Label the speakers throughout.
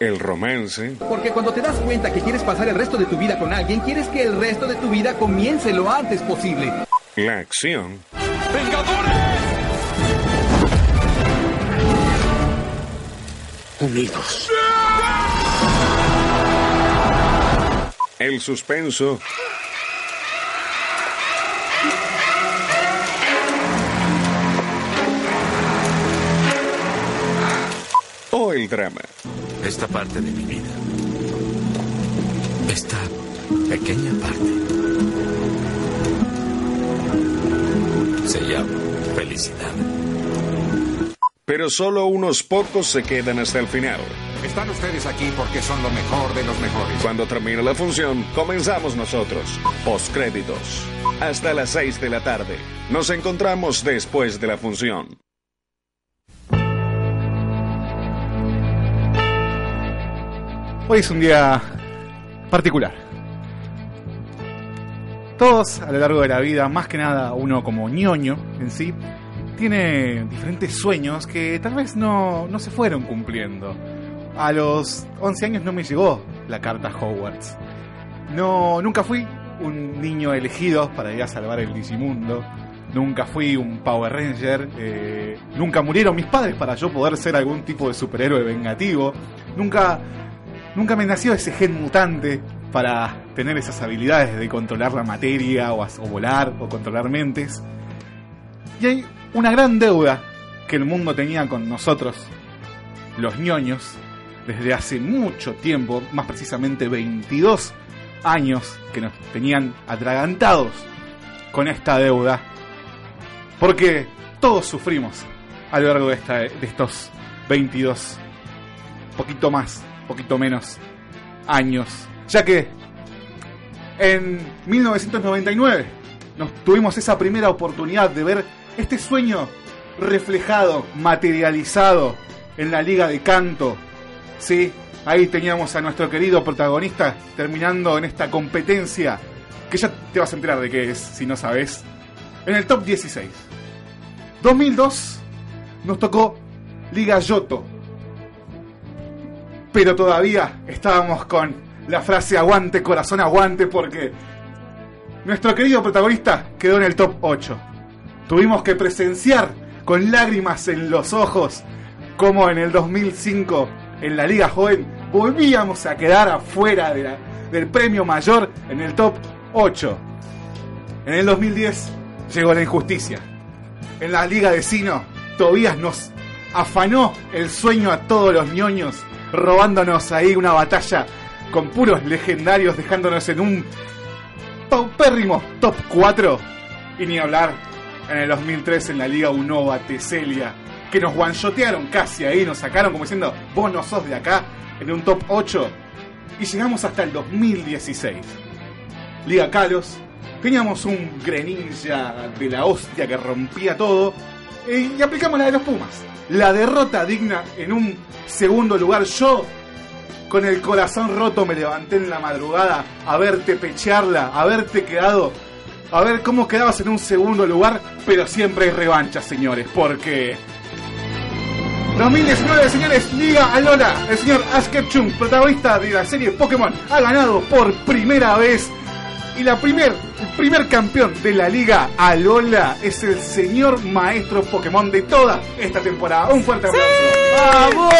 Speaker 1: el romance,
Speaker 2: Porque cuando te das cuenta que quieres pasar el resto de tu vida con alguien, quieres que el resto de tu vida comience lo antes posible.
Speaker 1: la acción,
Speaker 3: Unidos.
Speaker 1: el suspenso o el drama.
Speaker 3: Esta parte de mi vida. Esta pequeña parte. Se llama felicidad.
Speaker 1: Pero solo unos pocos se quedan hasta el final.
Speaker 4: Están ustedes aquí porque son lo mejor de los mejores.
Speaker 1: Cuando termine la función, comenzamos nosotros. Postcréditos. Hasta las 6 de la tarde. Nos encontramos después de la función.
Speaker 5: Hoy es un día particular. Todos a lo largo de la vida, más que nada uno como ñoño en sí, tiene diferentes sueños que tal vez no, no se fueron cumpliendo. A los 11 años no me llegó la carta Hogwarts. No, nunca fui un niño elegido para ir a salvar el Digimundo. Nunca fui un Power Ranger. eh, nunca murieron mis padres para yo poder ser algún tipo de superhéroe vengativo. Nunca Nunca me nació ese gen mutante para tener esas habilidades de controlar la materia o, volar o controlar mentes. Y hay una gran deuda que el mundo tenía con nosotros, los ñoños, desde hace mucho tiempo, más precisamente 22 años que nos tenían atragantados con esta deuda. Porque todos sufrimos a lo largo de, esta- de estos 22 poquito más, poquito menos años. Ya que en 1999 nos tuvimos esa primera oportunidad de ver este sueño reflejado, materializado en la liga de canto. Sí, ahí teníamos a nuestro querido protagonista terminando en esta competencia que ya te vas a enterar de qué es si no sabes. En el top 16. 2002 nos tocó Liga Yoto, pero todavía estábamos con la frase aguante, corazón aguante, porque nuestro querido protagonista quedó en el top 8. Tuvimos que presenciar con lágrimas en los ojos como en el 2005 en la Liga Joven volvíamos a quedar afuera del premio mayor en el top 8. En el 2010 llegó la injusticia. En la Liga de Sino, Tobías nos afanó el sueño a todos los ñoños, robándonos ahí una batalla con puros legendarios, dejándonos en un paupérrimo top 4. Y ni hablar en el 2003 en la Liga Unova Teselia, que nos guanchotearon casi ahí, nos sacaron como diciendo, vos no sos de acá, en un top 8. Y llegamos hasta el 2016. Liga Kalos, teníamos un Greninja de la hostia que rompía todo, y aplicamos la de los Pumas. La derrota digna en un segundo lugar. Yo, con el corazón roto, me levanté en la madrugada a verte pechearla, a verte quedado, a ver cómo quedabas en un segundo lugar, pero siempre hay revancha, señores, porque 2019, señores, Liga Alola. El señor Ash Ketchum, protagonista de la serie Pokémon, ha ganado por primera vez. Y la primer, el primer campeón de la Liga Alola es el señor maestro Pokémon de toda esta temporada. Un fuerte aplauso. ¡Vamos!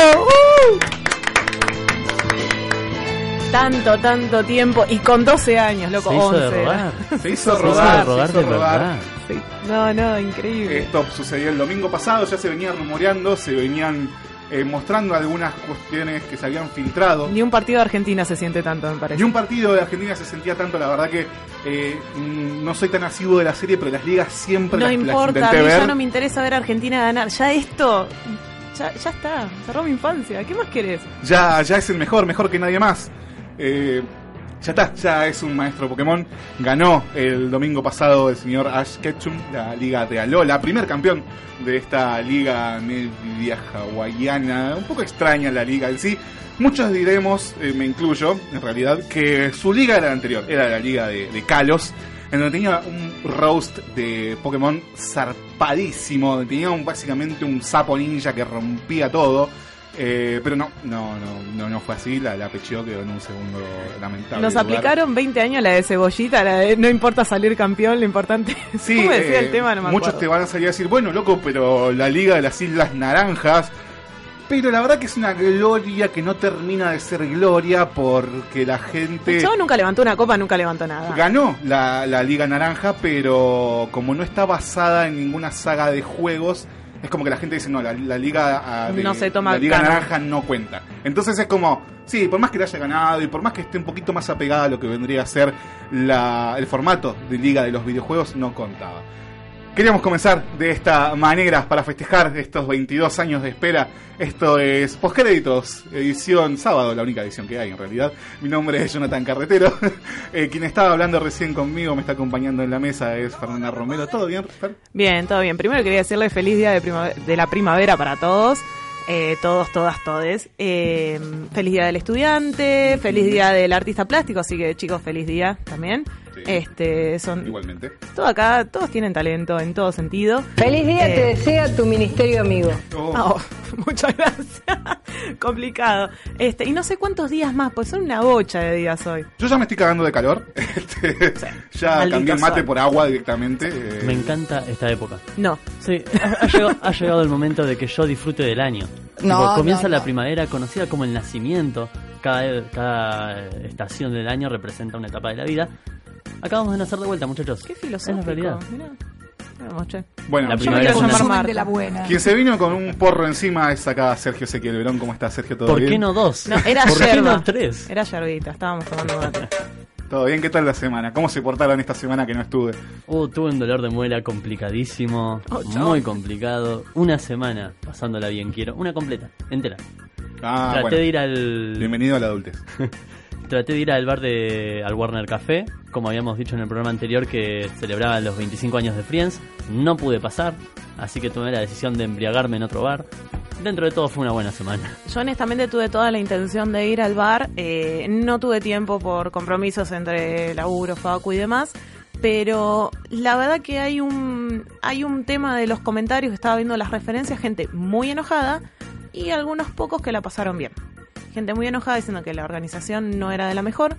Speaker 6: Tanto, tanto tiempo. Y con 12 años, loco.
Speaker 7: Se hizo
Speaker 6: 11.
Speaker 7: de rogar.
Speaker 5: Se hizo
Speaker 7: Se
Speaker 5: rogar,
Speaker 7: hizo de rogar
Speaker 5: se hizo
Speaker 7: de verdad.
Speaker 6: Sí. No, no, increíble.
Speaker 5: Esto sucedió el domingo pasado, ya se venía rumoreando, se venían eh, mostrando algunas cuestiones que se habían filtrado.
Speaker 6: Ni un partido de Argentina se siente tanto, me parece.
Speaker 5: Ni un partido de Argentina se sentía tanto, la verdad que eh, mm, no soy tan asiduo de la serie, pero las ligas siempre
Speaker 6: No
Speaker 5: las, las
Speaker 6: importa, a mí
Speaker 5: ver.
Speaker 6: ya no me interesa ver a Argentina ganar. Ya esto, ya, ya está. Cerró mi infancia. ¿Qué más querés?
Speaker 5: ya, ya es el mejor, mejor que nadie más. Eh, ya está, ya es un maestro Pokémon. Ganó el domingo pasado el señor Ash Ketchum, la liga de Alola, primer campeón de esta liga media hawaiana. Un poco extraña la liga en sí. Muchos diremos, eh, me incluyo, en realidad, que su liga era la anterior, era la liga de, Kalos, en donde tenía un roast de Pokémon zarpadísimo, tenía un- básicamente un sapo ninja que rompía todo. Eh, pero no, no, no, no, no fue así, la, la pecheó quedó en un segundo lamentable.
Speaker 6: Nos
Speaker 5: lugar.
Speaker 6: aplicaron 20 años la de cebollita, la de no importa salir campeón, lo importante es
Speaker 5: Sí,
Speaker 6: ¿Cómo decía
Speaker 5: eh,
Speaker 6: el tema? No me
Speaker 5: muchos te van a salir a decir, bueno, loco, pero la Liga de las Islas Naranjas. Pero la verdad que es una gloria que no termina de ser gloria porque la gente
Speaker 6: chavo nunca levantó una copa, nunca levantó nada.
Speaker 5: ganó la, la Liga Naranja, pero como no está basada en ninguna saga de juegos, es como que la gente dice, no, la, la Liga, ah, de-
Speaker 6: No se toma
Speaker 5: la Liga. Naranja no cuenta. Entonces es como, sí, por más que la haya ganado y por más que esté un poquito más apegada a lo que vendría a ser la, el formato de Liga de los videojuegos, no contaba. Queríamos comenzar de esta manera para festejar estos 22 años de espera. Esto es Postcréditos, edición sábado, la única edición que hay en realidad. Mi nombre es Jonathan Carretero. Eh, quien estaba hablando recién conmigo, me está acompañando en la mesa, es Fernanda Romero. ¿Todo bien, Fer?
Speaker 6: Bien, todo bien. Primero quería decirle feliz día de, de la primavera para todos. Eh, todos, todas, todes. Eh, feliz día del estudiante, feliz día del artista plástico, así que chicos, feliz día también.
Speaker 5: Sí.
Speaker 6: Este, son
Speaker 5: Igualmente.
Speaker 6: todo acá, todos tienen talento en todo sentido.
Speaker 7: Feliz día
Speaker 6: Eh.
Speaker 7: te desea tu ministerio amigo.
Speaker 5: Oh,
Speaker 6: Oh, muchas gracias. Complicado. Este, y no sé cuántos días más, pues son una bocha de días hoy.
Speaker 5: Yo ya me estoy cagando de calor. Este, ya
Speaker 6: Maldito
Speaker 5: cambié el mate
Speaker 6: sol.
Speaker 5: por agua directamente. eh,
Speaker 8: Me encanta esta época.
Speaker 6: No.
Speaker 8: Sí, ha, ha llegado, ha llegado el momento de que yo disfrute del año.
Speaker 7: No,
Speaker 8: Tipo, comienza
Speaker 7: no,
Speaker 8: la primavera, conocida como el nacimiento. Cada, cada estación del año representa una etapa de la vida. Acabamos de nacer de vuelta, muchachos.
Speaker 6: Qué
Speaker 8: Es
Speaker 6: filosófico.
Speaker 8: la realidad.
Speaker 6: Mirá. Vamos, che.
Speaker 5: Bueno,
Speaker 8: La
Speaker 6: Yo me
Speaker 8: primavera
Speaker 6: quiero
Speaker 8: es una-
Speaker 6: llamar
Speaker 7: Resumen
Speaker 6: Marta.
Speaker 7: de la buena.
Speaker 5: quien se vino con un porro encima es acá Sergio Ezequiel Verón. ¿Cómo está Sergio? ¿Todo
Speaker 8: ¿Por
Speaker 5: bien?
Speaker 8: qué no dos?
Speaker 6: No, era
Speaker 8: ¿Por qué no tres?
Speaker 6: Era yerbita, estábamos tomando mate.
Speaker 5: ¿Todo bien? ¿Qué tal la semana? ¿Cómo se portaron esta semana que no estuve?
Speaker 8: Uh, tuve un dolor de muela complicadísimo.
Speaker 6: Oh,
Speaker 8: muy complicado. Una semana pasándola bien, quiero. Una completa, entera.
Speaker 5: Ah,
Speaker 8: Traté
Speaker 5: bueno.
Speaker 8: de ir al.
Speaker 5: Bienvenido a la adultez.
Speaker 8: Traté de ir al bar de al Warner Café, como habíamos dicho en el programa anterior que celebraba los 25 años de Friends. No pude pasar, así que tomé la decisión de embriagarme en otro bar. Dentro de todo fue una buena semana.
Speaker 6: Yo honestamente tuve toda la intención de ir al bar, eh, no tuve tiempo por compromisos entre laburo, facu y demás, pero la verdad que hay un hay un tema de los comentarios, estaba viendo las referencias, gente muy enojada y algunos pocos que la pasaron bien. Gente muy enojada diciendo que la organización no era de la mejor.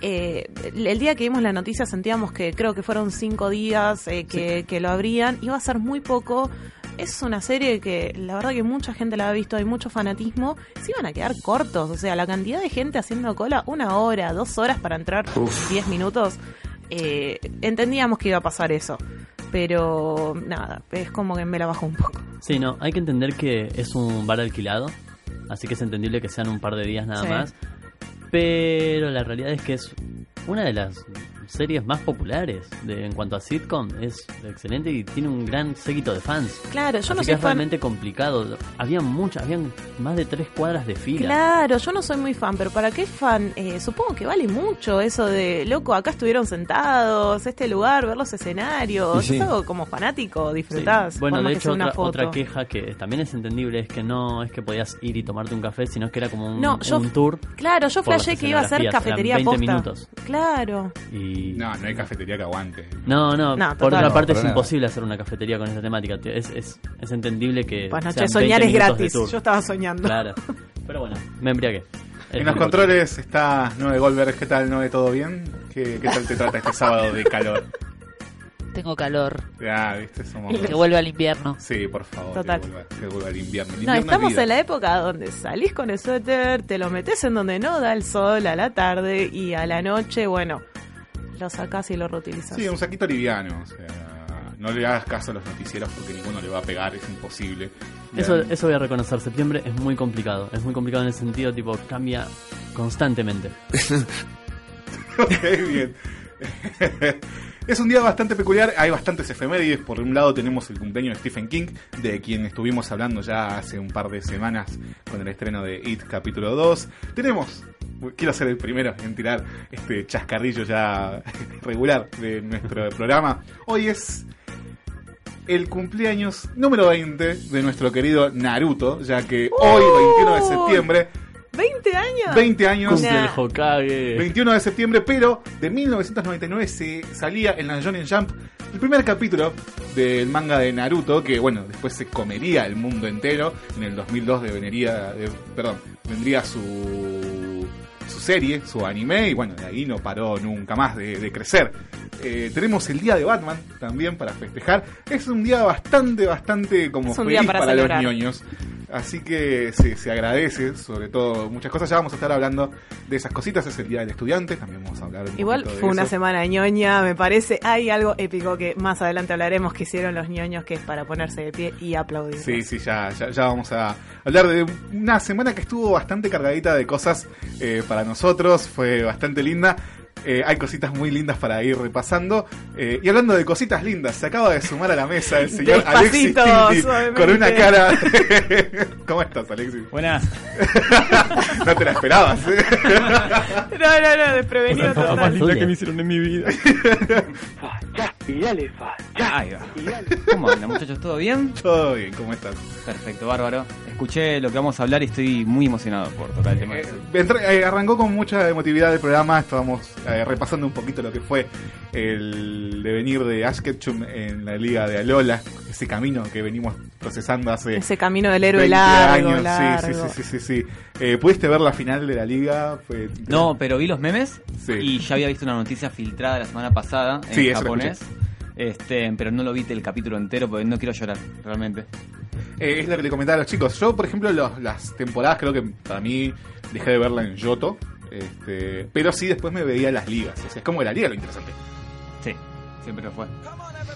Speaker 6: Eh, el día que vimos la noticia sentíamos que creo que fueron cinco días eh, que, que lo abrían. Iba a ser muy poco. Es una serie que la verdad que mucha gente la ha visto, hay mucho fanatismo. Se iban a quedar cortos. O sea, la cantidad de gente haciendo cola, una hora, dos horas para entrar, diez minutos. eh, entendíamos que iba a pasar eso. Pero nada, es como que me la bajó un poco.
Speaker 8: Sí, no, hay que entender que es un bar alquilado, así que es entendible que sean un par de días nada
Speaker 6: Sí.
Speaker 8: más. Pero la realidad es que es una de las series más populares de, en cuanto a sitcom. Es excelente y tiene un gran séquito de fans.
Speaker 6: Claro, yo
Speaker 8: Así
Speaker 6: no
Speaker 8: que
Speaker 6: soy
Speaker 8: es
Speaker 6: fan.
Speaker 8: realmente complicado. Había muchas, habían más de tres cuadras de fila.
Speaker 6: Claro, yo no soy muy fan, pero ¿para qué fan? Eh, supongo que vale mucho eso de, loco, acá estuvieron sentados, este lugar, ver los escenarios.
Speaker 4: Sí.
Speaker 6: Como fanático,
Speaker 8: Sí.
Speaker 6: disfrutás.
Speaker 8: Bueno, de
Speaker 6: que
Speaker 8: hecho, otra,
Speaker 6: foto.
Speaker 8: otra queja que también es entendible es que no es que podías ir y tomarte un café, sino que era como un,
Speaker 6: No, yo-
Speaker 8: un tour.
Speaker 6: Claro, yo flashé que iba a ser cafetería
Speaker 8: eran 20
Speaker 6: posta.
Speaker 8: minutos.
Speaker 6: Claro.
Speaker 8: Y
Speaker 5: No, no hay cafetería que aguante.
Speaker 8: No, no,
Speaker 6: No,
Speaker 8: por
Speaker 6: total.
Speaker 8: otra
Speaker 6: No,
Speaker 8: parte es
Speaker 4: nada.
Speaker 8: imposible hacer una cafetería con esta temática. Es, es, es entendible que.
Speaker 6: Pues
Speaker 8: sean
Speaker 6: noche, soñar
Speaker 8: 20
Speaker 6: es gratis. Yo estaba soñando.
Speaker 8: Claro. Pero bueno, me embriagué. Es
Speaker 5: En los
Speaker 8: lo
Speaker 5: controles está Noé Goldberg. ¿Qué tal, Noé? ¿Todo bien? ¿Qué, qué tal te trata este sábado de calor?
Speaker 9: Tengo calor.
Speaker 5: Ah, viste, somos...
Speaker 9: Que vuelve al invierno.
Speaker 5: Sí, por favor,
Speaker 6: Total.
Speaker 5: que vuelva, que vuelva el invierno. El
Speaker 6: No,
Speaker 5: invierno
Speaker 6: estamos en la época donde salís con el suéter, te lo metes en donde no da el sol a la tarde y a la noche, bueno, lo sacás y lo reutilizás.
Speaker 5: Sí, un saquito liviano. O sea, no le hagas caso a los noticieros porque ninguno le va a pegar, es imposible.
Speaker 8: Eso, eso voy a reconocer. Septiembre es muy complicado. Es muy complicado en el sentido, tipo, cambia constantemente.
Speaker 5: Ok, bien. es un día bastante peculiar, hay bastantes efemérides. Por un lado tenemos el cumpleaños de Stephen King, de quien estuvimos hablando ya hace un par de semanas con el estreno de It capítulo 2. Tenemos quiero ser el primero en tirar este chascarrillo ya regular de nuestro programa. Hoy es el cumpleaños número 20 de nuestro querido Naruto, ya que hoy, 21 de septiembre,
Speaker 6: 20 años.
Speaker 5: 20 años.
Speaker 8: Cumple el Hokage.
Speaker 5: 21 de septiembre, pero de 1999 se salía en la Shonen Jump el primer capítulo del manga de Naruto, que bueno, después se comería el mundo entero. En el 2002 devenería, de- perdón, vendría su, su serie, su anime, y bueno, de ahí no paró nunca más de, de crecer. Eh, tenemos el día de Batman también para festejar. Es un día bastante, bastante como feliz
Speaker 6: para
Speaker 5: para, los ñoños. Así que se, se agradece, sobre todo muchas cosas. Ya vamos a estar hablando de esas cositas. Es el Día del Estudiante, también vamos a hablar un
Speaker 6: Igual
Speaker 5: de
Speaker 6: fue una
Speaker 5: eso.
Speaker 6: semana ñoña, me parece. Hay algo épico que más adelante hablaremos que hicieron los ñoños, que es para ponerse de pie y aplaudir.
Speaker 5: Sí, sí, ya, ya, ya vamos a hablar de una semana que estuvo bastante cargadita de cosas eh, para nosotros. Fue bastante linda. Eh, hay cositas muy lindas para ir repasando. Eh, y hablando de cositas lindas, se acaba de sumar a la mesa el señor Alexis Tinti con una cara. ¿Cómo estás, Alexis?
Speaker 10: Buenas.
Speaker 5: no te la esperabas. ¿eh?
Speaker 6: No, no, no, desprevenido
Speaker 10: La cosa más linda que me hicieron en mi vida.
Speaker 11: Y dale, fa. Ya.
Speaker 10: Ahí va. ¿Cómo andan, muchachos? ¿Todo bien?
Speaker 5: Todo bien, ¿cómo estás?
Speaker 10: Perfecto, bárbaro. Escuché lo que vamos a hablar y estoy muy emocionado por tocar el tema.
Speaker 5: Eh, entra- eh, arrancó con mucha emotividad el programa, estábamos eh, repasando un poquito lo que fue el devenir de Ash Ketchum en la liga de Alola, ese camino que venimos procesando hace
Speaker 6: Ese camino del héroe
Speaker 5: 20
Speaker 6: largo,
Speaker 5: años. Sí,
Speaker 6: largo.
Speaker 5: Sí, sí, sí, sí, sí. Eh, ¿Pudiste ver la final de la liga? Fue-
Speaker 10: No, pero vi los memes
Speaker 5: Sí.
Speaker 10: y ya había visto una noticia filtrada la semana pasada en
Speaker 5: Sí,
Speaker 10: japonés. Este, pero no lo vi el capítulo entero porque no quiero llorar, realmente.
Speaker 5: Eh, es lo que le comentaba a los chicos. Yo, por ejemplo, los- las temporadas creo que para mí dejé de verla en Yoto. Este, pero sí después me veía las ligas. O sea, es como la liga lo interesante.
Speaker 10: Sí, siempre lo fue.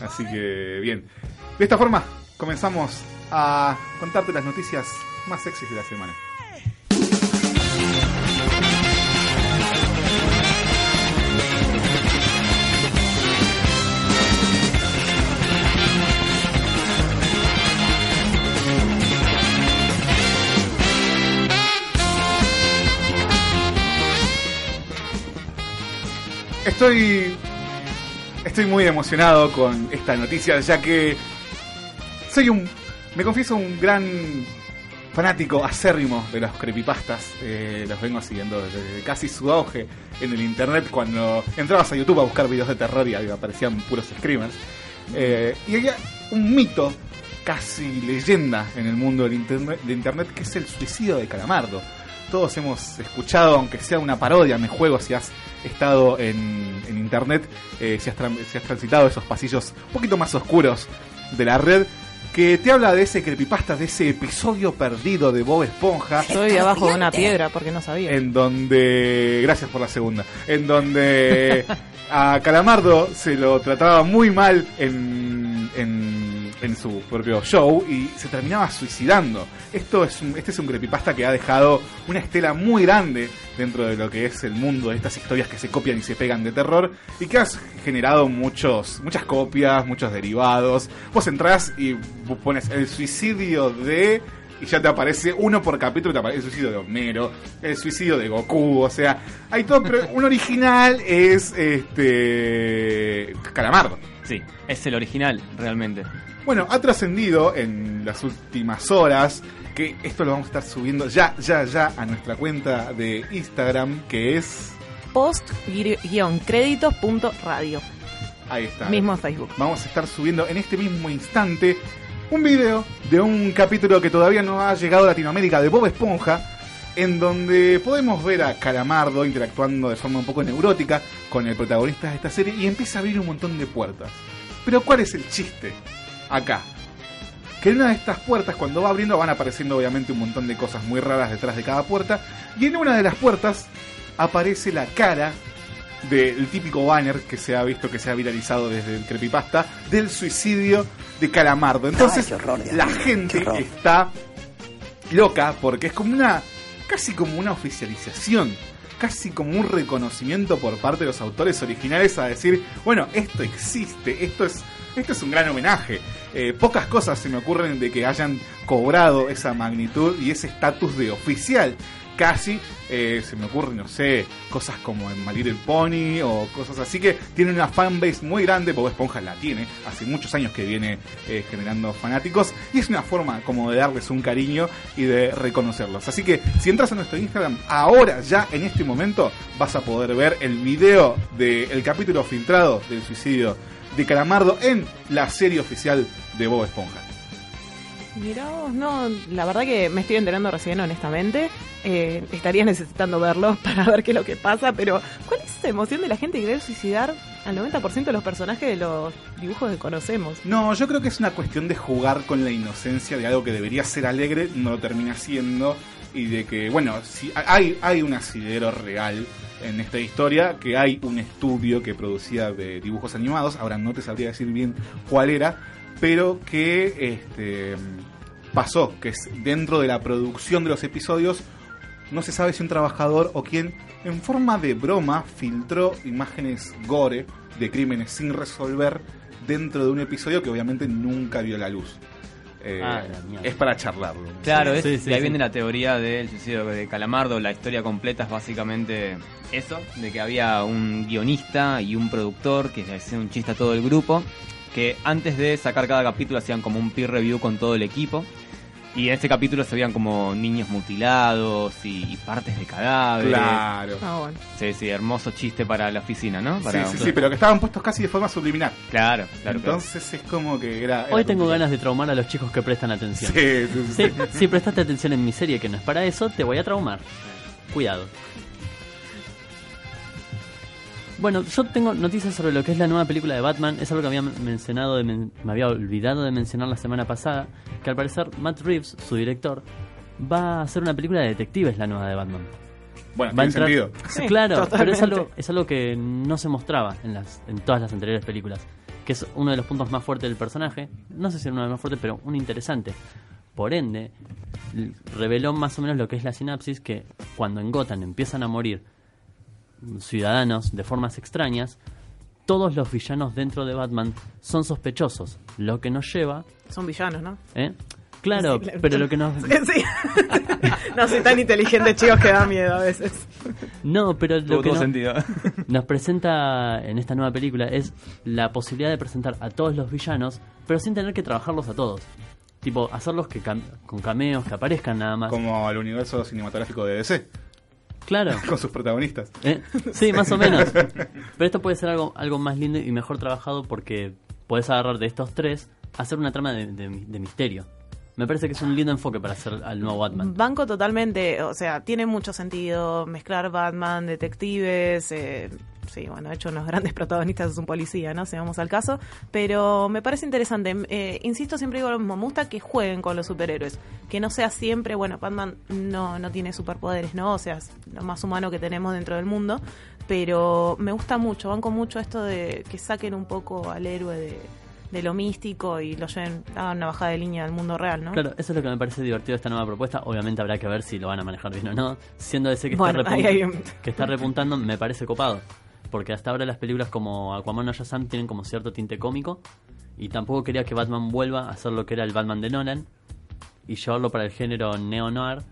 Speaker 5: Así que bien. De esta forma comenzamos a contarte las noticias más sexys de la semana. Estoy estoy muy emocionado con esta noticia ya que soy un me confieso un gran fanático acérrimo de los creepypastas. Eh, los vengo siguiendo desde casi su auge en el internet cuando entrabas a YouTube a buscar videos de terror y aparecían puros screamers. Eh, y había un mito, casi leyenda en el mundo del de internet, que es el suicidio de Calamardo. Todos hemos escuchado, aunque sea una parodia, me juego si has estado en, en internet, eh, si, has si has transitado esos pasillos un poquito más oscuros de la red, que te habla de ese creepypasta, de ese episodio perdido de Bob Esponja.
Speaker 6: Estoy debajo de una piedra porque no sabía.
Speaker 5: En donde. Gracias por la segunda. En donde a Calamardo se lo trataba muy mal en, en, en su propio show y se terminaba suicidando. Esto es un, este es un creepypasta que ha dejado una estela muy grande dentro de lo que es el mundo de estas historias que se copian y se pegan de terror y que has generado muchos, muchas copias, muchos derivados. Vos entrás y pones el suicidio de y ya te aparece uno por capítulo, el suicidio de Homero, el suicidio de Goku, o sea, hay todo, pero un original es este Calamardo.
Speaker 10: Sí, es el original, realmente.
Speaker 5: Bueno, ha trascendido en las últimas horas que esto lo vamos a estar subiendo ya, ya, ya a nuestra cuenta de Instagram, que es
Speaker 6: Post-créditos.radio.
Speaker 5: ahí está.
Speaker 6: Mismo Facebook.
Speaker 5: Vamos a estar subiendo en este mismo instante un video de un capítulo que todavía no ha llegado a Latinoamérica de Bob Esponja, en donde podemos ver a Calamardo interactuando de forma un poco neurótica con el protagonista de esta serie y empieza a abrir un montón de puertas. Pero ¿cuál es el chiste acá? Que en una de estas puertas, cuando va abriendo, van apareciendo obviamente un montón de cosas muy raras detrás de cada puerta. Y en una de las puertas aparece la cara del típico banner que se ha visto que se ha viralizado desde el creepypasta del suicidio de Calamardo. Entonces,
Speaker 11: Ay, horror,
Speaker 5: la gente está loca porque es como una casi como una oficialización, casi como un reconocimiento por parte de los autores originales a decir, bueno, esto existe, esto es esto es un gran homenaje. Eh, pocas cosas se me ocurren de que hayan cobrado esa magnitud y ese estatus de oficial. casi. Eh, se me ocurre, no sé, cosas como en My Little Pony o cosas así que tiene una fanbase muy grande. Bob Esponja la tiene, hace muchos años que viene eh, generando fanáticos y es una forma como de darles un cariño y de reconocerlos. Así que si entras a nuestro Instagram ahora, ya en este momento, vas a poder ver el video del capítulo filtrado del suicidio de Calamardo en la serie oficial de Bob Esponja.
Speaker 6: Mirá vos, no, la verdad que me estoy enterando recién, honestamente. Eh, estaría necesitando verlo para ver qué es lo que pasa, pero ¿cuál es esa emoción de la gente que querer suicidar al 90% de los personajes de los dibujos que conocemos?
Speaker 5: No, yo creo que es una cuestión de jugar con la inocencia de algo que debería ser alegre, no lo termina siendo, y de que, bueno, si hay, hay un asidero real en esta historia, que hay un estudio que producía de dibujos animados, ahora no te sabría decir bien cuál era, pero que este, pasó, que es dentro de la producción de los episodios, no se sabe si un trabajador o quién, en forma de broma, filtró imágenes gore de crímenes sin resolver dentro de un episodio que obviamente nunca vio la luz. Eh,
Speaker 8: Ah,
Speaker 5: es para charlarlo.
Speaker 10: Claro, es,
Speaker 8: Sí, sí,
Speaker 10: de ahí
Speaker 8: sí.
Speaker 10: viene la teoría del suicidio de Calamardo. La historia completa es básicamente eso, de que había un guionista y un productor que hacía un chiste a todo el grupo, que antes de sacar cada capítulo hacían como un peer review con todo el equipo. Y en este capítulo se veían como niños mutilados y, y partes de cadáveres.
Speaker 5: Claro.
Speaker 6: Ah, bueno.
Speaker 10: Sí, sí, hermoso chiste para la oficina, ¿no? Para
Speaker 5: Sí, sí, sí, pero que estaban puestos casi de forma subliminal.
Speaker 10: Claro, claro. claro.
Speaker 5: Entonces es como que era... era
Speaker 8: Hoy tengo
Speaker 5: complicado.
Speaker 8: ganas de traumar a los chicos que prestan atención.
Speaker 5: Sí, sí, sí.
Speaker 8: Sí, si prestaste atención en mi serie que no es para eso, te voy a traumar. Cuidado. Bueno, yo tengo noticias sobre lo que es la nueva película de Batman. Es algo que había mencionado, de men- me había olvidado de mencionar la semana pasada. Que al parecer Matt Reeves, su director, va a hacer una película de detectives, la nueva de Batman.
Speaker 5: Bueno,
Speaker 8: Va a
Speaker 5: tiene
Speaker 8: entrar-
Speaker 5: sentido.
Speaker 6: Sí,
Speaker 8: claro, pero es algo, es algo que no se mostraba en, las, en todas las anteriores películas. Que es uno de los puntos más fuertes del personaje. No sé si es uno de los más fuertes, pero un interesante. Por ende, reveló más o menos lo que es la sinapsis, que cuando en Gotham empiezan a morir ciudadanos de formas extrañas, todos los villanos dentro de Batman son sospechosos, lo que nos lleva...
Speaker 6: Son villanos, ¿no?
Speaker 8: ¿eh? Claro,
Speaker 6: Sí, claro.
Speaker 8: pero lo que nos...
Speaker 6: Sí. no soy tan inteligente, chicos, que da miedo a veces.
Speaker 8: No, pero lo
Speaker 10: Tuvo
Speaker 8: que
Speaker 10: todo
Speaker 8: nos presenta en esta nueva película es la posibilidad de presentar a todos los villanos, pero sin tener que trabajarlos a todos. Tipo, hacerlos que cam- con cameos, que aparezcan nada más.
Speaker 5: Como el universo cinematográfico de DC,
Speaker 8: Claro.
Speaker 5: con sus protagonistas.
Speaker 8: ¿Eh? Sí, más o menos. Pero esto puede ser algo, algo más lindo y mejor trabajado porque podés agarrar de estos tres, hacer una trama de, de- de misterio. Me parece que es un lindo enfoque para hacer al nuevo Batman.
Speaker 6: Banco totalmente, o sea, tiene mucho sentido mezclar Batman, detectives, eh, sí, bueno, de hecho unos grandes protagonistas es un policía, ¿no? Si vamos al caso, pero me parece interesante, eh, insisto, siempre digo lo mismo, me gusta que jueguen con los superhéroes, que no sea siempre, bueno, Batman no, no tiene superpoderes, ¿no? O sea, es lo más humano que tenemos dentro del mundo, pero me gusta mucho, banco mucho esto de que saquen un poco al héroe de, de lo místico y lo lleven, hagan una bajada de línea al mundo real, ¿no?
Speaker 8: Claro, eso es lo que me parece divertido de esta nueva propuesta. Obviamente habrá que ver si lo van a manejar bien o no. Siendo ese que,
Speaker 6: Bueno,
Speaker 8: está,
Speaker 6: ahí
Speaker 8: repunt-
Speaker 6: hay un-
Speaker 8: que está repuntando, me parece copado. Porque hasta ahora las películas como Aquaman o Shazam tienen como cierto tinte cómico. Y tampoco quería que Batman vuelva a ser lo que era el Batman de Nolan. Y llevarlo para el género neo-noir.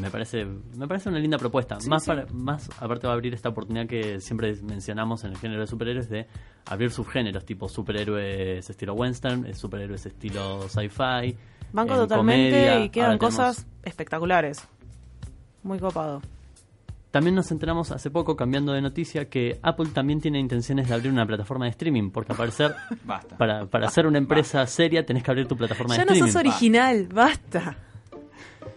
Speaker 8: Me parece, me parece una linda propuesta.
Speaker 6: Sí,
Speaker 8: más,
Speaker 6: sí.
Speaker 8: para- más aparte va a abrir esta oportunidad que siempre mencionamos en el género de superhéroes de abrir subgéneros tipo superhéroes estilo western, eh, superhéroes estilo sci-fi.
Speaker 6: Banco
Speaker 8: en
Speaker 6: totalmente
Speaker 8: comedia.
Speaker 6: y quedan
Speaker 8: tenemos-
Speaker 6: cosas espectaculares. Muy copado.
Speaker 8: También nos enteramos hace poco, cambiando de noticia, que Apple también tiene intenciones de abrir una plataforma de streaming, porque al parecer,
Speaker 10: Basta.
Speaker 8: para, para ser una empresa seria, tenés que abrir tu plataforma
Speaker 6: Ya
Speaker 8: de
Speaker 6: no
Speaker 8: streaming.
Speaker 6: sos original, basta.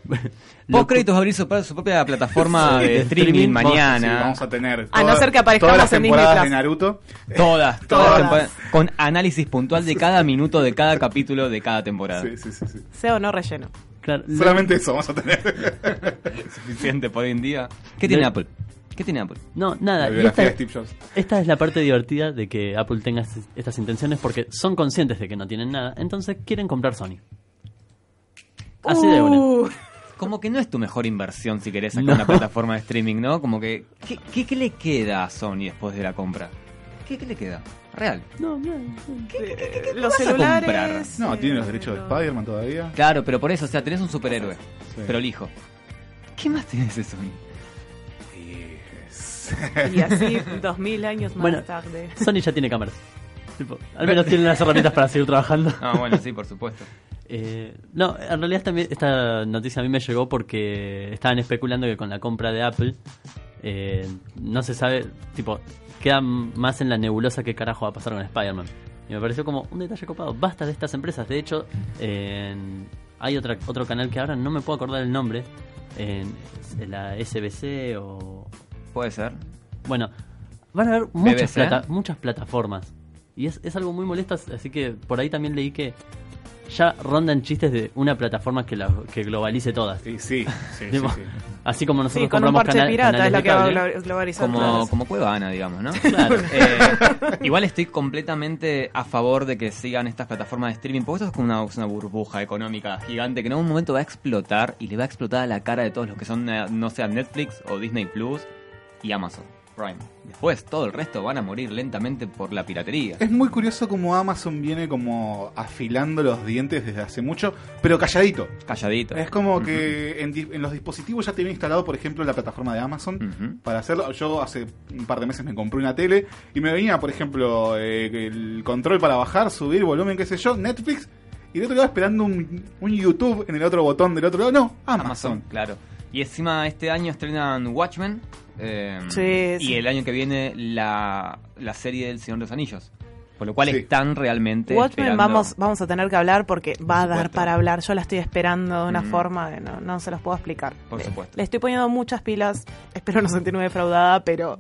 Speaker 10: Vos créditos abrir su, su propia plataforma de streaming
Speaker 5: Sí,
Speaker 10: mañana.
Speaker 5: vamos a tener
Speaker 6: A no ser que aparezcamos
Speaker 5: todas las
Speaker 6: en Disney
Speaker 5: temporadas
Speaker 6: Plus.
Speaker 5: de Naruto.
Speaker 10: Todas, todas,
Speaker 6: Todas.
Speaker 10: las temporadas, con análisis puntual de cada minuto de cada capítulo de cada temporada.
Speaker 5: Sí, sí, sí, sí.
Speaker 6: Sea o no relleno.
Speaker 8: Claro, lo-
Speaker 5: Solamente eso vamos a tener.
Speaker 10: Suficiente por hoy en día. ¿Qué tiene Apple? ¿Qué tiene Apple?
Speaker 8: No, nada.
Speaker 5: La
Speaker 8: y
Speaker 5: biografía
Speaker 8: esta,
Speaker 5: de Steve Jobs.
Speaker 8: esta es la parte divertida de que Apple tenga es- estas intenciones porque son conscientes de que no tienen nada, entonces quieren comprar Sony. Así de una.
Speaker 6: Uh,
Speaker 10: Como que no es tu mejor inversión si querés sacar
Speaker 8: No.
Speaker 10: una plataforma de streaming, ¿no? Como que, ¿qué, qué, qué le queda a Sony después de la compra? ¿Qué, qué le queda? Real.
Speaker 8: No, no,
Speaker 6: eh, los
Speaker 10: vas a
Speaker 6: celulares.
Speaker 10: comprar?
Speaker 5: No, tiene los derechos de
Speaker 6: no.
Speaker 5: Spider-Man todavía.
Speaker 10: Claro, pero por eso, o sea, tenés un superhéroe,
Speaker 5: Sí.
Speaker 10: prolijo. ¿Qué más tenés de Sony?
Speaker 6: Y así, dos mil años más
Speaker 8: Bueno,
Speaker 6: tarde.
Speaker 8: Sony ya tiene cámaras. Tipo, al menos tienen las herramientas para seguir trabajando.
Speaker 10: Ah, bueno, sí, por supuesto.
Speaker 8: Eh, no, en realidad también esta noticia a mí me llegó porque estaban especulando que con la compra de Apple eh, no se sabe, tipo, queda más en la nebulosa qué carajo va a pasar con Spider-Man. Y me pareció como un detalle copado. Basta de estas empresas. De hecho, en- hay otra, otro canal que ahora no me puedo acordar el nombre. En, la SBC o...
Speaker 10: Puede ser.
Speaker 8: Bueno, van a haber muchas, plata- muchas plataformas. Y es, es algo muy molesto, así que por ahí también leí que ya rondan chistes de una plataforma que, la, que globalice todas.
Speaker 5: Sí, sí, sí,
Speaker 8: Tipo,
Speaker 5: sí, sí.
Speaker 8: Así como nosotros
Speaker 6: Sí, con un
Speaker 8: compramos
Speaker 6: parche
Speaker 8: cana-
Speaker 6: pirata
Speaker 8: canales
Speaker 6: es la que va a globalizar.
Speaker 10: Como,
Speaker 6: claro.
Speaker 10: como Cuevana, digamos, ¿no?
Speaker 8: Claro.
Speaker 10: Eh, igual estoy completamente a favor de que sigan estas plataformas de streaming, porque esto es como una, una burbuja económica gigante que en algún momento va a explotar y le va a explotar a la cara de todos los que son, eh, no sea Netflix o Disney Plus y Amazon Prime. Después todo el resto van a morir lentamente por la piratería.
Speaker 5: Es muy curioso como Amazon viene como afilando los dientes desde hace mucho, pero calladito.
Speaker 10: Calladito.
Speaker 5: Es como que en, los dispositivos ya te viene instalado, por ejemplo, la plataforma de Amazon para hacerlo. Yo hace un par de meses me compré una tele y me venía, por ejemplo, eh, el control para bajar, subir, volumen, qué sé yo, Netflix. Y del otro lado esperando un, un YouTube en el otro botón del otro lado. No, Amazon.
Speaker 10: Amazon, claro. Y encima este año estrenan Watchmen. Eh,
Speaker 6: Sí,
Speaker 10: y
Speaker 6: sí.
Speaker 10: el año que viene la, la serie del Señor de los Anillos. Por lo cual
Speaker 5: Sí.
Speaker 10: están realmente.
Speaker 6: Watchmen
Speaker 10: esperando-
Speaker 6: vamos, vamos a tener que hablar porque va a dar para hablar. Yo la estoy esperando de una
Speaker 10: Mm.
Speaker 6: forma que no, no se los puedo explicar.
Speaker 10: Por
Speaker 6: Le-
Speaker 10: supuesto.
Speaker 6: Le estoy poniendo muchas pilas. Espero no sentirme defraudada, pero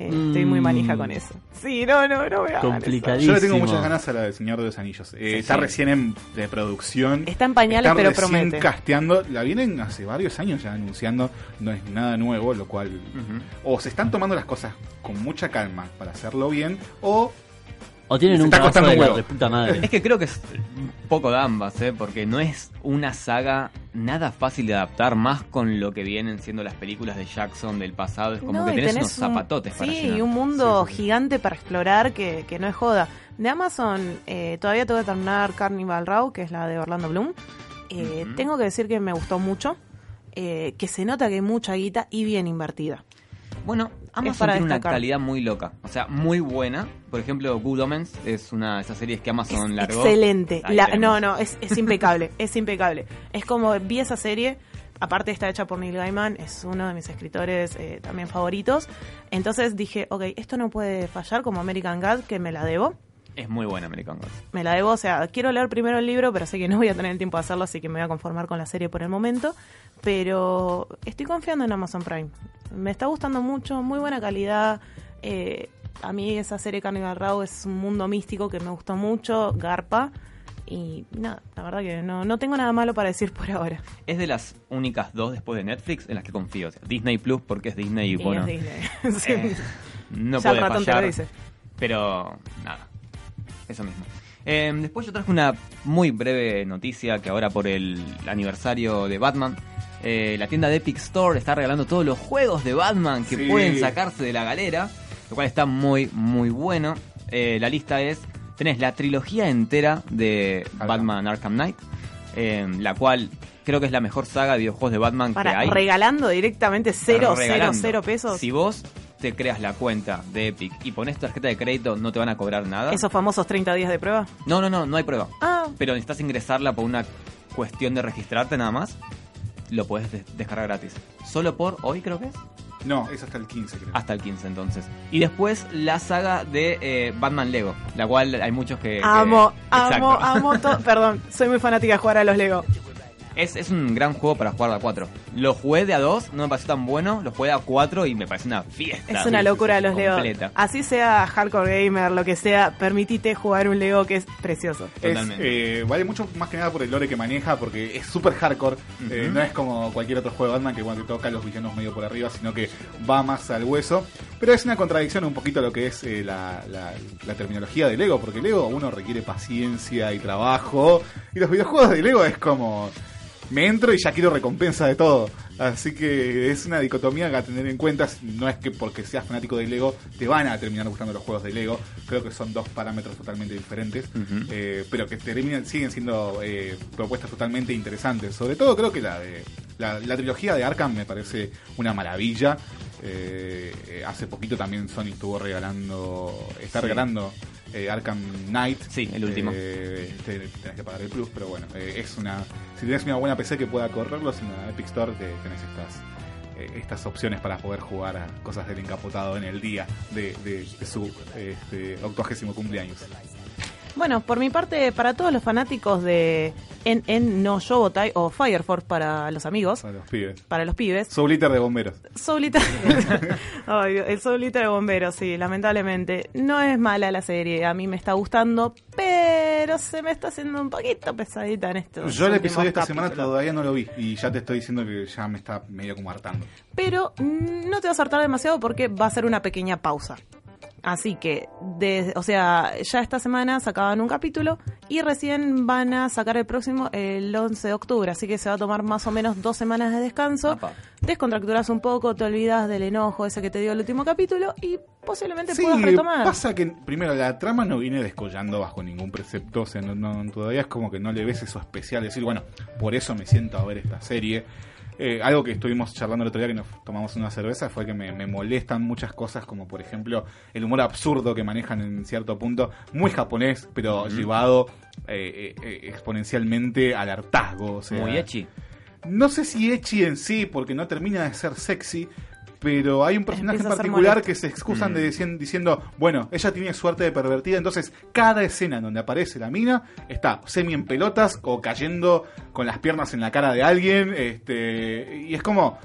Speaker 6: eh, estoy muy
Speaker 8: Mm.
Speaker 6: manija con eso. Sí, no, no, no eso.
Speaker 8: Complicadísimo.
Speaker 5: Yo le tengo muchas ganas a la del Señor de los Anillos. Eh,
Speaker 10: Sí,
Speaker 5: está
Speaker 10: sí.
Speaker 5: recién en de producción.
Speaker 6: Está en pañales,
Speaker 5: Están
Speaker 6: pero
Speaker 5: recién
Speaker 6: promete.
Speaker 5: casteando. La vienen hace varios años ya anunciando. No es nada nuevo, lo cual. O se están tomando las cosas con mucha calma para hacerlo bien, o
Speaker 8: O tienen un trabajo de
Speaker 5: un
Speaker 8: la
Speaker 5: huevo.
Speaker 8: reputa madre.
Speaker 10: Es que creo que es un poco de ambas, ¿eh? porque no es una saga nada fácil de adaptar, más con lo que vienen siendo las películas de Jackson del pasado. Es como
Speaker 6: No,
Speaker 10: que tenés,
Speaker 6: tenés
Speaker 10: unos
Speaker 6: un-
Speaker 10: zapatotes para
Speaker 6: Sí,
Speaker 10: llenar.
Speaker 6: y un mundo
Speaker 5: Sí, sí, sí.
Speaker 6: gigante para explorar que, que no es joda. De Amazon, eh, todavía tengo que terminar Carnival Row, que es la de Orlando Bloom. Eh. Tengo que decir que me gustó mucho, eh, que se nota que hay mucha guita y bien invertida.
Speaker 10: Bueno, Amazon
Speaker 6: para
Speaker 10: tiene una calidad muy loca, o sea, muy buena. Por ejemplo, Good Omens es una de esas series que Amazon
Speaker 6: Es
Speaker 10: largó.
Speaker 6: excelente. La- no, no, es, es impecable, es impecable. Es como vi esa serie, aparte está hecha por Neil Gaiman, es uno de mis escritores eh, también favoritos. Entonces dije, ok, esto no puede fallar como American God, que me la debo.
Speaker 10: Es muy buena American Gods.
Speaker 6: Me la debo, o sea, quiero leer primero el libro, pero sé que no voy a tener el tiempo de hacerlo, así que me voy a conformar con la serie por el momento. Pero estoy confiando en Amazon Prime. Me está gustando mucho, muy buena calidad. Eh, a mí esa serie Carnival Row es un mundo místico que me gustó mucho, Garpa. Y nada, la verdad que no, no tengo nada malo para decir por ahora.
Speaker 10: Es de las únicas dos después de Netflix en las que confío. O sea, Disney Plus porque es Disney y
Speaker 6: Y
Speaker 10: bueno,
Speaker 6: es Disney. Sí.
Speaker 10: eh, no
Speaker 6: Ya el
Speaker 10: puede
Speaker 6: ratón te lo
Speaker 10: fallar.
Speaker 6: dice.
Speaker 10: Pero nada, eso mismo. Eh, después yo traje una muy breve noticia que ahora por el aniversario de Batman, eh, la tienda de Epic Store está regalando todos los juegos de Batman que
Speaker 5: Sí.
Speaker 10: pueden sacarse de la galera, lo cual está muy, muy bueno. Eh, la lista es, tenés la trilogía entera de
Speaker 5: Arkham.
Speaker 10: Batman Arkham Knight, eh, la cual creo que es la mejor saga de videojuegos de Batman que
Speaker 6: Para,
Speaker 10: hay.
Speaker 6: regalando directamente cero, cero,
Speaker 10: Regalando.
Speaker 6: cero pesos.
Speaker 10: Si vos te creas la cuenta de Epic y pones tu tarjeta de crédito, no te van a cobrar nada.
Speaker 6: Esos famosos 30 días de prueba.
Speaker 10: No, no, no, no hay prueba.
Speaker 6: Ah,
Speaker 10: Pero necesitas ingresarla por una cuestión de registrarte nada más. Lo puedes des- descargar gratis. Solo por hoy creo que es.
Speaker 5: no, es hasta el 15, creo.
Speaker 10: Hasta el 15 entonces. Y después la saga de eh, Batman Lego. La cual hay muchos que... que-
Speaker 6: amo, amo,
Speaker 10: Exacto.
Speaker 6: amo todo. Perdón, soy muy fanática de jugar a los Lego.
Speaker 10: Es, es un gran juego para jugar de a 4. Lo jugué de a 2, no me pareció tan bueno. Lo jugué de a 4 y me parece una fiesta.
Speaker 6: Es una locura los Lego. Así sea hardcore gamer, lo que sea, permitite jugar un Lego que es precioso.
Speaker 5: Es,
Speaker 10: Totalmente.
Speaker 5: eh, vale mucho más que nada por el lore que maneja, porque es súper hardcore. Eh, no es como cualquier otro juego de Batman que bueno, te toca a los villanos medio por arriba, sino que va más al hueso. Pero es una contradicción un poquito a lo que es eh, la, la- la terminología de Lego, porque Lego uno requiere paciencia y trabajo, y los videojuegos de Lego es como me entro y ya quiero recompensa de todo. Así que es una dicotomía que a tener en cuenta. No es que porque seas fanático de Lego te van a terminar gustando los juegos de Lego. Creo que son dos parámetros totalmente diferentes. Eh, pero que terminan, siguen siendo eh, propuestas totalmente interesantes. Sobre todo creo que la de La, la trilogía de Arkham me parece una maravilla. Eh, eh, hace poquito también Sony estuvo regalando, está
Speaker 10: Sí.
Speaker 5: regalando eh, Arkham Knight.
Speaker 10: Sí, el último.
Speaker 5: Eh, te- tenés que pagar el plus, pero bueno, eh, es una. Si tienes una buena PC que pueda correrlos en la Epic Store, te- tenés estas eh, estas opciones para poder jugar a cosas del encapotado en el día de, de- de su este, octogésimo cumpleaños.
Speaker 6: Bueno, por mi parte, para todos los fanáticos de En En No Shobotai o Fire Force para los amigos,
Speaker 5: Para los pibes.
Speaker 6: para los pibes,
Speaker 5: Soul de bomberos.
Speaker 6: Soul el Soul de bomberos, sí, lamentablemente. No es mala la serie, a mí me está gustando, pero se me está haciendo un poquito pesadita en esto.
Speaker 5: Yo el episodio de esta semana todavía no lo vi y ya te estoy diciendo que ya me está medio como hartando.
Speaker 6: Pero mm, no te vas a hartar demasiado porque va a ser una pequeña pausa. Así que, de- o sea, ya esta semana sacaban un capítulo y recién van a sacar el próximo el 11 de octubre. Así que se va a tomar más o menos dos semanas de descanso. Descontracturas un poco, te olvidas del enojo ese que te dio el último capítulo y posiblemente
Speaker 5: Sí,
Speaker 6: puedas retomar.
Speaker 5: pasa que primero la trama no viene descollando bajo ningún precepto, o sea, no, no- todavía es como que no le ves eso especial, decir, bueno, por eso me siento a ver esta serie. Eh, algo que estuvimos charlando el otro día que nos tomamos una cerveza fue que me, me molestan muchas cosas, como por ejemplo el humor absurdo que manejan en cierto punto, muy japonés, pero llevado eh, eh, eh, exponencialmente al hartazgo. O sea,
Speaker 10: Muy ecchi.
Speaker 5: No sé si Echi en sí, porque no termina de ser sexy, pero hay un personaje en particular que se excusan
Speaker 10: Mm.
Speaker 5: de dicien- diciendo, bueno, ella tiene suerte de pervertida, entonces cada escena en donde aparece la mina está semi en pelotas o cayendo con las piernas en la cara de alguien, este, y es como,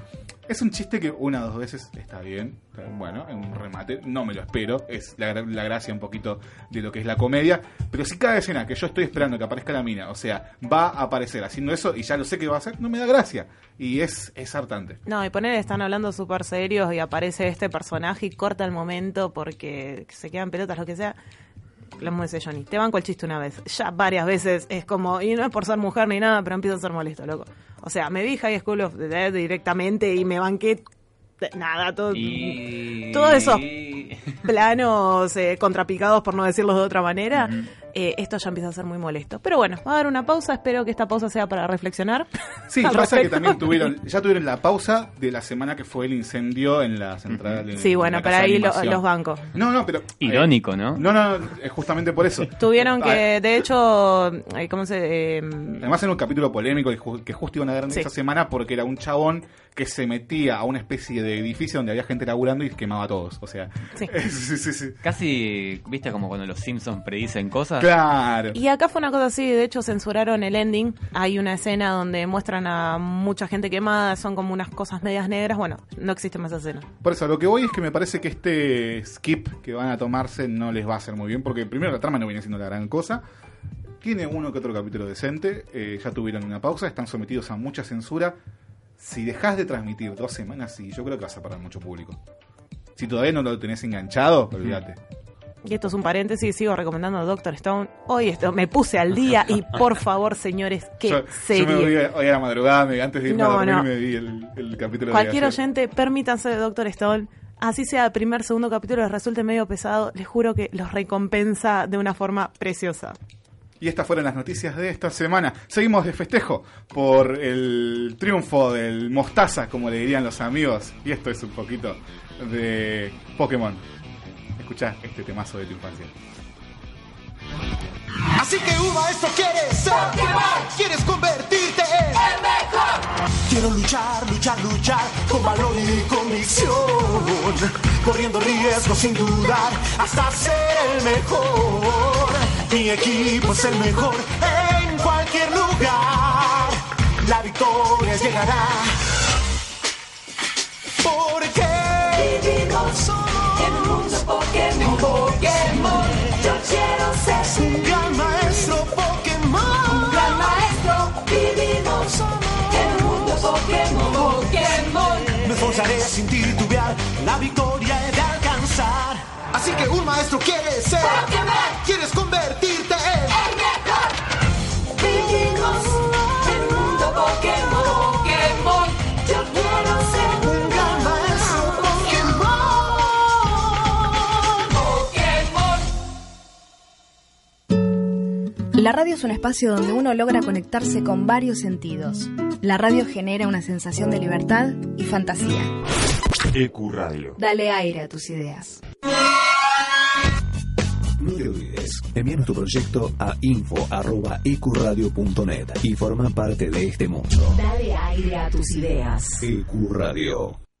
Speaker 5: es un chiste que una o dos veces está bien, bueno, en un remate, no me lo espero, es la, la gracia un poquito de lo que es la comedia, pero si cada escena que yo estoy esperando que aparezca la mina, o sea, va a aparecer haciendo eso y ya lo sé que va a hacer, no me da gracia, y es, es hartante.
Speaker 6: No, y poner, están hablando súper serios y aparece este personaje y corta el momento porque se quedan pelotas, lo que sea. Mismo dice Johnny, te banco el chiste una vez. Ya varias veces es como, y no es por ser mujer ni nada, pero empiezo a ser molesto, loco. O sea, me vi High School of the Dead directamente y me banqué de- nada, todo,
Speaker 10: Y...
Speaker 6: todos esos planos eh, contrapicados, por no decirlo de otra manera. Eh, esto ya empieza a ser muy molesto. Pero bueno, va a dar una pausa. Espero que esta pausa sea para reflexionar.
Speaker 5: Sí, pasa que
Speaker 6: respecto.
Speaker 5: también tuvieron, ya tuvieron la pausa de la semana que fue el incendio en la central. en-
Speaker 6: Sí,
Speaker 5: en
Speaker 6: bueno, para ahí lo- los bancos.
Speaker 5: No, no, pero.
Speaker 10: Irónico, ¿no?
Speaker 5: No, no, es justamente por eso.
Speaker 6: Tuvieron
Speaker 5: Ah,
Speaker 6: que, de hecho, eh, ¿cómo se...? eh,
Speaker 5: Además era un capítulo polémico que, ju- que justo iban a dar
Speaker 6: Sí.
Speaker 5: esa semana porque era un chabón que se metía a una especie de edificio donde había gente laburando y quemaba a todos. O sea,
Speaker 6: Sí.
Speaker 5: sí, sí, sí.
Speaker 10: Casi, viste como cuando los Simpsons predicen cosas.
Speaker 5: Claro.
Speaker 6: Y acá fue una cosa así, de hecho censuraron el ending. Hay una escena donde muestran a mucha gente quemada, son como unas cosas medias negras. Bueno, no existe más escena.
Speaker 5: Por eso, lo que voy es que me parece que este skip que van a tomarse no les va a hacer muy bien, porque primero la trama no viene siendo la gran cosa. Tiene uno que otro capítulo decente, eh, ya tuvieron una pausa, están sometidos a mucha censura. Si dejas de transmitir dos semanas, sí, yo creo que vas a perder mucho público. Si todavía no lo tenés enganchado, olvídate.
Speaker 6: Y esto es un paréntesis, sigo recomendando a Doctor Stone. Hoy esto, me puse al día y por favor, señores, qué
Speaker 5: Yo,
Speaker 6: serie.
Speaker 5: yo me vi hoy a la madrugada, me- antes de irme
Speaker 6: No,
Speaker 5: a dormir,
Speaker 6: no.
Speaker 5: me vi el, el capítulo
Speaker 6: Cualquier
Speaker 5: de
Speaker 6: oyente, permítanse de Doctor Stone. Así sea el primer, segundo capítulo, les resulte medio pesado, les juro que los recompensa de una forma preciosa.
Speaker 5: Y estas fueron las noticias de esta semana. Seguimos de festejo por el triunfo del Mostaza, como le dirían los amigos. Y esto es un poquito de Pokémon. Escuchá este temazo de tu infancia.
Speaker 11: Así que Uva, esto quieres ser. Quieres convertirte en el mejor. Quiero luchar, luchar, luchar Con valor y convicción Corriendo riesgos sin dudar Hasta ser el mejor. Mi equipo es el mejor En cualquier lugar. La victoria llegará. Porque vivimos Esforzaré sin titubear La victoria he de alcanzar. Así que un maestro quiere ser. Pokémon Quieres convertirte en el mejor Vivimos un mundo Pokémon. Pokémon. Yo quiero ser un gran maestro Pokémon. Pokémon.
Speaker 12: La radio es un espacio donde uno logra conectarse con varios sentidos. La radio genera una sensación de libertad y fantasía.
Speaker 13: EQ Radio.
Speaker 12: Dale aire a tus ideas.
Speaker 13: No te olvides, envíanos tu proyecto a info.ecuradio.net y forma parte de este mundo.
Speaker 14: Dale aire a tus ideas.
Speaker 13: EQ Radio.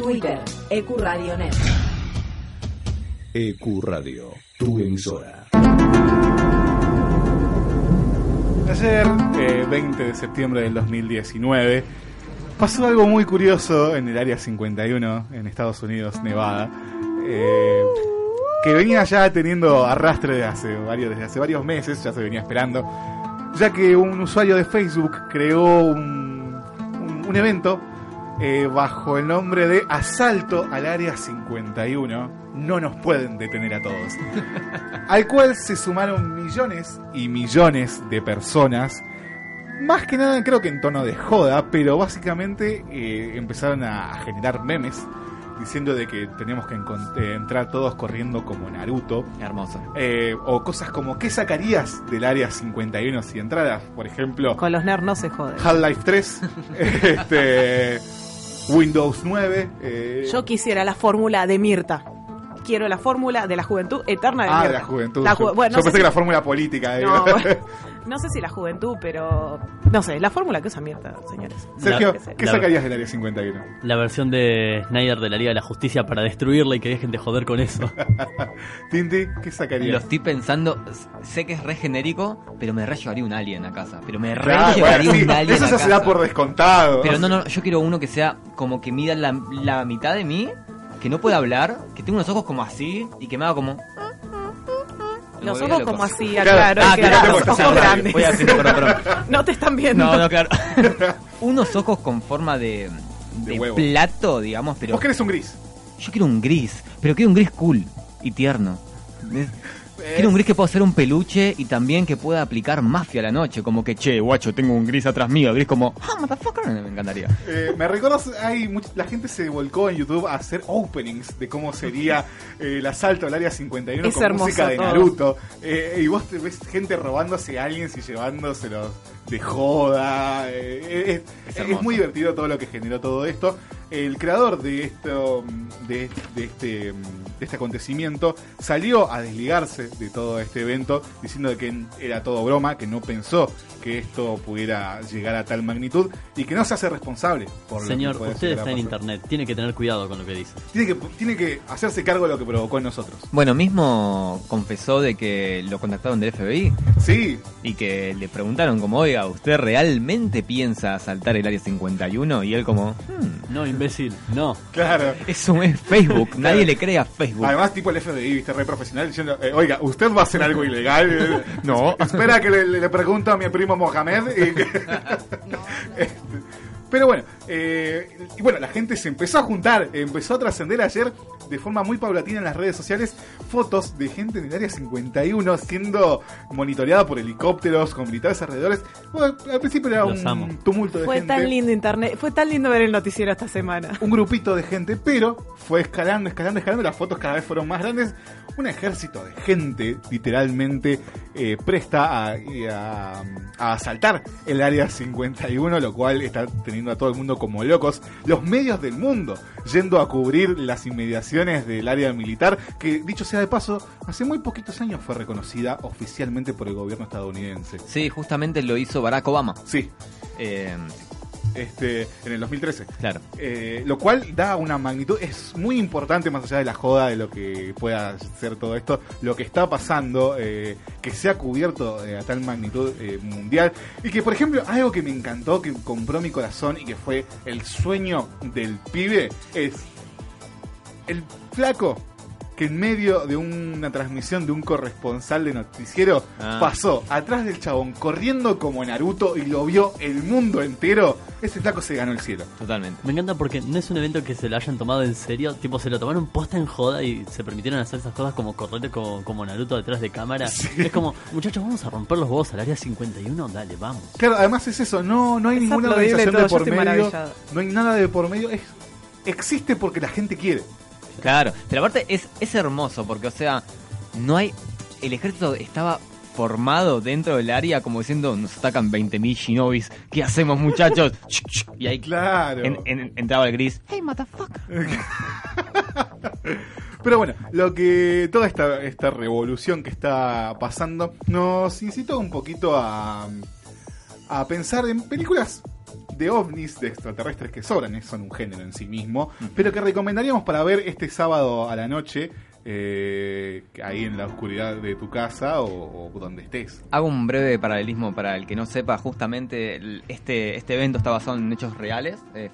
Speaker 14: Twitter Ecuradio.net.
Speaker 13: EQ Radio, tu emisora.
Speaker 5: Ayer, eh, 20 de septiembre del 2019, pasó algo muy curioso en el área 51 en Estados Unidos, Nevada, eh, que venía ya teniendo arrastre de hace varios, desde hace varios meses, ya se venía esperando, ya que un usuario de Facebook creó un, un- un evento eh, bajo el nombre de Asalto al Área 51. No nos pueden detener a todos. al cual se sumaron millones y millones de personas. Más que nada creo que en tono de joda, pero básicamente eh, empezaron a, generar memes diciendo de que tenemos que eh, entrar todos corriendo como Naruto.
Speaker 10: Hermoso.
Speaker 5: Eh, o cosas como, ¿qué sacarías del área 51 si entraras? Por ejemplo,
Speaker 6: Con los nerds no se jode.
Speaker 5: Half-Life 3, este, Windows 9. eh,
Speaker 6: Yo quisiera la fórmula de Mirta. Quiero la fórmula de la juventud eterna de
Speaker 5: ah, de la juventud.
Speaker 6: La ju-
Speaker 5: yo
Speaker 6: bueno,
Speaker 5: yo
Speaker 6: no
Speaker 5: pensé
Speaker 6: sé
Speaker 5: que
Speaker 6: si-
Speaker 5: la fórmula política. digo.
Speaker 6: No, bueno, no sé si la juventud, pero. No sé, la fórmula que usa Mirta, señores.
Speaker 5: Sergio,
Speaker 8: La-
Speaker 5: ¿qué
Speaker 8: la-
Speaker 5: sacarías del área 51?
Speaker 8: La versión de Snyder de la Liga de la Justicia para destruirla y que dejen de joder con eso.
Speaker 5: Tinti, ¿qué sacarías?
Speaker 10: Lo estoy pensando, sé que es re genérico, pero me re llevaría un alien a casa. Pero me re
Speaker 5: Claro,
Speaker 10: llevaría
Speaker 5: bueno, sí,
Speaker 10: un alien
Speaker 5: eso
Speaker 10: a
Speaker 5: se da por descontado.
Speaker 10: Pero no, no, yo quiero uno que sea como que mida la, la mitad de mí, que no pueda hablar, que tenga unos ojos como así y que me haga como.
Speaker 6: Los ojos
Speaker 10: loco.
Speaker 6: como así,
Speaker 10: Claro.
Speaker 6: aclaro.
Speaker 10: Ah, claro,
Speaker 6: eran
Speaker 10: tengo que
Speaker 6: ojos grandes.
Speaker 10: Voy a hacerlo, perdón, perdón.
Speaker 6: No te están viendo.
Speaker 10: No, no, claro. unos ojos con forma de, de,
Speaker 5: huevo.
Speaker 10: plato, digamos, pero.
Speaker 5: Vos querés un gris.
Speaker 10: Yo quiero un gris, pero quiero un gris cool y tierno. Es- Quiero un gris que pueda ser un peluche y también que pueda aplicar mafia a la noche. Como que, che, guacho, tengo un gris atrás mío. Gris como, ah, motherfucker, me encantaría.
Speaker 5: Eh, me recuerdas, hay much- la gente se volcó en YouTube a hacer openings de cómo sería eh, el asalto al área 51
Speaker 6: Es
Speaker 5: con
Speaker 6: hermoso
Speaker 5: música de
Speaker 6: todo.
Speaker 5: Naruto. Eh, y vos te ves gente robándose aliens y llevándoselos de joda. Eh, es, es muy divertido todo lo que generó todo esto. El creador de esto, de, de este, de este acontecimiento salió a desligarse de todo este evento diciendo que era todo broma, que no pensó que esto pudiera llegar a tal magnitud y que no se hace responsable por
Speaker 8: Señor,
Speaker 5: lo que puede
Speaker 8: usted está en internet, tiene que tener cuidado con lo que dice.
Speaker 5: Tiene que, tiene que hacerse cargo de lo que provocó en nosotros.
Speaker 10: Bueno, mismo confesó de que lo contactaron del FBI.
Speaker 5: Sí.
Speaker 10: Y que le preguntaron como, oiga, ¿usted realmente piensa asaltar el área 51? Y él como, "Hmm,
Speaker 8: No, imbécil, no.
Speaker 5: Claro.
Speaker 10: eso es Facebook, nadie le cree a Facebook.
Speaker 5: Además, tipo el FBI, viste, re profesional, diciendo, eh, oiga, ¿usted va a hacer algo ilegal? No. Espera que le, le pregunto a mi primo Mohamed. y Este, Pero bueno, eh, y bueno, la gente se empezó a juntar, empezó a trascender ayer de forma muy paulatina en las redes sociales fotos de gente en el área 51 siendo monitoreada por helicópteros con militares alrededores. Bueno, al principio era
Speaker 8: Los
Speaker 5: un
Speaker 8: amo.
Speaker 5: tumulto de
Speaker 6: Fue
Speaker 5: gente.
Speaker 6: tan lindo internet, fue tan lindo ver el noticiero esta semana.
Speaker 5: un grupito de gente, pero fue escalando, escalando, escalando, las fotos cada vez fueron más grandes. Un ejército de gente, literalmente, eh, presta a, a- a asaltar el área 51, lo cual está teniendo a todo el mundo como locos. Los medios del mundo yendo a cubrir las inmediaciones del área militar, que dicho sea de paso, hace muy poquitos años fue reconocida oficialmente por el gobierno estadounidense.
Speaker 10: Sí, justamente lo hizo Barack Obama.
Speaker 5: Sí.
Speaker 10: Eh,
Speaker 5: Este, en el 2013.
Speaker 10: claro.
Speaker 5: Eh, lo cual da una magnitud, es muy importante más allá de la joda de lo que pueda ser todo esto, lo que está pasando, eh, que sea cubierto eh, a tal magnitud eh, mundial y que por ejemplo algo que me encantó, que compró mi corazón y que fue el sueño del pibe, es el flaco que en medio de una transmisión de un corresponsal de noticiero
Speaker 10: Ah.
Speaker 5: pasó atrás del chabón corriendo como Naruto y lo vio el mundo entero, ese flaco se ganó el cielo.
Speaker 10: Totalmente.
Speaker 8: Me encanta porque no es un evento que se lo hayan tomado en serio, tipo se lo tomaron posta en joda y se permitieron hacer esas cosas como correr como, como Naruto detrás de cámara. Es como, muchachos, vamos a romper los huevos al área 51, dale, vamos.
Speaker 5: Claro, además es eso, no, no hay
Speaker 6: Es
Speaker 5: ninguna organización de por medio, no hay nada de por medio, es, existe porque la gente quiere.
Speaker 10: Claro, pero aparte es, es hermoso porque, o sea, no hay. El ejército estaba formado dentro del área como diciendo: Nos atacan 20.000 shinobis, ¿qué hacemos, muchachos? y ahí
Speaker 5: Claro.
Speaker 10: en- en- entraba el gris. Hey, motherfucker.
Speaker 5: Pero bueno, lo que toda esta, esta revolución que está pasando nos incitó un poquito a, a pensar en películas de ovnis, de extraterrestres que sobran, eh, son un género en sí mismo, pero que recomendaríamos para ver este sábado a la noche, eh, ahí en la oscuridad de tu casa o, o donde estés.
Speaker 10: Hago un breve paralelismo para el que no sepa. Justamente el- este, este evento está basado en hechos reales, eh,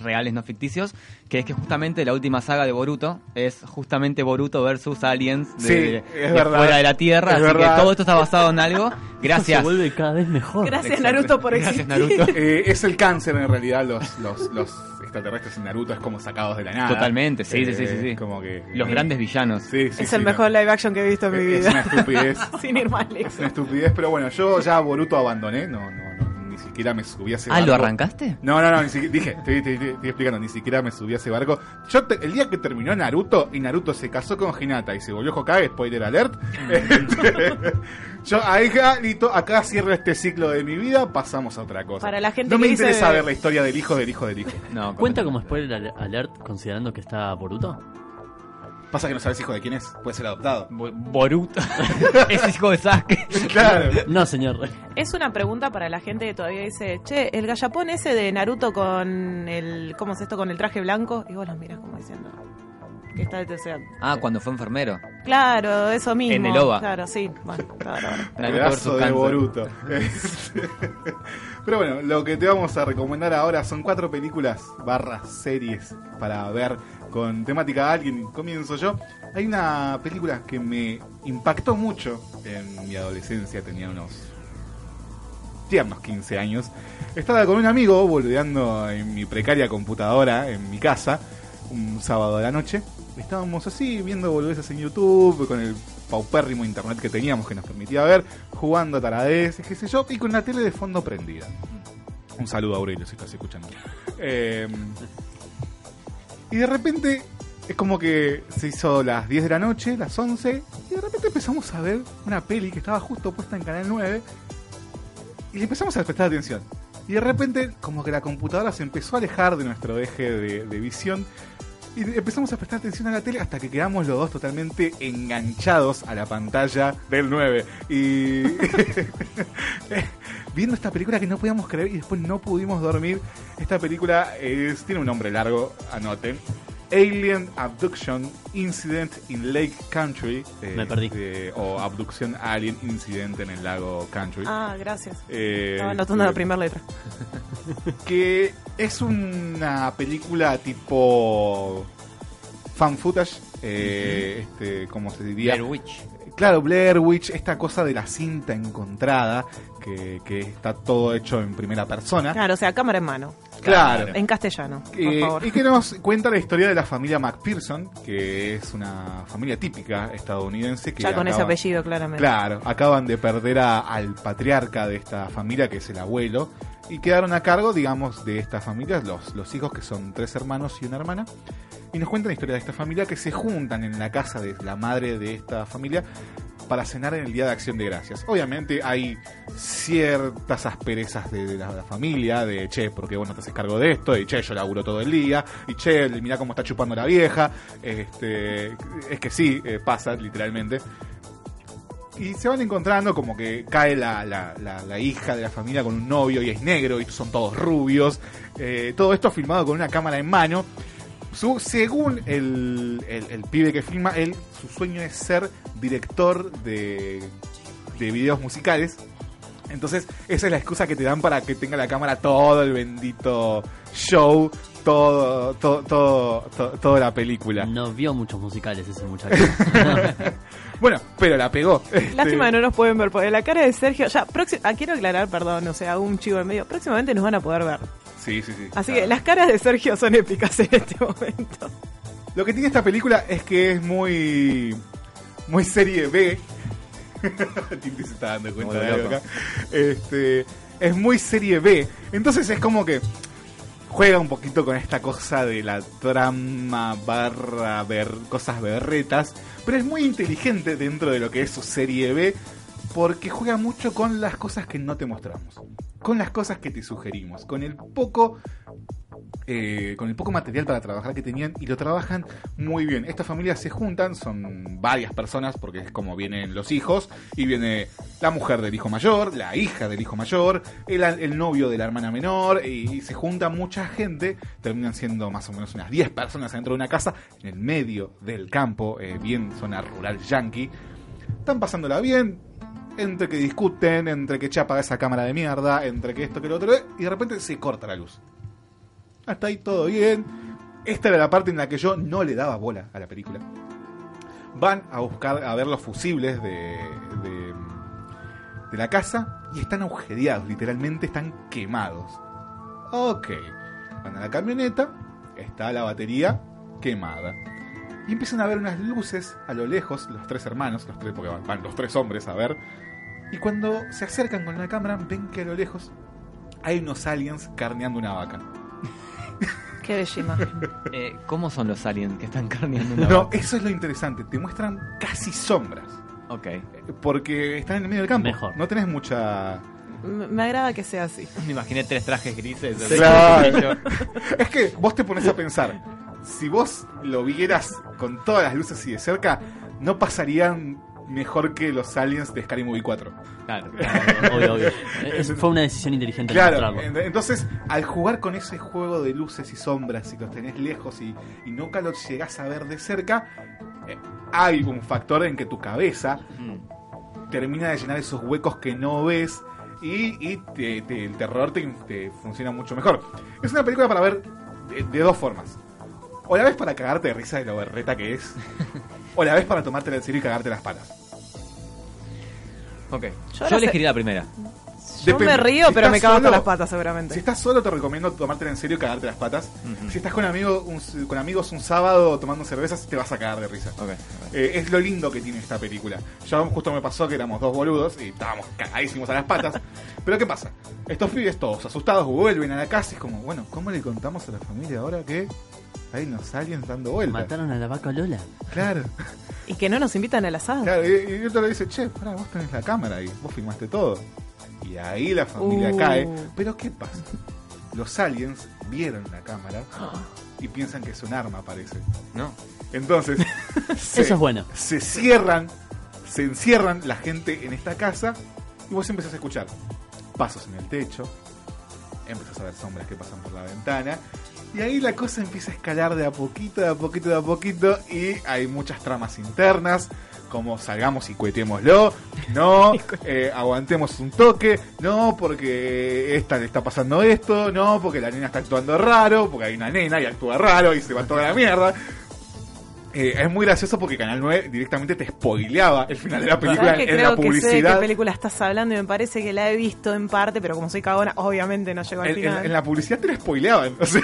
Speaker 10: reales no ficticios, que es que justamente la última saga de Boruto es justamente Boruto versus aliens de,
Speaker 5: Sí,
Speaker 10: de-
Speaker 5: es
Speaker 10: de
Speaker 5: verdad.
Speaker 10: fuera de la Tierra. Así
Speaker 5: verdad.
Speaker 10: que todo esto está basado en algo. Gracias.
Speaker 8: Se vuelve cada vez mejor.
Speaker 6: Gracias Naruto por
Speaker 10: Gracias,
Speaker 6: existir.
Speaker 10: Naruto.
Speaker 5: Eh, es el cáncer en realidad, los, los, los extraterrestres en Naruto es como sacados de la nada.
Speaker 10: Totalmente, sí, sí, sí, sí, sí.
Speaker 5: Como que...
Speaker 10: Los grandes villanos.
Speaker 5: Sí, sí,
Speaker 6: Es
Speaker 5: sí,
Speaker 6: el
Speaker 5: no.
Speaker 6: mejor live action que he visto en mi
Speaker 5: Es
Speaker 6: vida.
Speaker 5: una estupidez.
Speaker 6: Sin ir más
Speaker 5: Es una estupidez, pero bueno, yo ya Boruto abandoné, no, no, no, ni siquiera me subí a ese
Speaker 10: Ah,
Speaker 5: barco.
Speaker 10: ¿lo arrancaste?
Speaker 5: No, no, no, ni siquiera, dije, estoy, estoy- estoy- estoy explicando, ni siquiera me subí a ese barco. Yo te- el día que terminó Naruto y Naruto se casó con Hinata y se volvió Hokage, spoiler alert. este, yo ahí ya, listo, acá cierro este ciclo de mi vida, pasamos a otra cosa.
Speaker 6: Para la gente
Speaker 5: no me
Speaker 6: que dice-
Speaker 5: interesa ver la historia del hijo del hijo del hijo.
Speaker 10: No,
Speaker 8: ¿Cuenta como spoiler al- alert considerando que está Boruto?
Speaker 5: Pasa que no sabes hijo de quién es, puede ser adoptado.
Speaker 10: Bo- Boruto. es hijo de Sasuke.
Speaker 5: Claro.
Speaker 8: No, señor.
Speaker 6: Es una pregunta para la gente que todavía dice, che, el gallapón ese de Naruto con el, ¿cómo es esto? Con el traje blanco. Y vos lo miras como diciendo, que está o sea,
Speaker 10: Ah, cuando fue enfermero.
Speaker 6: Claro, eso mismo.
Speaker 10: En el OVA.
Speaker 6: Claro, sí. Bueno, claro, bueno.
Speaker 5: Pedazo de. Boruto. Pero bueno, lo que te vamos a recomendar ahora son cuatro películas barras series para ver con temática alguien. Comienzo yo. Hay una película que me impactó mucho en mi adolescencia, tenía unos tiernos 15 años. Estaba con un amigo boludeando en mi precaria computadora en mi casa un sábado de la noche. Estábamos así viendo boludeces en YouTube con el paupérrimo internet que teníamos que nos permitía ver, jugando a taradeces, qué sé yo, y con la tele de fondo prendida. Un saludo a Aurelio si estás escuchando. Eh, y de repente es como que se hizo las 10 de la noche, las 11, y de repente empezamos a ver una peli que estaba justo puesta en Canal 9 y le empezamos a prestar atención. Y de repente, como que la computadora se empezó a alejar de nuestro eje de, de visión. Y empezamos a prestar atención a la tele hasta que quedamos los dos totalmente enganchados a la pantalla del 9. Y viendo esta película que no podíamos creer y después no pudimos dormir. Esta película es, tiene un nombre largo, anoten. Alien Abduction Incident in Lake Country. eh,
Speaker 8: Me perdí.
Speaker 5: de- o Abducción Alien Incident en el lago Country.
Speaker 6: Ah, gracias.
Speaker 5: Eh,
Speaker 6: Estaba anotando
Speaker 5: que-
Speaker 6: la primera letra.
Speaker 5: que es una película tipo fan footage, eh, este, ¿cómo se diría?
Speaker 10: Blair Witch.
Speaker 5: Claro, Blair Witch, esta cosa de la cinta encontrada, que, que está todo hecho en primera persona.
Speaker 6: Claro, o sea, cámara en mano.
Speaker 5: Claro.
Speaker 6: En castellano, por favor.
Speaker 5: y que nos cuenta la historia de la familia McPherson, que es una familia típica estadounidense. Que
Speaker 6: Ya con ese apellido, claramente.
Speaker 5: Claro, acaban de perder a- al patriarca de esta familia, que es el abuelo, y quedaron a cargo, digamos, de esta familia, los, los hijos, que son tres hermanos y una hermana. Y nos cuentan la historia de esta familia que se juntan en la casa de la madre de esta familia para cenar en el Día de Acción de Gracias. Obviamente hay ciertas asperezas de, la, familia, de che, porque vos no te haces cargo de esto, y che, yo laburo todo el día, y che, mirá cómo está chupando la vieja, este, es que sí, eh, pasa literalmente. Y se van encontrando como que cae la- la hija de la familia con un novio y es negro y son todos rubios. Eh, todo esto filmado con una cámara en mano. Su- según el, el- el pibe que filma, él, su sueño es ser director de, de videos musicales. Entonces, esa es la excusa que te dan para que tenga la cámara todo el bendito show todo, todo, todo, to- toda la película.
Speaker 8: No vio muchos musicales ese muchacho.
Speaker 5: Bueno, pero la pegó. Este,
Speaker 6: Lástima que no nos pueden ver, porque la cara de Sergio. Ya, ah, quiero aclarar, perdón, o sea, un chivo en medio. Próximamente nos van a poder ver.
Speaker 5: Sí, sí, sí.
Speaker 6: Así que las caras de Sergio son épicas en este momento.
Speaker 5: Lo que tiene esta película es que es muy. muy serie B. Tinti se está dando cuenta
Speaker 10: Muy
Speaker 5: de algo acá. Este, es muy serie B. Entonces es como que juega un poquito con esta cosa de la trama barra ver cosas berretas. Pero es muy inteligente dentro de lo que es su serie B. Porque juega mucho con las cosas que no te mostramos. Con las cosas que te sugerimos. Con el poco eh, con el poco material para trabajar que tenían y lo trabajan muy bien. Estas familias se juntan, son varias personas porque es como vienen los hijos y viene la mujer del hijo mayor, la hija del hijo mayor, el, el novio de la hermana menor y, se junta mucha gente, terminan siendo más o menos unas 10 personas dentro de una casa en el medio del campo, eh, bien zona rural yankee. Están pasándola bien, entre que discuten, entre que che apaga esa cámara de mierda, entre que esto que lo otro, y de repente se corta la luz. Hasta ahí todo bien. Esta era la parte en la que yo no le daba bola a la película. Van a buscar, a ver los fusibles de, de, de la casa y están agujereados, literalmente están quemados. Ok, van a la camioneta, está la batería quemada. Y empiezan a ver unas luces a lo lejos, los tres hermanos, los tres, porque van los tres hombres a ver. Y cuando se acercan con la cámara, ven que a lo lejos hay unos aliens carneando una vaca.
Speaker 6: Qué bella imagen.
Speaker 10: Eh, ¿Cómo son los aliens que están carneando una
Speaker 5: No,
Speaker 10: vaca?
Speaker 5: eso es lo interesante. Te muestran casi sombras.
Speaker 10: Ok.
Speaker 5: Porque están en el medio del campo.
Speaker 10: Mejor.
Speaker 5: No tenés mucha.
Speaker 6: Me me agrada que sea así.
Speaker 10: Me imaginé tres trajes grises.
Speaker 5: Claro. es que vos te pones a pensar. Si vos lo vieras con todas las luces y de cerca, no pasarían mejor que los aliens de Scary Movie 4.
Speaker 10: Claro,
Speaker 8: obvio, obvio. Es- fue una decisión inteligente
Speaker 5: Claro, entonces al jugar con ese juego de luces y sombras y los tenés lejos y, y nunca los llegás a ver de cerca, eh, hay un factor en que tu cabeza termina de llenar esos huecos que no ves y, y te- te- el terror te, te funciona mucho mejor. Es una película para ver de, de dos formas. O la ves para cagarte de risa de lo berreta que es, o la ves para tomártela en serio y cagarte las patas.
Speaker 10: Ok.
Speaker 6: Yo
Speaker 10: Yo, la primera.
Speaker 6: Yo me río,
Speaker 5: Si
Speaker 6: pero me cago hasta
Speaker 5: solo-
Speaker 6: las patas seguramente.
Speaker 5: Si estás solo te recomiendo tomártela en serio y cagarte las patas. Si estás con, amigo, un- con amigos un sábado tomando cervezas, te vas a cagar de risa. Eh, es lo lindo que tiene esta película. Ya justo me pasó que éramos dos boludos y estábamos cagadísimos a las patas. Pero ¿qué pasa? Estos pibes todos asustados vuelven a la casa y es como, bueno, ¿cómo le contamos a la familia ahora que hay unos aliens dando vueltas?
Speaker 8: Mataron a la vaca Lola.
Speaker 5: Claro.
Speaker 6: Y que no nos invitan al asado.
Speaker 5: Claro, y, y otro le dice, che, pará, vos tenés la cámara y vos filmaste todo. Y ahí la familia
Speaker 6: Uh.
Speaker 5: cae. Pero ¿qué pasa? Los aliens vieron la cámara y piensan que es un arma, parece.
Speaker 10: No.
Speaker 5: Entonces, se,
Speaker 8: Eso es bueno.
Speaker 5: Se cierran, se encierran la gente en esta casa y vos empezás a escuchar pasos en el techo, empezás a ver sombras que pasan por la ventana. Y ahí la cosa empieza a escalar de a poquito, de a poquito, de a poquito. Y hay muchas tramas internas. Como salgamos y cuetémoslo. No, eh, aguantemos un toque. No, porque esta le está pasando esto. No, porque la nena está actuando raro. Porque hay una nena y actúa raro y se va toda la mierda. Eh, es muy gracioso porque Canal 9 directamente te spoileaba el final de la película
Speaker 6: ¿Sabes que
Speaker 5: en
Speaker 6: creo
Speaker 5: la
Speaker 6: que sé de qué
Speaker 5: publicidad.
Speaker 6: película estás hablando y me parece que la he visto en parte, pero como soy cagona, obviamente no llegó al
Speaker 5: En, en-
Speaker 6: final.
Speaker 5: en la publicidad te la spoileaban. O sea,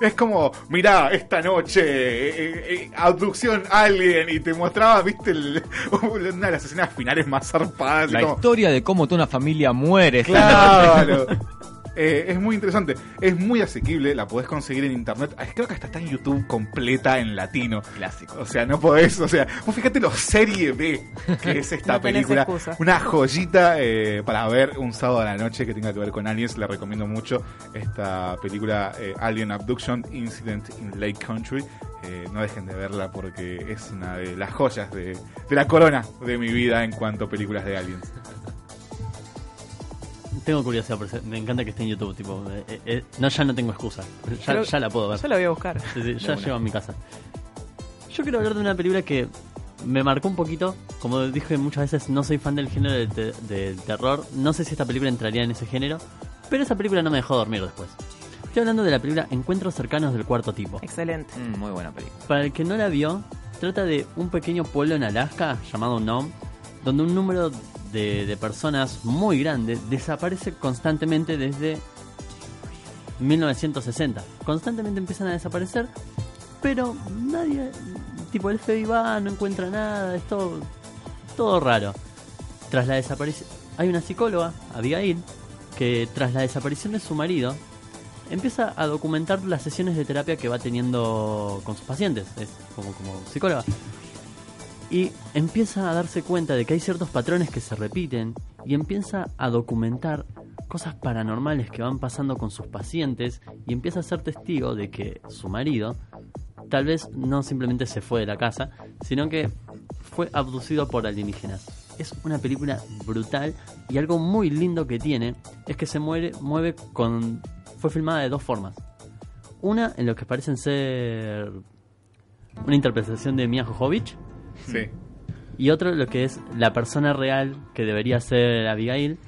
Speaker 5: es como, mirá, esta noche, eh, eh, eh, abducción alien, y te mostraba, viste, el- una de las escenas finales más zarpadas.
Speaker 10: La
Speaker 5: como-
Speaker 10: historia de cómo toda una familia muere.
Speaker 5: Claro. Eh, es muy interesante, es muy asequible, la podés conseguir en internet. Ah, Creo que hasta está en YouTube completa en latino.
Speaker 10: Clásico.
Speaker 5: O sea, no podés, o sea, vos fíjate lo serie B que es esta
Speaker 6: No
Speaker 5: película. Una joyita eh, para ver un sábado a la noche que tenga que ver con aliens. Le recomiendo mucho esta película eh, Alien Abduction Incident in Lake Country. Eh, no dejen de verla porque es una de las joyas de, de la corona de mi vida en cuanto a películas de aliens.
Speaker 8: Tengo curiosidad, por eso me encanta que esté en YouTube. Tipo, eh, eh, eh, no, ya no tengo excusa. Ya,
Speaker 6: Pero-
Speaker 8: ya la puedo ver.
Speaker 6: Yo la voy a buscar.
Speaker 8: Sí, sí,
Speaker 6: De
Speaker 8: ya llego a mi casa. Yo quiero hablar de una película que me marcó un poquito. Como dije muchas veces, no soy fan del género del, te- del terror. No sé si esta película entraría en ese género. Pero esa película no me dejó dormir después. Estoy hablando de la película Encuentros cercanos del cuarto tipo.
Speaker 6: Excelente.
Speaker 10: Mm, muy buena película.
Speaker 8: Para el que no la vio, trata de un pequeño pueblo en Alaska llamado Nome, donde un número de, personas muy grande desaparece constantemente desde 1960. Constantemente empiezan a desaparecer, pero nadie, tipo el FBI va, no encuentra nada, es todo, todo raro. Tras la desaparición, hay una psicóloga, Abigail, que tras la desaparición de su marido, empieza a documentar las sesiones de terapia que va teniendo con sus pacientes, es como, como psicóloga. Y empieza a darse cuenta de que hay ciertos patrones que se repiten y empieza a documentar cosas paranormales que van pasando con sus pacientes y empieza a ser testigo de que su marido tal vez no simplemente se fue de la casa, sino que fue abducido por alienígenas. Es una película brutal y algo muy lindo que tiene es que se mueve, mueve con... fue filmada de dos formas. Una en lo que parecen ser una interpretación de Mia Jovovich
Speaker 5: Sí.
Speaker 8: y otro lo que es la persona real que debería ser Abigail,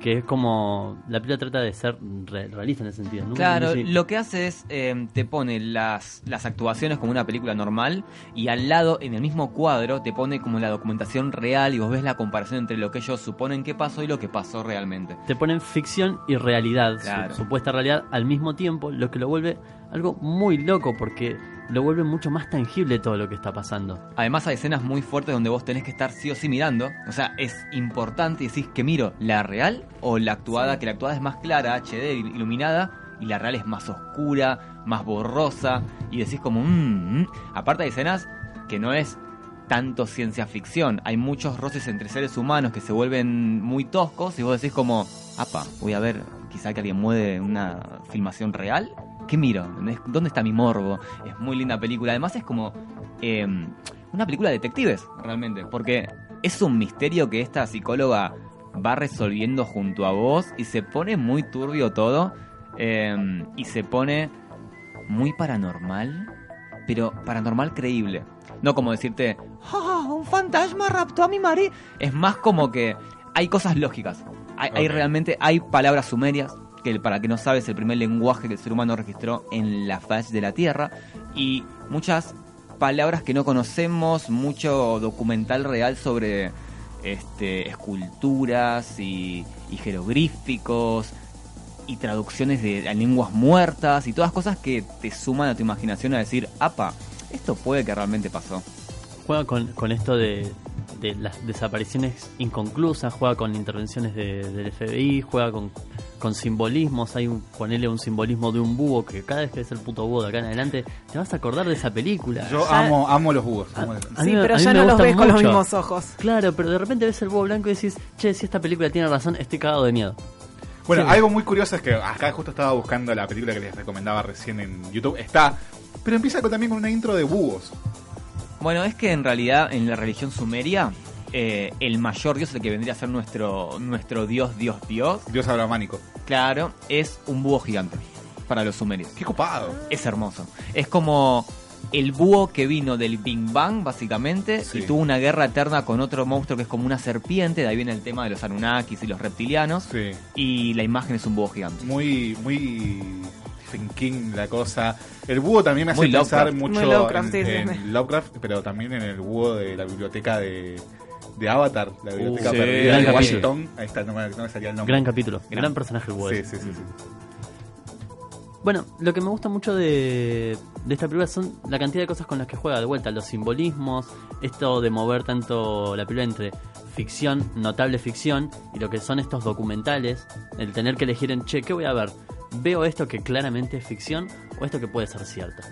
Speaker 8: que es como la película trata de ser re- realista en ese sentido. Nunca
Speaker 10: Claro, lo que hace es eh, te pone las, las actuaciones como una película normal y al lado, en el mismo cuadro, te pone como la documentación real y vos ves la comparación entre lo que ellos suponen que pasó y lo que pasó realmente.
Speaker 8: te ponen ficción y realidad, su- supuesta realidad al mismo tiempo, lo que lo vuelve algo muy loco porque lo vuelve mucho más tangible todo lo que está pasando.
Speaker 10: Además hay escenas muy fuertes donde vos tenés que estar sí o sí mirando. O sea, es importante y decís que miro la real o la actuada, que la actuada es más clara, HD, il- iluminada, y la real es más oscura, más borrosa, y decís como... "Mm, mm". Aparte hay escenas que no es tanto ciencia ficción, hay muchos roces entre seres humanos que se vuelven muy toscos y vos decís como, apa, voy a ver, quizá que alguien mueve una filmación real. ¿Qué miro? ¿Dónde está mi morbo? Es muy linda película. Además es como eh, una película de detectives, realmente. Porque es un misterio que esta psicóloga va resolviendo junto a vos y se pone muy turbio todo. eh, y se pone muy paranormal, pero paranormal creíble. No como decirte, "Ah, un fantasma raptó a mi marido. Es más como que hay cosas lógicas. Hay, hay realmente, hay palabras sumerias, que para que no sabes, el primer lenguaje que el ser humano registró en la faz de la Tierra. Y muchas palabras que no conocemos, mucho documental real sobre este, esculturas y, y jeroglíficos y traducciones de a lenguas muertas y todas cosas que te suman a tu imaginación a decir, apa, esto puede que realmente pasó.
Speaker 8: Juega con, con esto de, de las desapariciones inconclusas, juega con intervenciones de- del FBI, juega con, con simbolismos. Hay un, ponele un simbolismo de un búho que cada vez que ves el puto búho de acá en adelante te vas a acordar de esa película.
Speaker 5: Yo
Speaker 6: Ya-
Speaker 5: amo, amo los búhos. amo-
Speaker 8: A
Speaker 6: Sí,
Speaker 8: mí
Speaker 6: pero ya no los
Speaker 8: gusta
Speaker 6: ves con los mismos ojos.
Speaker 8: Claro, pero de repente ves el búho blanco y decís, che, si esta película tiene razón, estoy cagado de miedo.
Speaker 5: Bueno,
Speaker 8: Sí.
Speaker 5: algo muy curioso es que acá justo estaba buscando la película que les recomendaba recién en YouTube. Está, pero empieza con- también con una intro de búhos.
Speaker 10: Bueno, es que en realidad en la religión sumeria, eh, el mayor dios, el que vendría a ser nuestro, nuestro dios, dios, dios,
Speaker 5: Dios abramánico.
Speaker 10: claro, es un búho gigante para los sumerios.
Speaker 5: Qué copado.
Speaker 10: Es hermoso. Es como el búho que vino del Big Bang, básicamente,
Speaker 5: Sí.
Speaker 10: y tuvo una guerra eterna con otro monstruo que es como una serpiente, de ahí viene el tema de los Anunnakis y los reptilianos,
Speaker 5: Sí.
Speaker 10: y la imagen es un búho gigante.
Speaker 5: Muy, muy King la cosa. El búho también me hace
Speaker 10: Muy
Speaker 5: pensar
Speaker 10: Lovecraft.
Speaker 5: mucho
Speaker 6: Muy Lovecraft,
Speaker 5: en,
Speaker 6: sí, sí,
Speaker 5: en
Speaker 6: sí.
Speaker 5: Lovecraft, pero también en el búho de la biblioteca de, de Avatar, la biblioteca
Speaker 8: Uh, sí,
Speaker 5: perdida
Speaker 8: gran
Speaker 5: de
Speaker 8: capítulo.
Speaker 5: Washington. Ahí está, no me, no me salía el nombre.
Speaker 8: Gran capítulo, gran, personaje el búho.
Speaker 5: Sí,
Speaker 8: ese.
Speaker 5: sí, sí, sí.
Speaker 8: Bueno, lo que me gusta mucho de, de esta película son la cantidad de cosas con las que juega de vuelta, los simbolismos, esto de mover tanto la película entre ficción, notable ficción, y lo que son estos documentales, el tener que elegir en, che, ¿qué voy a ver? ¿Veo esto que claramente es ficción o esto que puede ser cierto?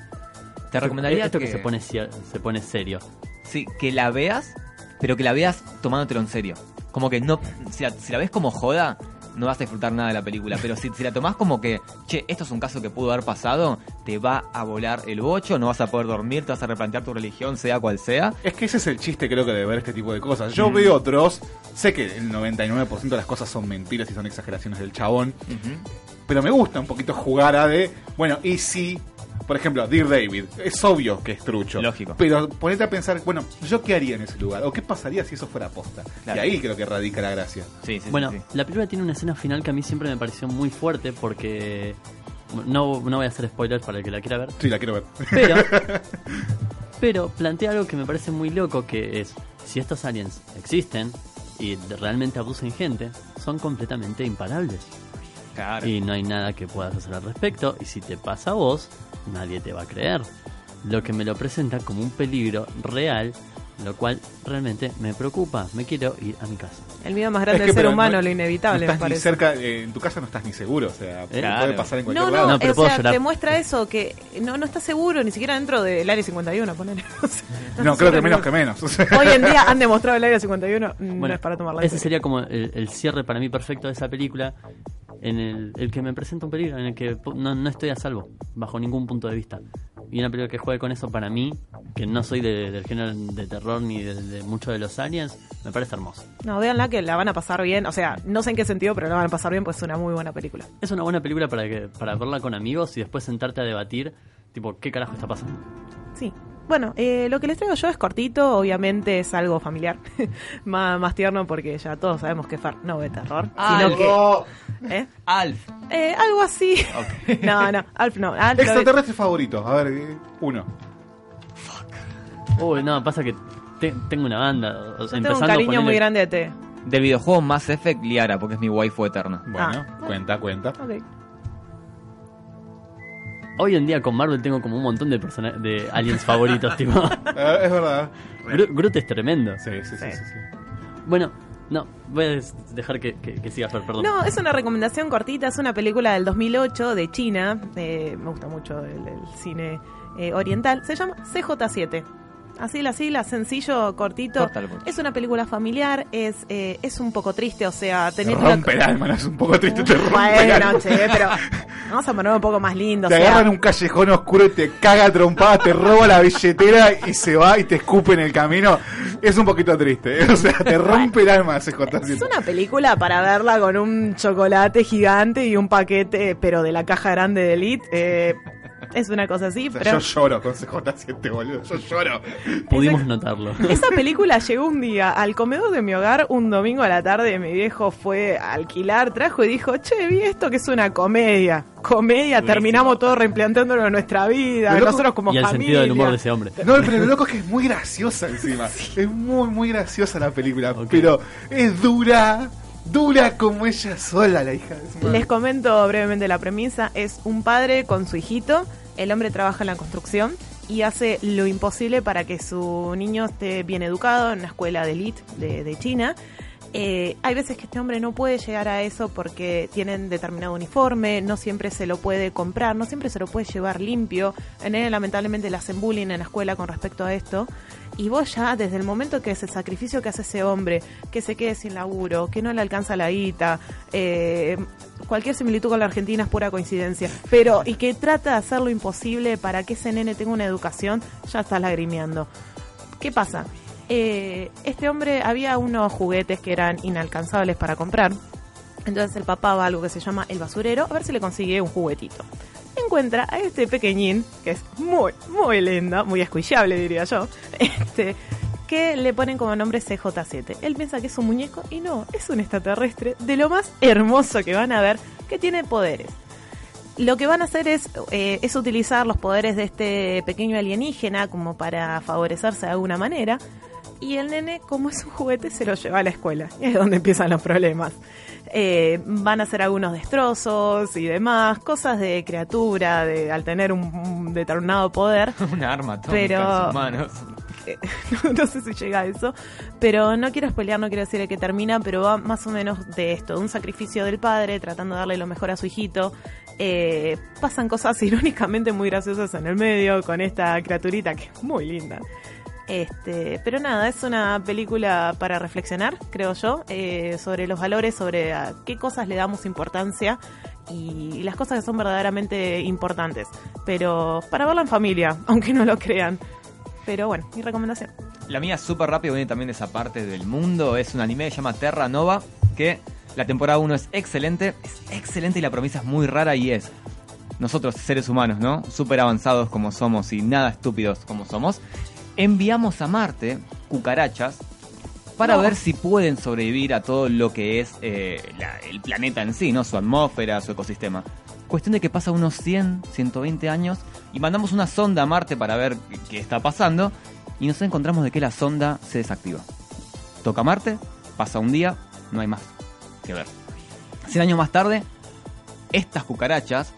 Speaker 10: Te recomendaría
Speaker 8: esto que,
Speaker 10: que-
Speaker 8: se, pone, se pone serio.
Speaker 10: Sí, que la veas, pero que la veas tomándotelo en serio. Como que no, si la, si la ves como joda, no vas a disfrutar nada de la película. Pero si, si la tomás como que, che, esto es un caso que pudo haber pasado, te va a volar el bocho, no vas a poder dormir, te vas a replantear tu religión, sea cual sea.
Speaker 5: Es que ese es el chiste, creo que, de ver este tipo de cosas. Yo
Speaker 10: Mm.
Speaker 5: veo Dross, sé que el 99% de las cosas son mentiras y son exageraciones del chabón, pero me gusta un poquito jugar a de, bueno, y si, por ejemplo, Dear David, es obvio que es trucho.
Speaker 10: Lógico.
Speaker 5: Pero ponete a pensar, bueno, ¿yo qué haría en ese lugar? ¿O qué pasaría si eso fuera posta?
Speaker 10: Claro.
Speaker 5: Y ahí creo que radica la gracia.
Speaker 10: Sí, sí,
Speaker 8: Bueno,
Speaker 10: sí, sí.
Speaker 8: la película tiene una escena final que a mí siempre me pareció muy fuerte porque No, no voy a hacer spoilers para el que la quiera ver.
Speaker 5: Sí, la quiero ver.
Speaker 8: Pero, pero plantea algo que me parece muy loco, que es, si estos aliens existen y realmente abducen gente, son completamente imparables. Y no hay nada que puedas hacer al respecto, y si te pasa a vos, nadie te va a creer. Lo que me lo presenta como un peligro real, lo cual realmente me preocupa. Me quiero ir a mi casa.
Speaker 6: El miedo más grande
Speaker 5: Es que,
Speaker 6: del ser humano,
Speaker 5: no-
Speaker 6: lo inevitable,
Speaker 5: no
Speaker 6: me
Speaker 5: estás ni cerca, eh, en tu casa no estás ni seguro, o sea, puede
Speaker 8: Claro.
Speaker 5: pasar en cualquier
Speaker 6: No,
Speaker 5: lado.
Speaker 6: no,
Speaker 8: No, pero
Speaker 6: o
Speaker 8: puedo
Speaker 6: sea,
Speaker 8: llorar.
Speaker 6: te muestra eso, que no, no estás seguro ni siquiera dentro del Área 51, ponele. O sea,
Speaker 5: No,
Speaker 6: estás
Speaker 5: creo que menos que menos. o sea.
Speaker 6: Hoy en día han demostrado el Área 51, no
Speaker 8: Bueno,
Speaker 6: es para tomar la
Speaker 8: ese sería como el, el cierre para mí perfecto de esa película, en el, el que me presenta un peligro, en el que no, no estoy a salvo, bajo ningún punto de vista. Y una película que juegue con eso para mí, que no soy de- del género de terror ni de, de mucho de los aliens, me parece hermoso.
Speaker 6: No, véanla que la van a pasar bien. O sea, no sé en qué sentido, pero la van a pasar bien, pues es una muy buena película.
Speaker 8: Es una buena película para, que, para verla con amigos y después sentarte a debatir, tipo, ¿qué carajo está pasando?
Speaker 6: Sí. Bueno, eh, lo que les traigo yo es cortito, obviamente es algo familiar, más, más tierno porque ya todos sabemos que Far no ve terror, sino que... ¿Eh?
Speaker 10: Alf.
Speaker 6: Eh, algo así. No, no, Alf no. Alf ve-
Speaker 5: Extraterrestre favorito, a ver, uno.
Speaker 8: Uy, no, pasa que te- tengo una banda. o sea,
Speaker 6: Tengo un cariño muy grande de T.
Speaker 10: Del videojuego Mass Effect, Liara, porque es mi waifu eterna.
Speaker 5: Bueno, cuenta, cuenta.
Speaker 6: Ok.
Speaker 8: Hoy en día con Marvel tengo como un montón de persona de aliens favoritos, tipo.
Speaker 5: Eh, es verdad.
Speaker 8: Gru- Groot es tremendo.
Speaker 5: Sí, sí, sí, sí. sí.
Speaker 8: Bueno, no, voy a dejar que, que, que siga Fer, perdón.
Speaker 6: No, es una recomendación cortita, es una película del 2008 de China, eh, me gusta mucho el, el cine eh, oriental, se llama CJ7. Así la sigla, sencillo, cortito.
Speaker 10: Favor.
Speaker 6: Es una película familiar, es es, es un poco triste, o sea,
Speaker 5: Te
Speaker 6: teniendo...
Speaker 5: rompe el alma, no es un poco triste, te rompe el
Speaker 6: Bueno,
Speaker 5: alma.
Speaker 6: che, pero vamos a poner un poco más lindo.
Speaker 5: Te
Speaker 6: o sea,
Speaker 5: agarran un callejón oscuro y te caga trompada, te roba la billetera y se va y te escupe en el camino. Es un poquito triste, ¿eh? o sea, te rompe el alma ese
Speaker 6: Es
Speaker 5: CJ7.
Speaker 6: una película para verla con un chocolate gigante y un paquete, pero de la caja grande de Elite. eh, es una cosa así,
Speaker 5: O sea,
Speaker 6: pero...
Speaker 5: Yo lloro con CJ7, boludo, yo lloro.
Speaker 8: Pudimos notarlo.
Speaker 6: Esa película llegó un día al comedor de mi hogar, un domingo a la tarde, mi viejo fue a alquilar, trajo y dijo, che, vi esto que es una comedia. Comedia, terminamos todos reimplantándolo en nuestra vida,
Speaker 5: Lo loco-
Speaker 6: nosotros como
Speaker 8: y el
Speaker 6: familia.
Speaker 8: sentido del humor de ese hombre.
Speaker 5: No, pero lo loco es que es muy graciosa encima. Es muy, muy graciosa la película, pero es dura, dura como ella sola, la hija de su madre.
Speaker 6: Les comento brevemente la premisa. Es un padre con su hijito. El hombre trabaja en la construcción y hace lo imposible para que su niño esté bien educado en una escuela de elite de, China. Eh, hay veces que este hombre no puede llegar a eso porque tienen determinado uniforme, no siempre se lo puede comprar, no siempre se lo puede llevar limpio. En él lamentablemente le hacen bullying en la escuela con respecto a esto. Y vos ya, desde el momento que es el sacrificio que hace ese hombre, que se quede sin laburo, que no le alcanza la guita, eh, cualquier similitud con la Argentina es pura coincidencia, pero y que trata de hacer lo imposible para que ese nene tenga una educación, ya estás lagrimeando. ¿Qué pasa? Eh, este hombre había unos juguetes que eran inalcanzables para comprar. Entonces el papá va a algo que se llama el basurero a ver si le consigue un juguetito. Encuentra a este pequeñín, que es muy, muy lindo, muy escuchable diría yo, este, que le ponen como nombre CJ7. Él piensa que es un muñeco y no, es un extraterrestre de lo más hermoso que van a ver, que tiene poderes. Lo que van a hacer es, eh, es utilizar los poderes de este pequeño alienígena como para favorecerse de alguna manera. Y el nene, como es un juguete, se lo lleva a la escuela. Y es donde empiezan los problemas. Eh, van a hacer algunos destrozos y demás, cosas de criatura, de al tener un, un determinado poder.
Speaker 10: Una arma atómica
Speaker 6: Pero-
Speaker 10: en sus manos.
Speaker 6: Eh, no, no sé si llega a eso, pero no quiero spoilear, no quiero decir de qué termina, pero va más o menos de esto, de un sacrificio del padre tratando de darle lo mejor a su hijito. Eh, pasan cosas irónicamente muy graciosas en el medio con esta criaturita que es muy linda. Este, pero nada, es una película para reflexionar, creo yo, eh, sobre los valores, sobre a qué cosas le damos importancia y las cosas que son verdaderamente importantes. Pero para verla en familia, aunque no lo crean. Pero bueno, mi recomendación.
Speaker 10: La mía súper rápido viene también de esa parte del mundo. Es un anime que se llama Terra Nova. Que la temporada 1 es excelente. Es excelente y la promesa es muy rara y es. Nosotros, seres humanos, ¿no? Súper avanzados como somos y nada estúpidos como somos. Enviamos a Marte cucarachas para
Speaker 6: No.
Speaker 10: ver si pueden sobrevivir a todo lo que es eh, la- el planeta en sí, ¿no? Su atmósfera, su ecosistema. Cuestión de que pasa unos 100, 120 años y mandamos una sonda a Marte para ver qué, qué está pasando y nos encontramos de que la sonda se desactiva. Toca Marte, pasa un día, no hay más que ver. 100 años más tarde, estas cucarachas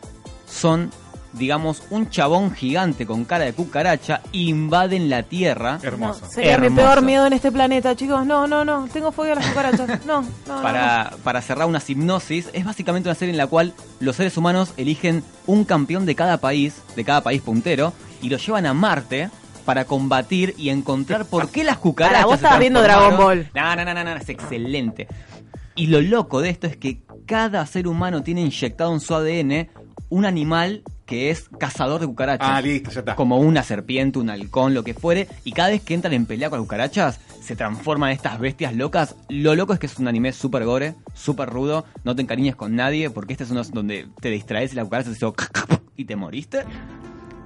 Speaker 10: son, digamos, un chabón gigante con cara de cucaracha, invaden la Tierra.
Speaker 5: Hermoso.
Speaker 6: Sería mi
Speaker 10: Hermoso.
Speaker 6: peor miedo en este planeta, chicos. No, no, no. Tengo fobia a las cucarachas. No, no, no.
Speaker 10: Para, para cerrar una hipnosis, es básicamente una serie en la cual los seres humanos eligen un campeón de cada país, de cada país puntero, y lo llevan a Marte para combatir y encontrar por qué las cucarachas.
Speaker 6: Pará, vos estabas viendo. Dragon Ball.
Speaker 10: No, no, no, no, no, es excelente. Y lo loco de esto es que cada ser humano tiene inyectado en su ADN un animal que es cazador de cucarachas.
Speaker 5: Ah, listo, ya está.
Speaker 10: Como una serpiente, un halcón, lo que fuere. Y cada vez que entran en pelea con las cucarachas, se transforman en estas bestias locas. Lo loco es que es un anime súper gore, súper rudo. No te encariñes con nadie, porque este es uno donde te distraes y la cucaracha se hizo y te moriste.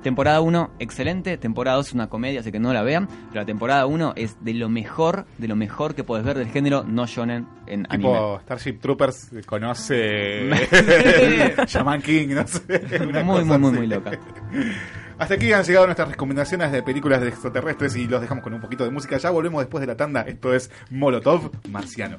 Speaker 10: Temporada 1, excelente. Temporada 2 es una comedia, así que no la vean. Pero la temporada 1 es de lo mejor, de lo mejor que puedes ver del género no shonen en anime.
Speaker 5: Tipo Starship Troopers conoce Shaman King, no sé. una
Speaker 10: Muy, muy, muy,
Speaker 5: así.
Speaker 10: muy loca.
Speaker 5: Hasta aquí han llegado nuestras recomendaciones de películas de extraterrestres y los dejamos con un poquito de música. Ya volvemos después de la tanda. Esto es Molotov Marciano.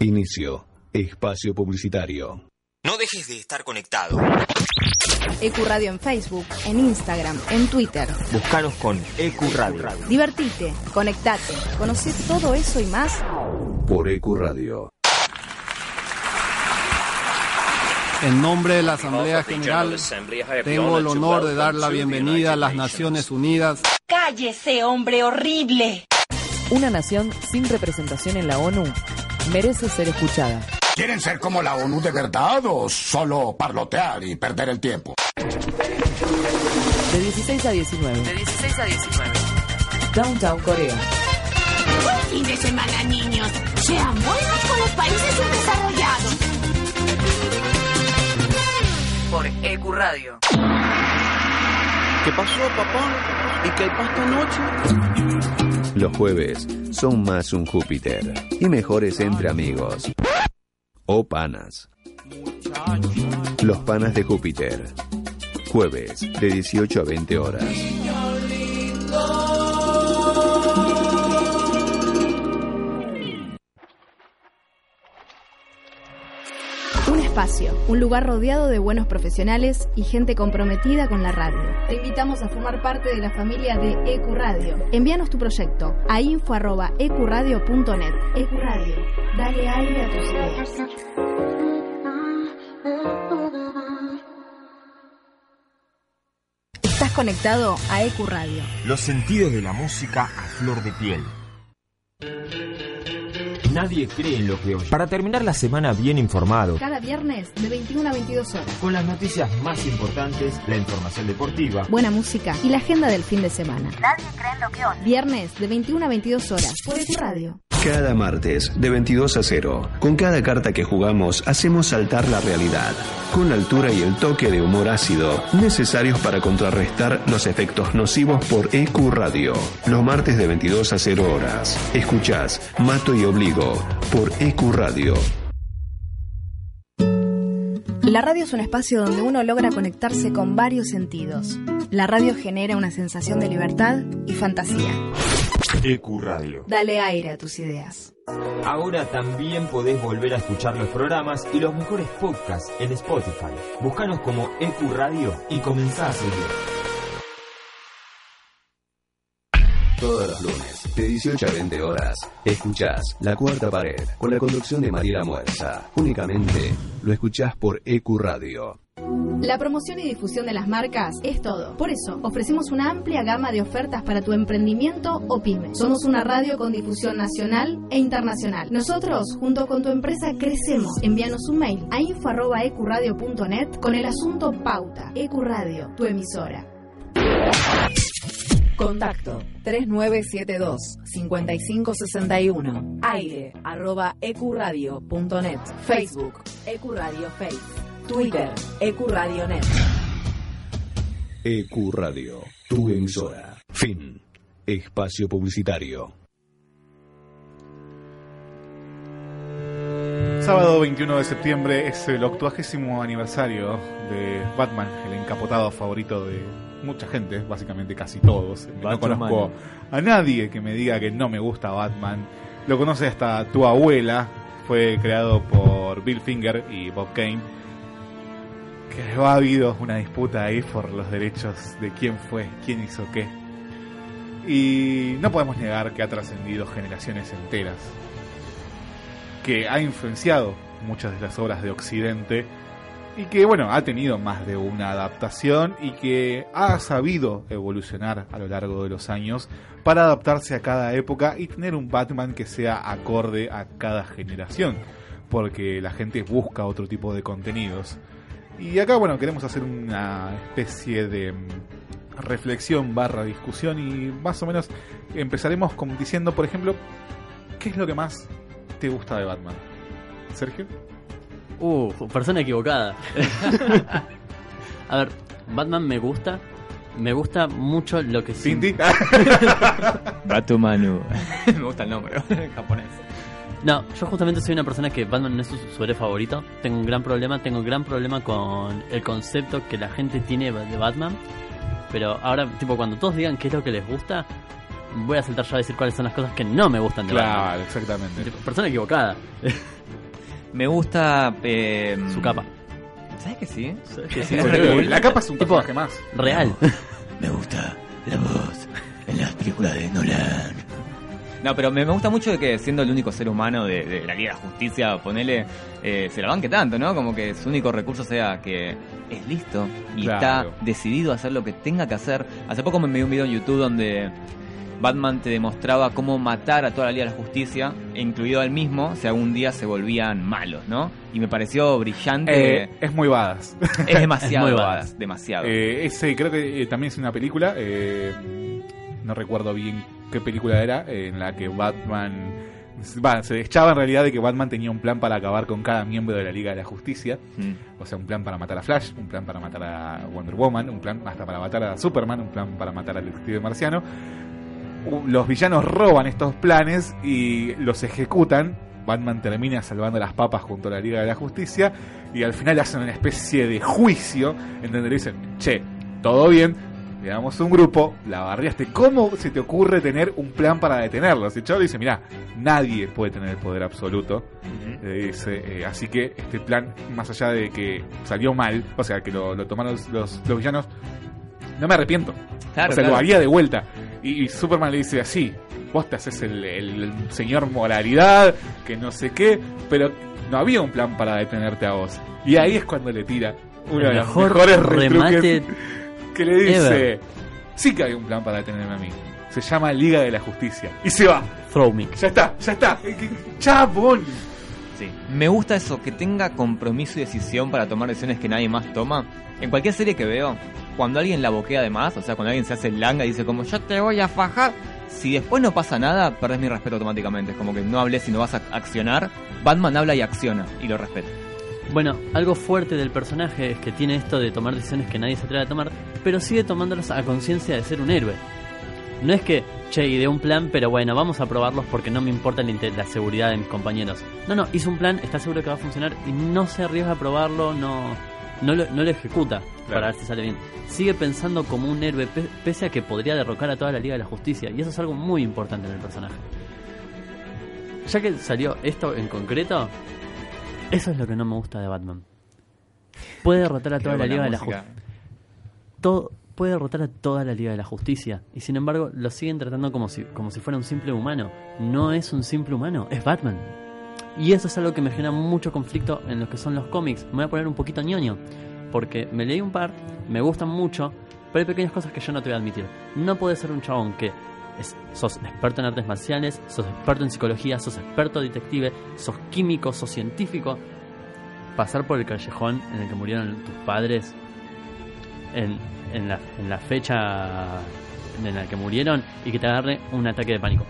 Speaker 13: Inicio. Espacio publicitario.
Speaker 15: No dejes de estar conectado.
Speaker 12: Ecuradio en Facebook, en Instagram, en Twitter.
Speaker 15: Búscanos con EQ Radio.
Speaker 12: Divertite, conectate, conoce todo eso y más.
Speaker 13: Por Ecuradio.
Speaker 16: En nombre de la Asamblea General, tengo el honor de dar la bienvenida a las Naciones Unidas.
Speaker 17: ¡Cállese, hombre horrible!
Speaker 18: Una nación sin representación en la ONU merece ser escuchada.
Speaker 19: ¿Quieren ser como la ONU de verdad o solo parlotear y perder el tiempo?
Speaker 18: De 16 a 19.
Speaker 17: De 16 a 19.
Speaker 18: Downtown Corea.
Speaker 17: Buen fin de semana, niños. Sean buenos con los países subdesarrollados.
Speaker 18: Por EQ Radio.
Speaker 20: ¿Qué pasó, papá? ¿Y qué pasa esta noche?
Speaker 13: Los jueves son más un Júpiter y mejores entre amigos. O panas. Los panas de Júpiter. Jueves de 18 a 20 horas.
Speaker 21: Espacio, un lugar rodeado de buenos profesionales y gente comprometida con la radio. Te invitamos a formar parte de la familia de EQ Radio. Envíanos tu proyecto a info@ecuradio.net. EQ Radio, dale aire a tus ideas. Estás conectado a EQ Radio.
Speaker 15: Los sentidos de la música a flor de piel. Nadie cree en lo que oye. Para terminar la semana bien informado,
Speaker 21: Cada viernes de 21 a 22 horas.
Speaker 15: con las noticias más importantes, la información deportiva,
Speaker 21: Buena música y la agenda del fin de semana.
Speaker 17: Nadie cree en lo que oye.
Speaker 21: Viernes de 21 a 22 horas por EQ Radio.
Speaker 13: Cada martes, de 22 a 0, con cada carta que jugamos hacemos saltar la realidad, con la altura y el toque de humor ácido necesarios para contrarrestar los efectos nocivos por EQ Radio. Los martes de 22 a 0 horas. Escuchás Mato y Obligo por EQ Radio.
Speaker 12: La radio es un espacio donde uno logra conectarse con varios sentidos. La radio genera una sensación de libertad y fantasía.
Speaker 15: EQ Radio.
Speaker 12: Dale aire a tus ideas.
Speaker 15: Ahora también podés volver a escuchar los programas y los mejores podcasts en Spotify. Búscanos como EQ Radio y comenzá a seguir.
Speaker 13: Todos los lunes, de 18 a 20 horas, escuchás La Cuarta Pared con la conducción de Mariela Muerza. Únicamente lo escuchás por EQ Radio.
Speaker 21: La promoción y difusión de las marcas es todo. Por eso, ofrecemos una amplia gama de ofertas para tu emprendimiento o pyme. Somos una radio con difusión nacional e internacional. Nosotros, junto con tu empresa, crecemos. Envíanos un mail a info.ecuradio.net con el asunto Pauta. Ecuradio, tu emisora.
Speaker 14: Contacto 3972-5561. Aire arroba ecuradio.net. Facebook Ecuradio Face. Twitter Ecuradio.net.
Speaker 13: EQ E Radio, tu emisora. Fin. Espacio publicitario.
Speaker 5: Sábado 21 de septiembre es el octuagésimo aniversario de Batman, el encapotado favorito de mucha gente, básicamente casi todos. No conozco a nadie que me diga que no me gusta Batman. Lo conoce hasta tu abuela. Fue creado por Bill Finger y Bob Kane. Que ha habido una disputa ahí por los derechos de quién fue, quién hizo qué. Y no podemos negar que ha trascendido generaciones enteras que ha influenciado muchas de las obras de Occidente y que bueno, ha tenido más de una adaptación y que ha sabido evolucionar a lo largo de los años para adaptarse a cada época y tener un Batman que sea acorde a cada generación, porque la gente busca otro tipo de contenidos. Y acá bueno, queremos hacer una especie de mm, reflexión barra discusión y más o menos empezaremos diciendo, por ejemplo, ¿qué es lo que más te gusta de Batman? Sergio.
Speaker 8: Uh, persona equivocada. A ver, Batman me gusta. Me gusta mucho lo que sí.
Speaker 10: Batumanu. Me gusta el nombre en japonés.
Speaker 8: No, yo justamente soy una persona que Batman no es su superhéroe favorito. Tengo un gran problema, tengo un gran problema con el concepto que la gente tiene de Batman. Pero ahora, tipo, cuando todos digan qué es lo que les gusta, voy a saltar ya a decir cuáles son las cosas que no me gustan de
Speaker 5: Claro,
Speaker 8: Batman.
Speaker 5: exactamente.
Speaker 8: Persona equivocada.
Speaker 10: Me gusta. eh,
Speaker 8: Su capa.
Speaker 10: ¿Sabes que sí?
Speaker 8: ¿Sabes que sí?
Speaker 5: La capa es un
Speaker 8: Tipo,
Speaker 5: personaje más.
Speaker 8: Real.
Speaker 20: Me gusta la voz en las películas de Nolan.
Speaker 10: No, pero me, me gusta mucho de que siendo el único ser humano de, de la Liga de la Justicia, ponele, eh, se la banque tanto, ¿no? Como que su único recurso sea que es listo y
Speaker 5: Claro.
Speaker 10: está decidido a hacer lo que tenga que hacer. Hace poco me vi un video en YouTube donde Batman te demostraba cómo matar a toda la Liga de la Justicia, incluido al mismo, si algún día se volvían malos, ¿no? Y me pareció brillante.
Speaker 5: Eh, es muy badass.
Speaker 10: es demasiado
Speaker 8: muy
Speaker 10: badass,
Speaker 8: badass.
Speaker 10: demasiado.
Speaker 5: Eh, ese creo que eh, también es una película. eh, no recuerdo bien qué película era, en la que Batman se echaba en realidad de que Batman tenía un plan para acabar con cada miembro de la Liga de la Justicia.
Speaker 10: Mm.
Speaker 5: O sea, un plan para matar a Flash, un plan para matar a Wonder Woman, un plan hasta para matar a Superman, un plan para matar al detective marciano. Los villanos roban estos planes y los ejecutan. Batman termina salvando las papas junto a la Liga de la Justicia y al final hacen una especie de juicio en donde le dicen, che, todo bien, le damos un grupo, la barriaste, ¿cómo se te ocurre tener un plan para detenerlos? Y Chavo dice, mira, nadie puede tener el poder absoluto. Dice, eh, así que este plan, más allá de que salió mal, o sea, que lo, lo tomaron los, los- los villanos, no me arrepiento.
Speaker 10: Claro,
Speaker 5: o sea,
Speaker 10: claro.
Speaker 5: lo haría de vuelta. Y, y Superman le dice así, vos te haces el, el- el señor moralidad, que no sé qué, pero no había un plan para detenerte a vos. Y ahí es cuando le tira uno
Speaker 8: El
Speaker 5: de los
Speaker 8: mejor
Speaker 5: mejores
Speaker 8: remate
Speaker 5: retruques que le dice,
Speaker 8: ever.
Speaker 5: sí que hay un plan para detenerme a mí. Se llama Liga de la Justicia. Y se va.
Speaker 8: Throw me.
Speaker 5: Ya está, ya está. Chabón.
Speaker 10: Sí. Me gusta eso, que tenga compromiso y decisión para tomar decisiones que nadie más toma. En cualquier serie que veo, cuando alguien la boquea de más, o sea, cuando alguien se hace langa y dice como yo te voy a fajar, si después no pasa nada, perdés mi respeto automáticamente. Es como que no hables y no vas a accionar. Batman habla y acciona, y lo respeto.
Speaker 8: Bueno, algo fuerte del personaje es que tiene esto de tomar decisiones que nadie se atreve a tomar, pero sigue tomándolas a conciencia de ser un héroe. No es que, che, ideé un plan, pero bueno, vamos a probarlos porque no me importa la seguridad de mis compañeros. No, no, hizo un plan, está seguro que va a funcionar y no se arriesga a probarlo, no, no, lo, no lo ejecuta para ver si sale bien. Sigue pensando como un héroe, pe- pese a que podría derrocar a toda la Liga de la Justicia, y eso es algo muy importante en el personaje. Ya que salió esto en concreto, eso es lo que no me gusta de Batman. Puede derrotar a toda la Liga de la. Justicia. Todo puede derrotar a toda la Liga de la Justicia y sin embargo lo siguen tratando como si como si fuera un simple humano. No es un simple humano, es Batman. Y eso es algo que me genera mucho conflicto en lo que son los cómics. Me voy a poner un poquito ñoño porque me leí un par, me gustan mucho, pero hay pequeñas cosas que yo no te voy a admitir. No puede ser un chabón que es- sos experto en artes marciales, sos experto en psicología, sos experto detective, sos químico, sos científico. Pasar por el callejón en el que murieron tus padres, en, en, en la fecha en la que murieron, y que te agarre un ataque de pánico.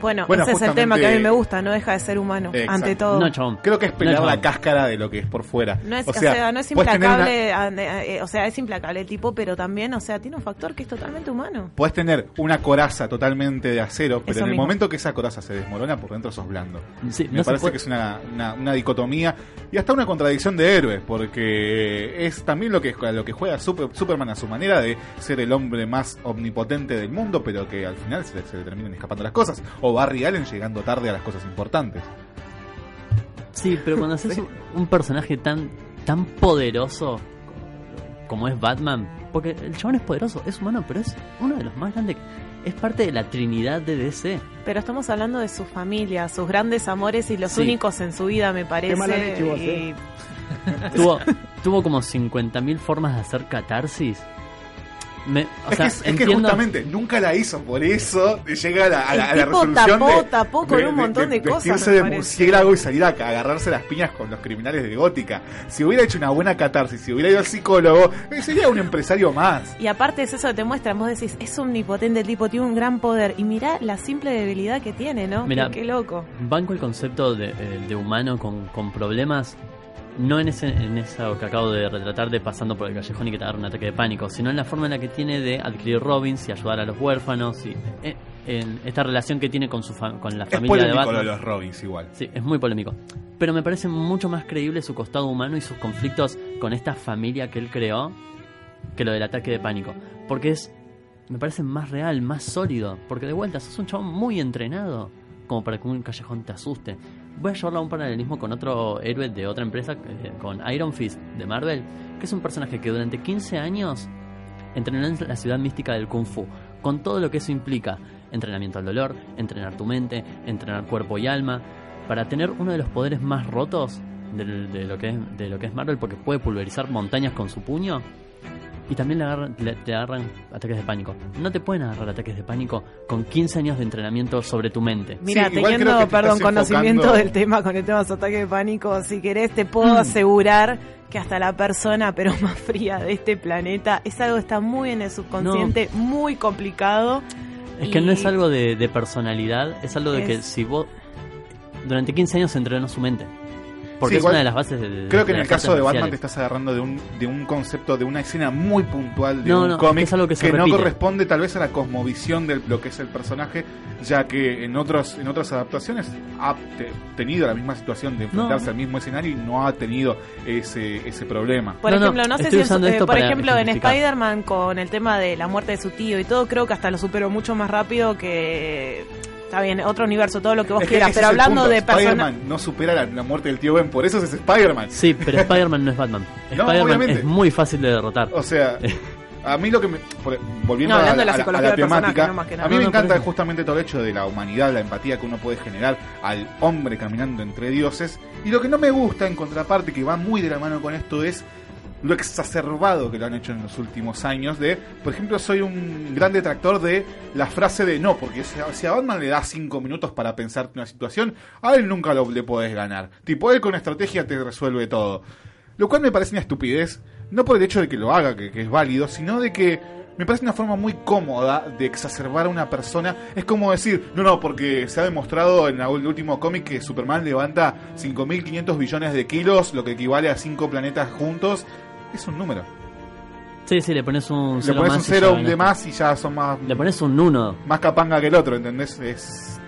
Speaker 6: Bueno,
Speaker 5: Bueno,
Speaker 6: ese es el tema que a mí me gusta, no deja de ser humano,
Speaker 5: Exacto.
Speaker 6: ante todo.
Speaker 8: No, chabón.
Speaker 5: Creo que es pelear
Speaker 8: No,
Speaker 5: la cáscara de lo que es por fuera.
Speaker 6: No es,
Speaker 5: o
Speaker 6: o
Speaker 5: sea,
Speaker 6: no es
Speaker 5: una-
Speaker 6: implacable, eh, eh, o sea, es implacable el tipo, pero también, o sea, tiene un factor que es totalmente humano.
Speaker 5: Puedes tener una coraza totalmente de acero, pero
Speaker 6: Eso
Speaker 5: en el
Speaker 6: mismo.
Speaker 5: momento que esa coraza se desmorona, por dentro sos blando.
Speaker 8: Sí,
Speaker 5: Me
Speaker 8: no
Speaker 5: parece
Speaker 8: puede-
Speaker 5: que es una, una- una dicotomía y hasta una contradicción de héroes, porque es también lo que, lo que juega Super- Superman a su manera de ser el hombre más omnipotente del mundo, pero que al final se, se le terminan escapando las cosas. O Barry Allen llegando tarde a las cosas importantes.
Speaker 8: Sí, pero cuando haces un, un personaje tan, tan poderoso como es Batman, porque el chabón es poderoso, es humano, pero es uno de los más grandes. Es parte de la trinidad de DC.
Speaker 6: Pero estamos hablando de su familia, sus grandes amores y los
Speaker 8: Sí.
Speaker 6: únicos en su vida, me parece.
Speaker 8: mala leche vos,
Speaker 6: y-
Speaker 8: eh. tuvo, tuvo como 50.000 formas de hacer catarsis. Me, o
Speaker 5: es,
Speaker 8: sea,
Speaker 5: que, es que
Speaker 8: entiendo-
Speaker 5: justamente nunca la hizo, por eso llega a la, a la,
Speaker 6: El
Speaker 5: a la resolución
Speaker 6: tapó,
Speaker 5: de,
Speaker 6: tapó con un montón de cosas,
Speaker 5: vestirse
Speaker 6: me
Speaker 5: de murciélago y salir a agarrarse las piñas con los criminales de Gótica. Si hubiera hecho una buena catarsis, si hubiera ido al psicólogo, eh, sería un empresario más.
Speaker 6: Y aparte es eso que te muestran, vos decís, es omnipotente el tipo, tiene un gran poder. Y mirá la simple debilidad que tiene, ¿no?
Speaker 8: Mirá,
Speaker 6: qué, qué loco.
Speaker 8: Banco el concepto de, eh, de humano con, con problemas, no en, ese, en eso que acabo de retratar de pasando por el callejón y que te agarra un ataque de pánico, sino en la forma en la que tiene de adquirir Robins y ayudar a los huérfanos y eh, en esta relación que tiene con, su con la
Speaker 5: Es
Speaker 8: familia de
Speaker 5: polémico lo
Speaker 8: Batman.
Speaker 5: de los Robins igual.
Speaker 8: Sí, es muy polémico. Pero me parece mucho más creíble su costado humano y sus conflictos con esta familia que él creó que lo del ataque de pánico. Porque es, me parece más real, más sólido. Porque de vuelta, sos un chabón muy entrenado como para que un callejón te asuste. Voy a llevarlo a un paralelismo con otro héroe de otra empresa, eh, con Iron Fist de Marvel, que es un personaje que durante 15 años entrenó en la ciudad mística del Kung Fu, con todo lo que eso implica. Entrenamiento al dolor, entrenar tu mente, entrenar cuerpo y alma, para tener uno de los poderes más rotos de, lo que es, de lo que es Marvel, porque puede pulverizar montañas con su puño. Y también le agarran, le- te agarran ataques de pánico. No te pueden agarrar ataques de pánico con 15 años de entrenamiento sobre tu mente.
Speaker 6: Mira, teniendo,
Speaker 5: te
Speaker 6: perdón, conocimiento
Speaker 5: enfocando-
Speaker 6: del tema con el tema de los ataques de pánico, si querés te puedo asegurar que hasta la persona pero más fría de este planeta es algo que está muy en el subconsciente, muy complicado.
Speaker 8: Es que no es algo de, de personalidad, es algo de que si vos durante 15 años entrenó su mente. Porque
Speaker 5: Sí,
Speaker 8: es
Speaker 5: igual
Speaker 8: una de las bases de
Speaker 5: Creo que
Speaker 8: de
Speaker 5: en el caso de Batman te estás agarrando de un, de un concepto, de una escena muy puntual de
Speaker 8: No,
Speaker 5: un
Speaker 8: no,
Speaker 5: cómic
Speaker 8: es algo que se
Speaker 5: no corresponde tal vez a la cosmovisión de lo que es el personaje, ya que en otros en otras adaptaciones ha te- tenido la misma situación de enfrentarse
Speaker 6: No.
Speaker 5: al mismo escenario y no ha tenido ese, ese problema.
Speaker 6: Por ejemplo, no, sé si en su- eh, por ejemplo en Spider-Man con el tema de la muerte de su tío y todo, creo que hasta lo superó mucho más rápido que está bien, otro universo, todo lo que vos
Speaker 5: Es que
Speaker 6: quieras, pero hablando de personas
Speaker 5: Spider-Man no supera la, la muerte del tío Ben, por eso es Spider-Man.
Speaker 8: Sí, pero Spider-Man no es Batman.
Speaker 5: No,
Speaker 8: Spider-Man
Speaker 5: obviamente.
Speaker 8: es muy fácil de derrotar.
Speaker 5: O sea, a mí lo que me. por- volviendo
Speaker 6: No,
Speaker 5: a,
Speaker 6: de la
Speaker 5: a- a
Speaker 6: psicología del
Speaker 5: temática,
Speaker 6: personaje, no más que nada.
Speaker 5: a mí
Speaker 6: No,
Speaker 5: me encanta justamente todo el hecho de la humanidad, la empatía que uno puede generar al hombre caminando entre dioses. Y lo que no me gusta, en contraparte, que va muy de la mano con esto, es lo exacerbado que lo han hecho en los últimos años de, por ejemplo, soy un gran detractor de la frase de no, porque si a, Batman le das cinco minutos para pensar una situación, a él nunca lo, le podés ganar. Tipo, él con estrategia te resuelve todo. Lo cual me parece una estupidez, no por el hecho de que lo haga, que, que es válido, sino de que me parece una forma muy cómoda de exacerbar a una persona. Es como decir, no, no, porque se ha demostrado en el último cómic que Superman levanta 5.500 billones de kilos, lo que equivale a cinco planetas juntos. Es un número.
Speaker 8: Sí, sí, le pones un
Speaker 5: Le
Speaker 8: cero
Speaker 5: pones un
Speaker 8: más y
Speaker 5: cero
Speaker 8: ya
Speaker 5: de
Speaker 8: ganaste.
Speaker 5: más y ya son más.
Speaker 8: Le pones un uno.
Speaker 5: Más capanga que el otro, ¿entendés? Es.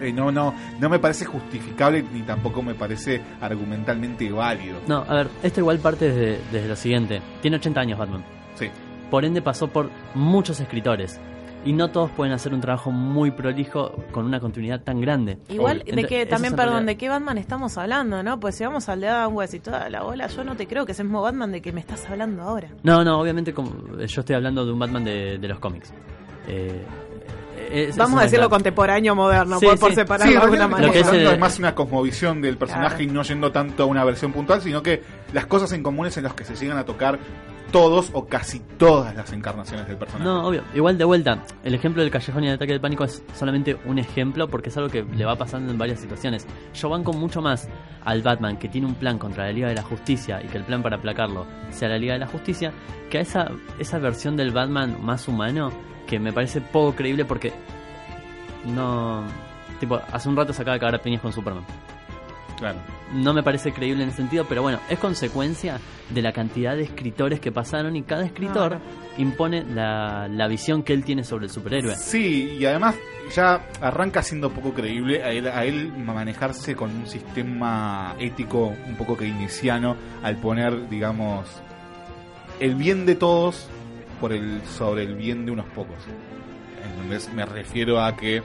Speaker 5: eh, no, no, no me parece justificable ni tampoco me parece argumentalmente válido.
Speaker 8: No, a ver, esto igual parte desde, desde lo siguiente. Tiene 80 años Batman.
Speaker 5: Sí.
Speaker 8: Por ende pasó por muchos escritores. Y no todos pueden hacer un trabajo muy prolijo con una continuidad tan grande.
Speaker 6: Igual, de que también, perdón,
Speaker 8: realidad-
Speaker 6: de qué Batman estamos hablando, ¿no? Pues si vamos al de Adam West y toda la bola, yo no te creo que es el mismo Batman de que me estás hablando ahora.
Speaker 8: No, no, obviamente como, yo estoy hablando de un Batman de, de los cómics. Eh, es-
Speaker 6: Vamos
Speaker 8: es
Speaker 6: a decirlo contemporáneo moderno,
Speaker 8: Sí,
Speaker 6: por, por
Speaker 8: sí.
Speaker 6: separarlo
Speaker 5: Sí,
Speaker 6: de alguna manera.
Speaker 5: estamos hablando
Speaker 8: es,
Speaker 5: de
Speaker 8: eh,
Speaker 5: más una cosmovisión del personaje y no yendo tanto a una versión puntual, sino que las cosas en comunes en las que se llegan a tocar todos o casi todas las encarnaciones del personaje.
Speaker 8: No, obvio. Igual de vuelta, el ejemplo del callejón y el ataque del pánico es solamente un ejemplo porque es algo que le va pasando en varias situaciones. Yo banco mucho más al Batman que tiene un plan contra la Liga de la Justicia y que el plan para aplacarlo sea la Liga de la Justicia, que a esa, esa versión del Batman más humano que me parece poco creíble porque no... Tipo, hace un rato se acaba de cagar piñas con Superman.
Speaker 5: Claro.
Speaker 8: No me parece creíble en ese sentido, pero bueno, es consecuencia de la cantidad de escritores que pasaron y cada escritor impone la, la visión que él tiene sobre el superhéroe.
Speaker 5: Sí, y además ya arranca siendo poco creíble a él, a él manejarse con un sistema ético un poco keynesiano al poner, digamos, el bien de todos por el sobre el bien de unos pocos. Entonces me refiero a que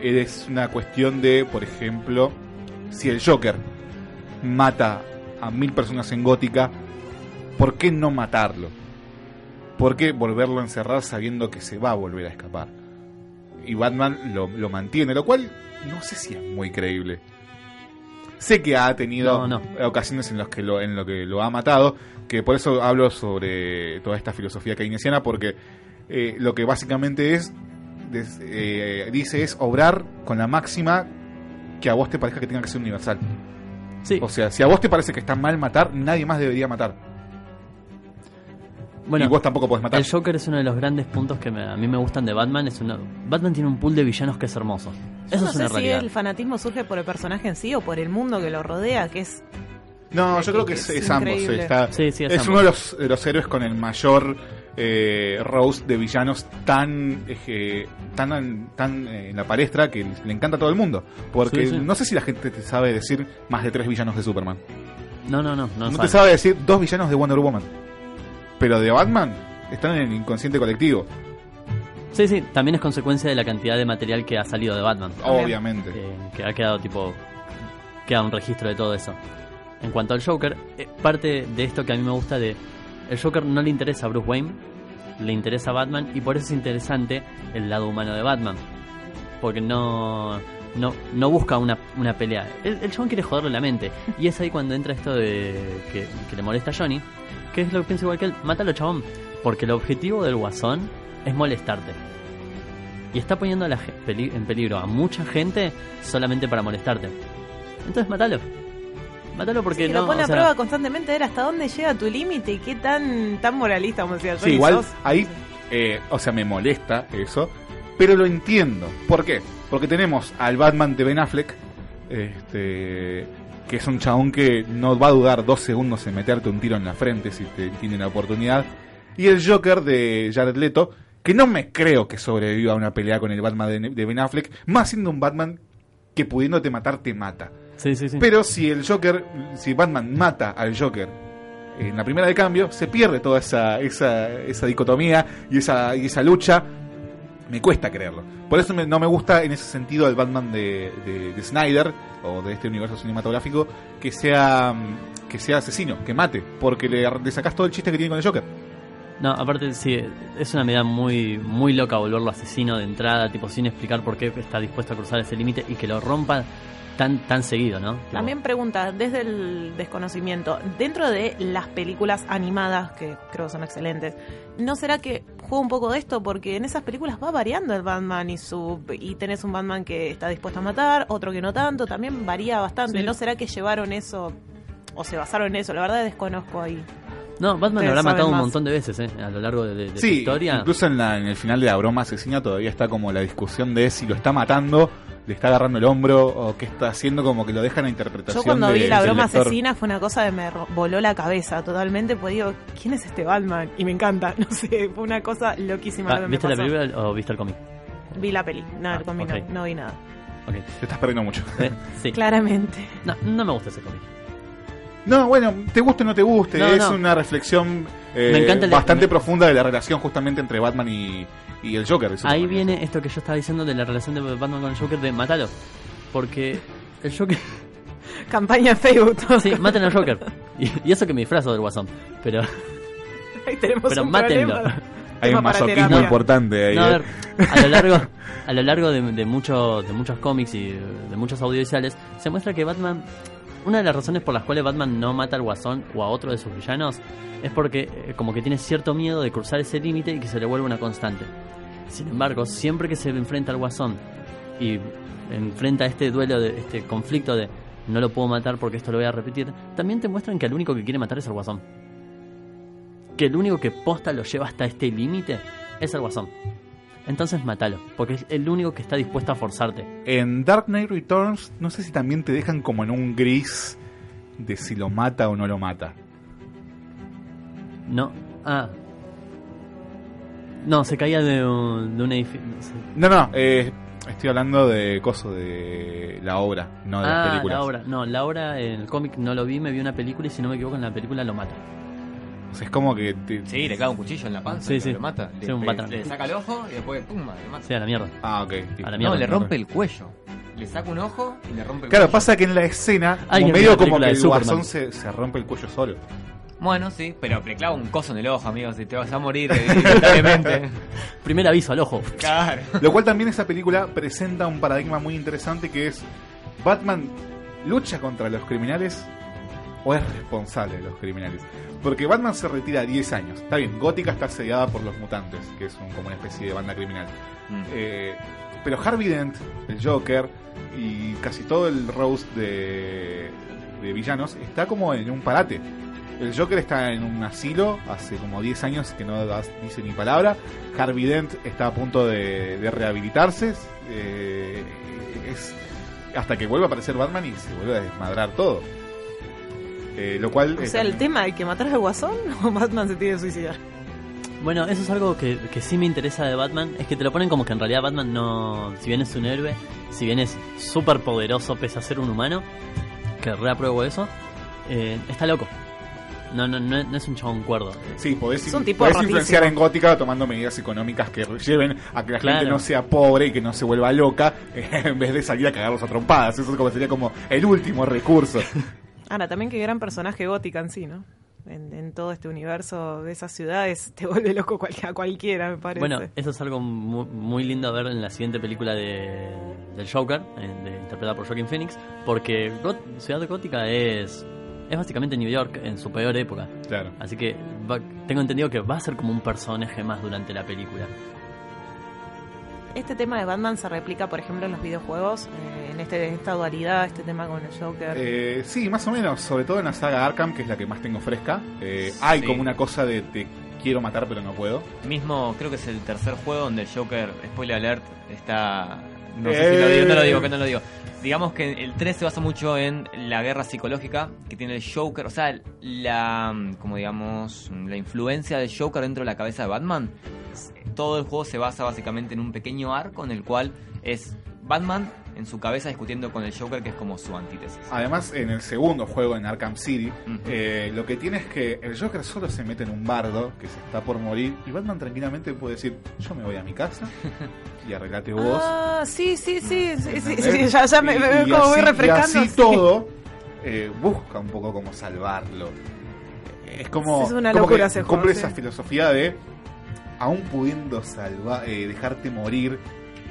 Speaker 5: es una cuestión de, por ejemplo, si el Joker mata a mil personas en Gótica, ¿por qué no matarlo? ¿Por qué volverlo a encerrar sabiendo que se va a volver a escapar? Y Batman lo, lo mantiene, lo cual no sé si es muy creíble. Sé que ha tenido
Speaker 8: No,
Speaker 5: ocasiones en las que lo, en lo que lo ha matado, que por eso hablo sobre toda esta filosofía keynesiana, porque eh, lo que básicamente es des- eh, dice es obrar con la máxima que a vos te parezca que tenga que ser universal. O sea, si a vos te parece que está mal matar, nadie más debería matar.
Speaker 8: Bueno,
Speaker 5: y vos tampoco podés matar.
Speaker 8: El Joker es uno de los grandes puntos que me- a mí me gustan de Batman. Es una, Batman tiene un pool de villanos que es hermoso.
Speaker 6: Yo
Speaker 8: Eso
Speaker 6: no
Speaker 8: es
Speaker 6: sé
Speaker 8: una
Speaker 6: si
Speaker 8: realidad.
Speaker 6: el fanatismo surge por el personaje en sí o por el mundo que lo rodea, que es
Speaker 5: No, yo creo
Speaker 6: que
Speaker 5: es,
Speaker 6: es
Speaker 5: es ambos. está-
Speaker 8: Sí, sí, es
Speaker 5: es
Speaker 8: ambos.
Speaker 5: uno de los, de los héroes con el mayor eh, roast de villanos tan eh, tan, tan eh, en la palestra que le encanta a todo el mundo. Porque
Speaker 8: Sí, sí.
Speaker 5: no sé si la gente te sabe decir más de tres villanos de Superman.
Speaker 8: No, no, no. No,
Speaker 5: No,
Speaker 8: sabe.
Speaker 5: te sabe decir dos villanos de Wonder Woman. Pero de Batman están en el inconsciente colectivo.
Speaker 8: Sí, sí, también es consecuencia de la cantidad de material que ha salido de Batman.
Speaker 5: Obviamente.
Speaker 8: Que, que ha quedado tipo. Queda un registro de todo eso. En cuanto al Joker, eh, parte de esto que a mí me gusta de. El Joker no le interesa a Bruce Wayne, le interesa a Batman y por eso es interesante el lado humano de Batman. Porque no. No, no busca una, una pelea. El, el chabón quiere joderle la mente. Y es ahí cuando entra esto de que, le molesta a Johnny. Que es lo que piensa igual que él. Mátalo, chabón. Porque el objetivo del guasón es molestarte. Y está poniendo a en peligro a mucha gente solamente para molestarte. Entonces mátalo. Mátalo porque
Speaker 6: que
Speaker 8: no.
Speaker 6: lo pone
Speaker 8: o
Speaker 6: a
Speaker 8: sea,
Speaker 6: prueba constantemente a ver hasta dónde llega tu límite y qué tan tan moralista, como decía
Speaker 5: Sí,
Speaker 6: Johnny,
Speaker 5: igual
Speaker 6: sos.
Speaker 5: ahí, eh, o sea, me molesta eso, pero lo entiendo. ¿Por qué? Porque tenemos al Batman de Ben Affleck, este, que es un chabón que no va a dudar dos segundos en meterte un tiro en la frente si te tiene la oportunidad. Y el Joker de Jared Leto, que no me creo que sobreviva a una pelea con el Batman de, de Ben Affleck, más siendo un Batman que pudiéndote matar te mata.
Speaker 8: Sí, sí, sí.
Speaker 5: Pero si el Joker, si Batman mata al Joker en la primera de cambio, se pierde toda esa, esa, esa dicotomía y esa, y esa lucha. Me cuesta creerlo. Por eso me- no me gusta en ese sentido el Batman de, de- de Snyder o de este universo cinematográfico que sea que sea asesino, que mate, porque le, le sacás todo el chiste que tiene con el Joker.
Speaker 8: No, aparte sí, es una medida muy muy loca volverlo asesino de entrada, tipo sin explicar por qué está dispuesto a cruzar ese límite y que lo rompa tan tan seguido, ¿no? Tipo,
Speaker 6: También pregunta, desde el desconocimiento, dentro de las películas animadas, que creo son excelentes, ¿no será que juega un poco de esto? Porque en esas películas va variando el Batman y su y tenés un Batman que está dispuesto a matar, otro que no tanto, también varía bastante.
Speaker 8: Sí.
Speaker 6: ¿No será que llevaron eso o se basaron en eso? La verdad desconozco ahí.
Speaker 8: No, Batman lo habrá matado un montón de veces, ¿eh? A lo largo de, de- de su
Speaker 5: Sí,
Speaker 8: historia.
Speaker 5: incluso en, la, en el final de la broma asesina todavía está como la discusión de si lo está matando, le está agarrando el hombro o qué está haciendo, como que lo dejan a interpretación
Speaker 6: Yo cuando
Speaker 5: de-
Speaker 6: vi la broma
Speaker 5: lector.
Speaker 6: asesina fue una cosa que me voló la cabeza totalmente, pues digo, ¿quién es este Batman? Y me encanta, no sé, fue una cosa loquísima
Speaker 8: Ah,
Speaker 6: lo que me
Speaker 8: ¿Viste la
Speaker 6: pasó.
Speaker 8: película o viste el cómic?
Speaker 6: Vi la peli, no,
Speaker 8: Ah,
Speaker 6: el cómic no- no, vi nada.
Speaker 8: Ok.
Speaker 5: Te estás perdiendo mucho.
Speaker 8: Eh, sí.
Speaker 6: Claramente.
Speaker 8: No, no me gusta ese cómic.
Speaker 5: No, bueno, te guste o no te guste,
Speaker 8: No,
Speaker 5: es
Speaker 8: no.
Speaker 5: una reflexión eh,
Speaker 8: Me
Speaker 5: bastante
Speaker 8: me-
Speaker 5: profunda de la relación justamente entre Batman y, y el Joker.
Speaker 8: Ahí viene esto que yo estaba diciendo de la relación de Batman con el Joker de matalo. Porque el Joker.
Speaker 6: Campaña en Facebook. todo.
Speaker 8: Sí, maten al Joker. Y, y eso que me disfrazo del Guasón. Pero.
Speaker 6: Ahí tenemos
Speaker 8: Pero
Speaker 6: un
Speaker 8: mátenlo.
Speaker 6: problema.
Speaker 5: Hay un masoquismo importante ahí.
Speaker 8: No, a
Speaker 5: eh.
Speaker 8: ver, a lo largo, a lo largo de, de, muchos de muchos cómics y de muchos audiovisuales, se muestra que Batman. Una de las razones por las cuales Batman no mata al Guasón o a otro de sus villanos es porque, eh, como que tiene cierto miedo de cruzar ese límite y que se le vuelva una constante. Sin embargo, siempre que se enfrenta al Guasón y enfrenta este duelo, de este conflicto de no lo puedo matar porque esto lo voy a repetir, también te muestran que el único que quiere matar es al Guasón. Que el único que posta lo lleva hasta este límite es el Guasón. Entonces mátalo, porque es el único que está dispuesto a forzarte.
Speaker 5: En Dark Knight Returns, no sé si también te dejan como en un gris de si lo mata o no lo mata.
Speaker 8: No, ah. No, se caía de un, de un edificio.
Speaker 5: No, no, eh, estoy hablando de coso de la obra, no de las
Speaker 8: ah,
Speaker 5: películas.
Speaker 8: la obra. No, la obra en el cómic no lo vi, me vi una película y si no me equivoco en la película lo mata.
Speaker 5: O sea, es como que te-
Speaker 10: Sí, le clava un cuchillo en la panza
Speaker 8: Sí,
Speaker 10: y
Speaker 8: sí.
Speaker 10: lo mata.
Speaker 8: Sí,
Speaker 10: le,
Speaker 8: un
Speaker 10: le- le saca el ojo y después pum, lo mata.
Speaker 8: Sí, a la mierda.
Speaker 5: Ah, ok.
Speaker 8: A la
Speaker 10: no,
Speaker 8: mierda.
Speaker 10: le rompe el cuello. Le saca un ojo y le rompe el
Speaker 5: Claro,
Speaker 10: cuello.
Speaker 5: pasa que en la escena, como medio como que el
Speaker 8: Superman.
Speaker 5: guasón se, se rompe el cuello solo.
Speaker 10: Bueno, sí, pero le clava un coso en el ojo, amigo. Si te vas a morir eh, inevitablemente.
Speaker 8: Primer aviso al ojo.
Speaker 10: claro.
Speaker 5: Lo cual también esa película presenta un paradigma muy interesante que es Batman lucha contra los criminales o es responsable de los criminales. Porque Batman se retira 10 años. Está bien, Gótica está asediada por los mutantes, que es un- como una especie de banda criminal.
Speaker 10: Mm.
Speaker 5: Eh, pero Harvey Dent, el Joker y casi todo el Rose de, de villanos está como en un parate. El Joker está en un asilo hace como 10 años que no dice ni palabra. Harvey Dent está a punto de, de rehabilitarse. eh, es hasta que vuelva a aparecer Batman y se vuelve a desmadrar todo. Eh, lo cual
Speaker 6: O sea, el tema de que matar al guasón o Batman se tiene que suicidar.
Speaker 8: Bueno, eso es algo que, que sí me interesa de Batman, es que te lo ponen como que en realidad Batman no, si bien es un héroe, si bien es súper poderoso pese a ser un humano, que reapruebo eso, eh, está loco. No, no, no, no es un chabón cuerdo.
Speaker 5: Sí, podés,
Speaker 6: Es un tipo
Speaker 5: podés influenciar en Gótica tomando medidas económicas que lleven a que la
Speaker 8: Claro.
Speaker 5: gente no sea pobre y que no se vuelva loca en vez de salir a cagarlos a trompadas. Eso como sería como el último recurso.
Speaker 6: Ahora, también qué gran personaje gótica en sí, ¿no? En, en todo este universo de esas ciudades te vuelve loco cual- a cualquiera, me parece.
Speaker 8: Bueno, eso es algo mu- muy, lindo a ver en la siguiente película de, del Joker, eh, de- interpretada por Joaquin Phoenix, porque Got- Ciudad Gótica es, es básicamente New York en su peor época.
Speaker 5: Claro.
Speaker 8: Así que va- tengo entendido que va a ser como un personaje más durante la película.
Speaker 6: Este tema de Batman se replica, por ejemplo, en los videojuegos, eh, en este, esta dualidad, este tema con el Joker.
Speaker 5: Eh, sí, más o menos. Sobre todo en la saga Arkham, que es la que más tengo fresca. Eh, Hay como una cosa de te quiero matar pero no puedo.
Speaker 10: Mismo, creo que es el tercer juego donde el Joker, spoiler alert, está No sé si lo digo, no lo digo,
Speaker 5: Eh.
Speaker 10: que no lo digo. Digamos que el 3 se basa mucho en la guerra psicológica que tiene el Joker, o sea, la, como digamos, la influencia del Joker dentro de la cabeza de Batman. Todo el juego se basa básicamente en un pequeño arco en el cual es Batman en su cabeza discutiendo con el Joker, que es como su antítesis.
Speaker 5: Además, en el segundo juego, en Arkham City, eh, lo que tiene es que el Joker solo se mete en un bardo que se está por morir y Batman tranquilamente puede decir, yo me voy a mi casa y arreglate vos.
Speaker 6: Ah, sí, sí, sí, sí, sí, sí,
Speaker 5: ¿entendés?
Speaker 6: ya, ya me,
Speaker 5: Y-
Speaker 6: me veo
Speaker 5: y
Speaker 6: como voy
Speaker 5: así-
Speaker 6: refrescando.
Speaker 5: Y así
Speaker 6: sí.
Speaker 5: todo, eh, busca un poco como salvarlo. Es como,
Speaker 6: Es una
Speaker 5: como
Speaker 6: locura
Speaker 5: que
Speaker 6: juego,
Speaker 5: cumple
Speaker 6: sí.
Speaker 5: esa filosofía de, aún pudiendo salvar, eh, dejarte morir,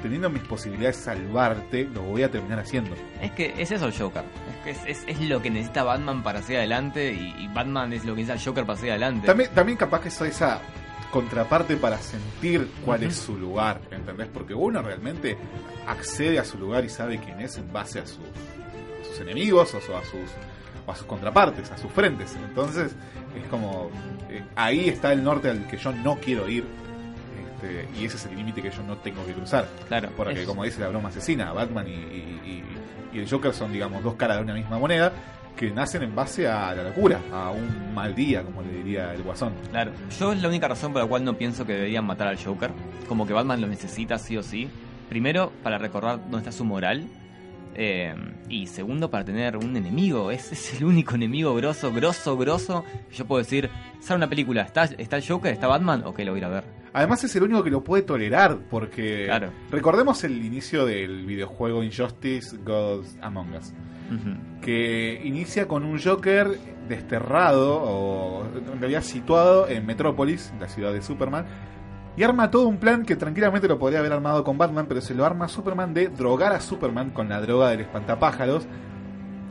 Speaker 5: teniendo mis posibilidades de salvarte, lo voy a terminar haciendo.
Speaker 10: Es que es eso el Joker. Es, que es, es, es lo que necesita Batman para seguir adelante y, y Batman es lo que necesita el Joker para seguir adelante.
Speaker 5: También, también capaz que soy esa contraparte para sentir cuál es su lugar, ¿entendés? Porque uno realmente accede a su lugar y sabe quién es en base a, su- a sus enemigos o a sus, o a sus contrapartes, a sus frentes. Entonces es como, eh, ahí está el norte al que yo no quiero ir. este, y ese es el límite que yo no tengo que cruzar.
Speaker 10: Claro,
Speaker 5: Porque,
Speaker 10: es-
Speaker 5: como dice la broma asesina, Batman y, y- y- y el Joker son, digamos, dos caras de una misma moneda que nacen en base a la locura, a un mal día, como le diría el Guasón.
Speaker 10: Claro, yo es la única razón por la cual no pienso que deberían matar al Joker. Como que Batman lo necesita sí o sí. Primero, para recordar dónde está su moral. eh, y segundo, para tener un enemigo. Es, es el único enemigo grosso, grosso, grosso. Yo puedo decir, sale una película, ¿está, está el Joker? ¿Está Batman? Ok, lo voy a ver.
Speaker 5: Además es el único que lo puede tolerar, porque
Speaker 10: Claro.
Speaker 5: recordemos el inicio del videojuego Injustice Gods Among Us, que inicia con un Joker desterrado, o en realidad situado en Metrópolis, la ciudad de Superman, y arma todo un plan que tranquilamente lo podría haber armado con Batman, pero se lo arma a Superman de drogar a Superman con la droga del espantapájaros.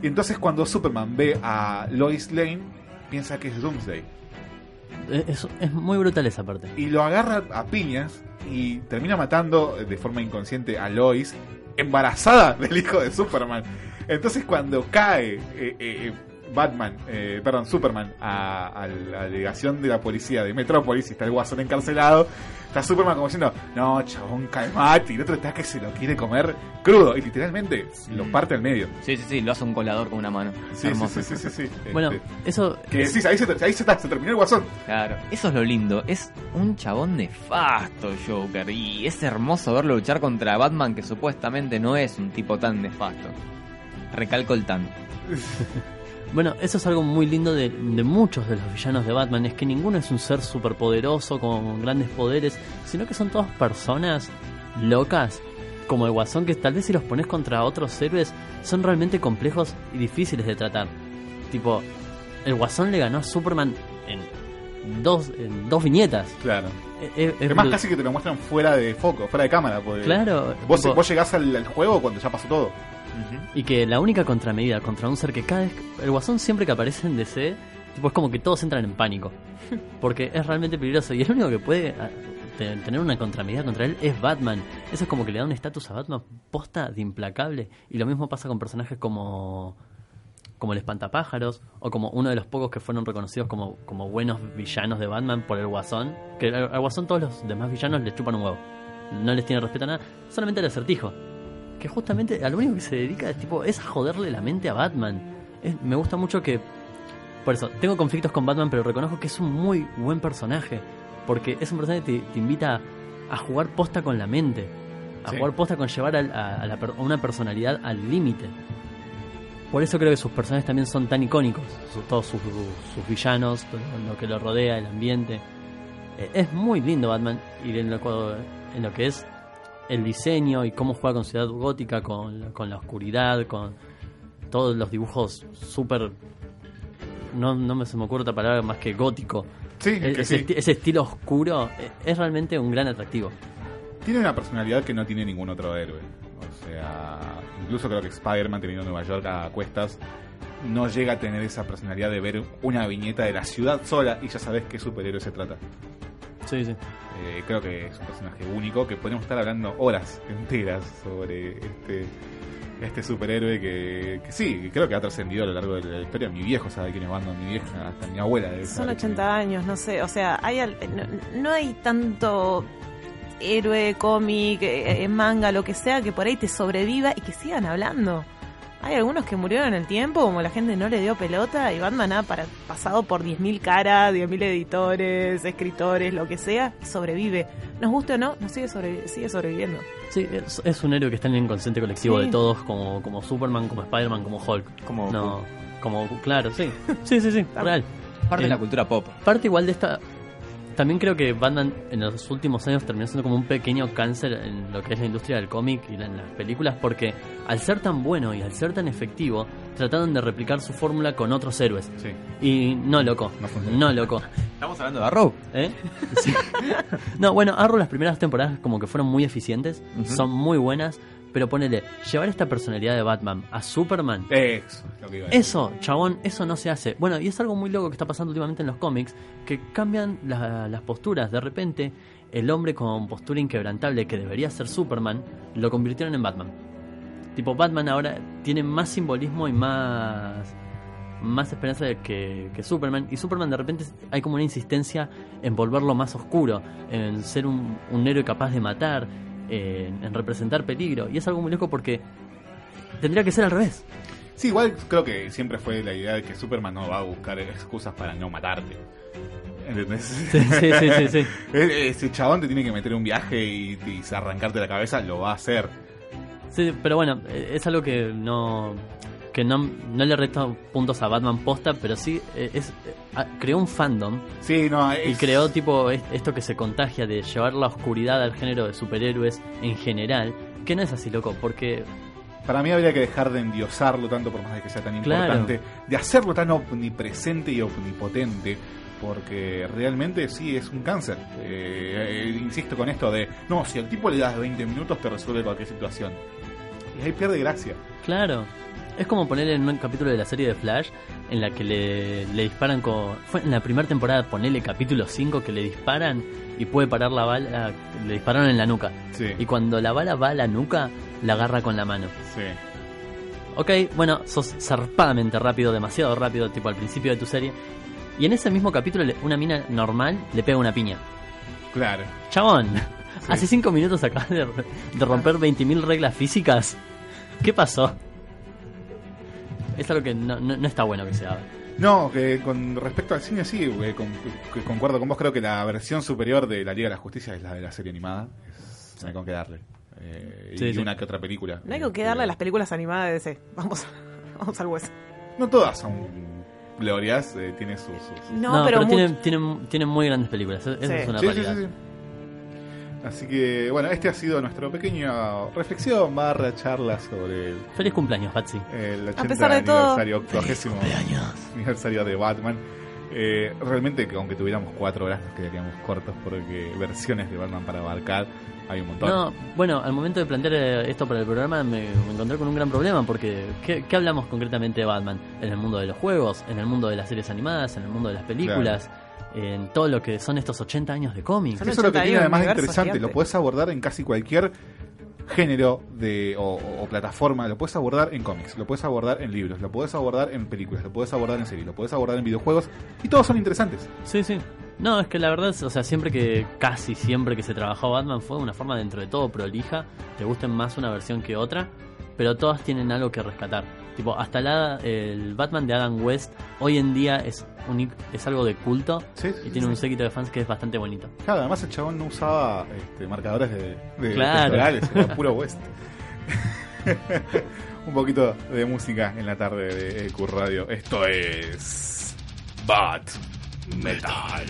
Speaker 5: Y entonces cuando Superman ve a Lois Lane, piensa que es Doomsday.
Speaker 8: Es, es- muy brutal esa parte.
Speaker 5: y lo agarra a piñas y termina matando de forma inconsciente a Lois, embarazada del hijo de Superman. Entonces cuando cae eh, eh, Batman, eh, perdón, Superman a, a la delegación de la policía de Metrópolis y está el guasón encarcelado, está Superman como diciendo, no, chabón, calmate, y el otro está que se lo quiere comer crudo, y literalmente lo parte al medio.
Speaker 10: Sí, sí, sí, lo hace un colador con una mano.
Speaker 5: Sí,
Speaker 10: Hermoso.
Speaker 5: sí, sí, sí, sí, sí.
Speaker 8: Bueno,
Speaker 5: Este,
Speaker 8: eso...
Speaker 5: que sí, ahí se, ahí se, está, se terminó el guasón.
Speaker 10: Claro, eso es lo lindo. Es un chabón nefasto, Joker. Y es hermoso verlo luchar contra Batman, que supuestamente no es un tipo tan nefasto. Recalco el tan.
Speaker 8: Bueno, eso es algo muy lindo de, muchos de los villanos de Batman, es que ninguno es un ser superpoderoso con grandes poderes, sino que son todas personas locas, como el Guasón, que tal vez si los pones contra otros héroes son realmente complejos y difíciles de tratar. Tipo, el Guasón le ganó a Superman en dos, en dos viñetas.
Speaker 5: Claro.
Speaker 8: Es, es
Speaker 5: Además,
Speaker 8: bru-
Speaker 5: casi que te lo muestran fuera de foco, fuera de cámara. Porque
Speaker 8: Claro,
Speaker 5: Vos,
Speaker 8: tipo-
Speaker 5: vos llegás al, al juego cuando ya pasó todo.
Speaker 8: Y que la única contramedida contra un ser que cada vez... El guasón siempre que aparece en DC, tipo, es como que todos entran en pánico. Porque es realmente peligroso. Y el único que puede ah, te- tener una contramedida contra él es Batman. Eso es como que le da un estatus a Batman posta de implacable. Y lo mismo pasa con personajes como como el espantapájaros o como uno de los pocos que fueron reconocidos como, como buenos villanos de Batman por el Guasón. Que al, al Guasón todos los demás villanos le chupan un huevo. No les tiene respeto a nada, solamente al acertijo. Que justamente a lo único que se dedica es, tipo, es a joderle la mente a Batman. Es- me gusta mucho que... Por eso, tengo conflictos con Batman, pero reconozco que es un muy buen personaje. Porque es un personaje que te, te invita a jugar posta con la mente. A
Speaker 5: Sí.
Speaker 8: jugar posta con llevar a, a la per- a una personalidad al límite. Por eso creo que sus personajes también son tan icónicos. Sus- todos sus, sus villanos, todo lo que lo rodea, el ambiente. Eh, Es muy lindo Batman y en lo, en lo que es el diseño y cómo juega con Ciudad Gótica, con, con la oscuridad, con todos los dibujos súper... No, no me se me ocurre otra palabra más que gótico.
Speaker 5: Sí,
Speaker 8: E-
Speaker 5: que
Speaker 8: ese,
Speaker 5: sí.
Speaker 8: ese estilo oscuro eh, es realmente un gran atractivo.
Speaker 5: Tiene una personalidad que no tiene ningún otro héroe. O sea, incluso creo que Spider-Man teniendo Nueva York a cuestas no llega a tener esa personalidad de ver una viñeta de la ciudad sola y ya sabes qué superhéroe se trata.
Speaker 8: Sí, sí.
Speaker 5: Eh, creo que es un personaje único que podemos estar hablando horas enteras sobre este este superhéroe que, que sí, creo que ha trascendido a lo largo de la historia. Mi viejo sabe quién es Batman, mi vieja, hasta mi abuela. debe
Speaker 6: Son
Speaker 5: saber quién
Speaker 6: 80 años, no sé, o sea, hay al- no, no hay tanto héroe, cómic, eh, eh, manga, lo que sea, que por ahí te sobreviva y que sigan hablando. Hay algunos que murieron en el tiempo, como la gente no le dio pelota, y Batman ha para, pasado por 10.000 caras, 10.000 editores, escritores, lo que sea, y sobrevive. Nos guste o no, nos sigue, sobrevi- sigue sobreviviendo.
Speaker 8: Sí, es, es un héroe que está en el inconsciente colectivo
Speaker 6: Sí.
Speaker 8: de todos, como, como Superman, como Spider-Man, como Hulk.
Speaker 10: Como
Speaker 8: no, como claro, sí. Sí, sí, sí, real.
Speaker 10: Parte de la cultura pop.
Speaker 8: Parte igual de esta. También creo que Batman en los últimos años terminó siendo como un pequeño cáncer en lo que es la industria del cómic y en las películas, porque al ser tan bueno y al ser tan efectivo, trataron de replicar su fórmula con otros héroes. Y no, loco. No, loco.
Speaker 10: Estamos hablando de Arrow.
Speaker 8: ¿Eh? Sí. No, bueno, Arrow las primeras temporadas como que fueron muy eficientes,
Speaker 5: Ujú.
Speaker 8: son muy buenas, pero ponele, llevar esta personalidad de Batman a Superman.
Speaker 5: Eso, es lo que iba a decir.
Speaker 8: Eso, chabón, eso no se hace. Bueno, y es algo muy loco que está pasando últimamente en los cómics, que cambian la- las posturas. De repente, el hombre con postura inquebrantable que debería ser Superman, lo convirtieron en Batman. Tipo, Batman ahora tiene más simbolismo y más más esperanza que, que Superman. Y Superman de repente hay como una insistencia en volverlo más oscuro, en ser un, un héroe capaz de matar, en, en representar peligro. Y es algo muy loco porque tendría que ser al revés.
Speaker 5: Sí, igual creo que siempre fue la idea de que Superman no va a buscar excusas para no matarte. ¿Entendés?
Speaker 8: Sí, sí, sí, sí, sí.
Speaker 5: E- Ese chabón te tiene que meter un viaje y, y arrancarte la cabeza, lo va a hacer.
Speaker 8: Sí, pero bueno, eh, es algo que no que no, no le resto puntos a Batman posta, pero sí eh, es eh, ah, creó un fandom.
Speaker 5: Sí, no,
Speaker 8: y creó tipo es- esto que se contagia de llevar la oscuridad al género de superhéroes en general, que no es así, loco, porque
Speaker 5: Para mí habría que dejar de endiosarlo tanto por más de que sea tan
Speaker 8: Claro.
Speaker 5: importante, de hacerlo tan omnipresente y omnipotente, porque realmente sí es un cáncer. Eh, eh, insisto con esto de, no, si al tipo le das 20 minutos te resuelve cualquier situación. Y ahí pierde gracia.
Speaker 8: Claro. Es como poner en un capítulo de la serie de Flash en la que le, le disparan con... Fue en la primera temporada, ponele capítulo 5 que le disparan y puede parar la bala, le dispararon en la nuca.
Speaker 5: Sí.
Speaker 8: Y cuando la bala va a la nuca, la agarra con la mano.
Speaker 5: Sí.
Speaker 8: Ok, bueno, sos zarpadamente rápido, demasiado rápido, tipo al principio de tu serie. Y en ese mismo capítulo, una mina normal le pega una piña.
Speaker 5: Claro.
Speaker 8: Chabón, hace 5 minutos acabas de, de romper 20.000 reglas físicas. ¿Qué pasó? Es algo que no, no- no está bueno que se haga.
Speaker 5: No, que con respecto al cine sí, con- que concuerdo con vos, creo que la versión superior de la Liga de la Justicia es la de la serie animada. Es, no hay con qué darle. Eh,
Speaker 8: Sí,
Speaker 5: y
Speaker 8: sí.
Speaker 5: una que otra película.
Speaker 6: No hay con qué darle a las películas animadas de DC. Vamos, vamos al hueso.
Speaker 5: No todas son glorias, eh, tiene sus...
Speaker 6: No, pero
Speaker 8: tienen, tienen, tienen muy grandes películas. Eso
Speaker 5: Sí.
Speaker 8: es una
Speaker 5: Sí, sí,
Speaker 8: realidad.
Speaker 5: Sí, sí. Así que, bueno, este ha sido nuestro pequeño reflexión barra charla sobre el,
Speaker 8: Feliz cumpleaños, Patsy.
Speaker 5: el 80
Speaker 6: A pesar de todo.
Speaker 5: aniversario, octogésimo aniversario de Batman. Eh, realmente que aunque tuviéramos cuatro horas nos quedaríamos cortos porque versiones de Batman para abarcar hay un montón.
Speaker 8: No, bueno, al momento de plantear eh, esto para el programa me, me encontré con un gran problema porque ¿qué, qué hablamos concretamente de Batman? En el mundo de los juegos, en el mundo de las series animadas, en el mundo de las películas, en todo lo que son estos 80 años de cómics.
Speaker 5: Eso es lo que tiene además de interesante, lo puedes abordar en casi cualquier género de o, o plataforma, lo puedes abordar en cómics, lo puedes abordar en libros, lo puedes abordar en películas, lo puedes abordar en series, lo puedes abordar en videojuegos y todos son interesantes.
Speaker 8: Sí, sí. No, es que la verdad, es- o sea, siempre que, casi siempre que se trabajó Batman fue de una forma dentro de todo prolija, te gusten más una versión que otra, pero todas tienen algo que rescatar. Tipo, hasta la, el Batman de Adam West hoy en día es, un, es algo de culto y tiene un séquito de fans que es bastante bonito.
Speaker 5: Claro, además el chabón no usaba este, marcadores de, de
Speaker 8: Claro.
Speaker 5: era puro West. Un poquito de música en la tarde de EQ Radio. Esto es Bat Metal.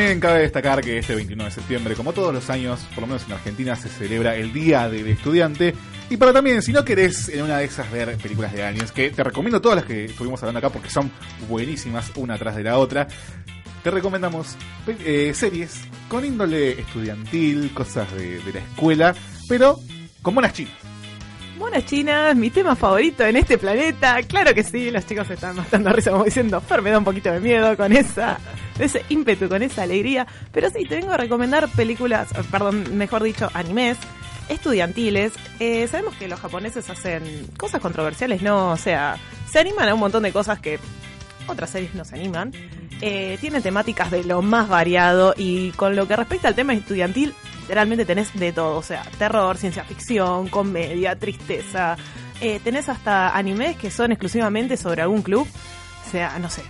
Speaker 5: Cabe destacar que este 21 de septiembre, como todos los años, por lo menos en Argentina, se celebra el Día del Estudiante. Y para también, si no querés en una de esas ver películas de aliens, que te recomiendo todas las que estuvimos hablando acá porque son buenísimas una tras de la otra, te recomendamos eh, series con índole estudiantil, cosas de, la escuela, pero con buenas chinas.
Speaker 6: Monas chinas, mi tema favorito en este planeta. Claro que sí, los chicos se están matando a risa como diciendo, Fer me da un poquito de miedo con esa, ese ímpetu, con esa alegría. Pero sí, te vengo a recomendar películas, eh, perdón, mejor dicho, animes estudiantiles. Eh, sabemos que los japoneses hacen cosas controversiales, ¿no? O sea, se animan a un montón de cosas que otras series no se animan. Eh, tienen temáticas de lo más variado y con lo que respecta al tema estudiantil, literalmente tenés de todo, o sea, terror, ciencia ficción, comedia, tristeza. Eh, tenés hasta animes que son exclusivamente sobre algún club. O sea, no sé.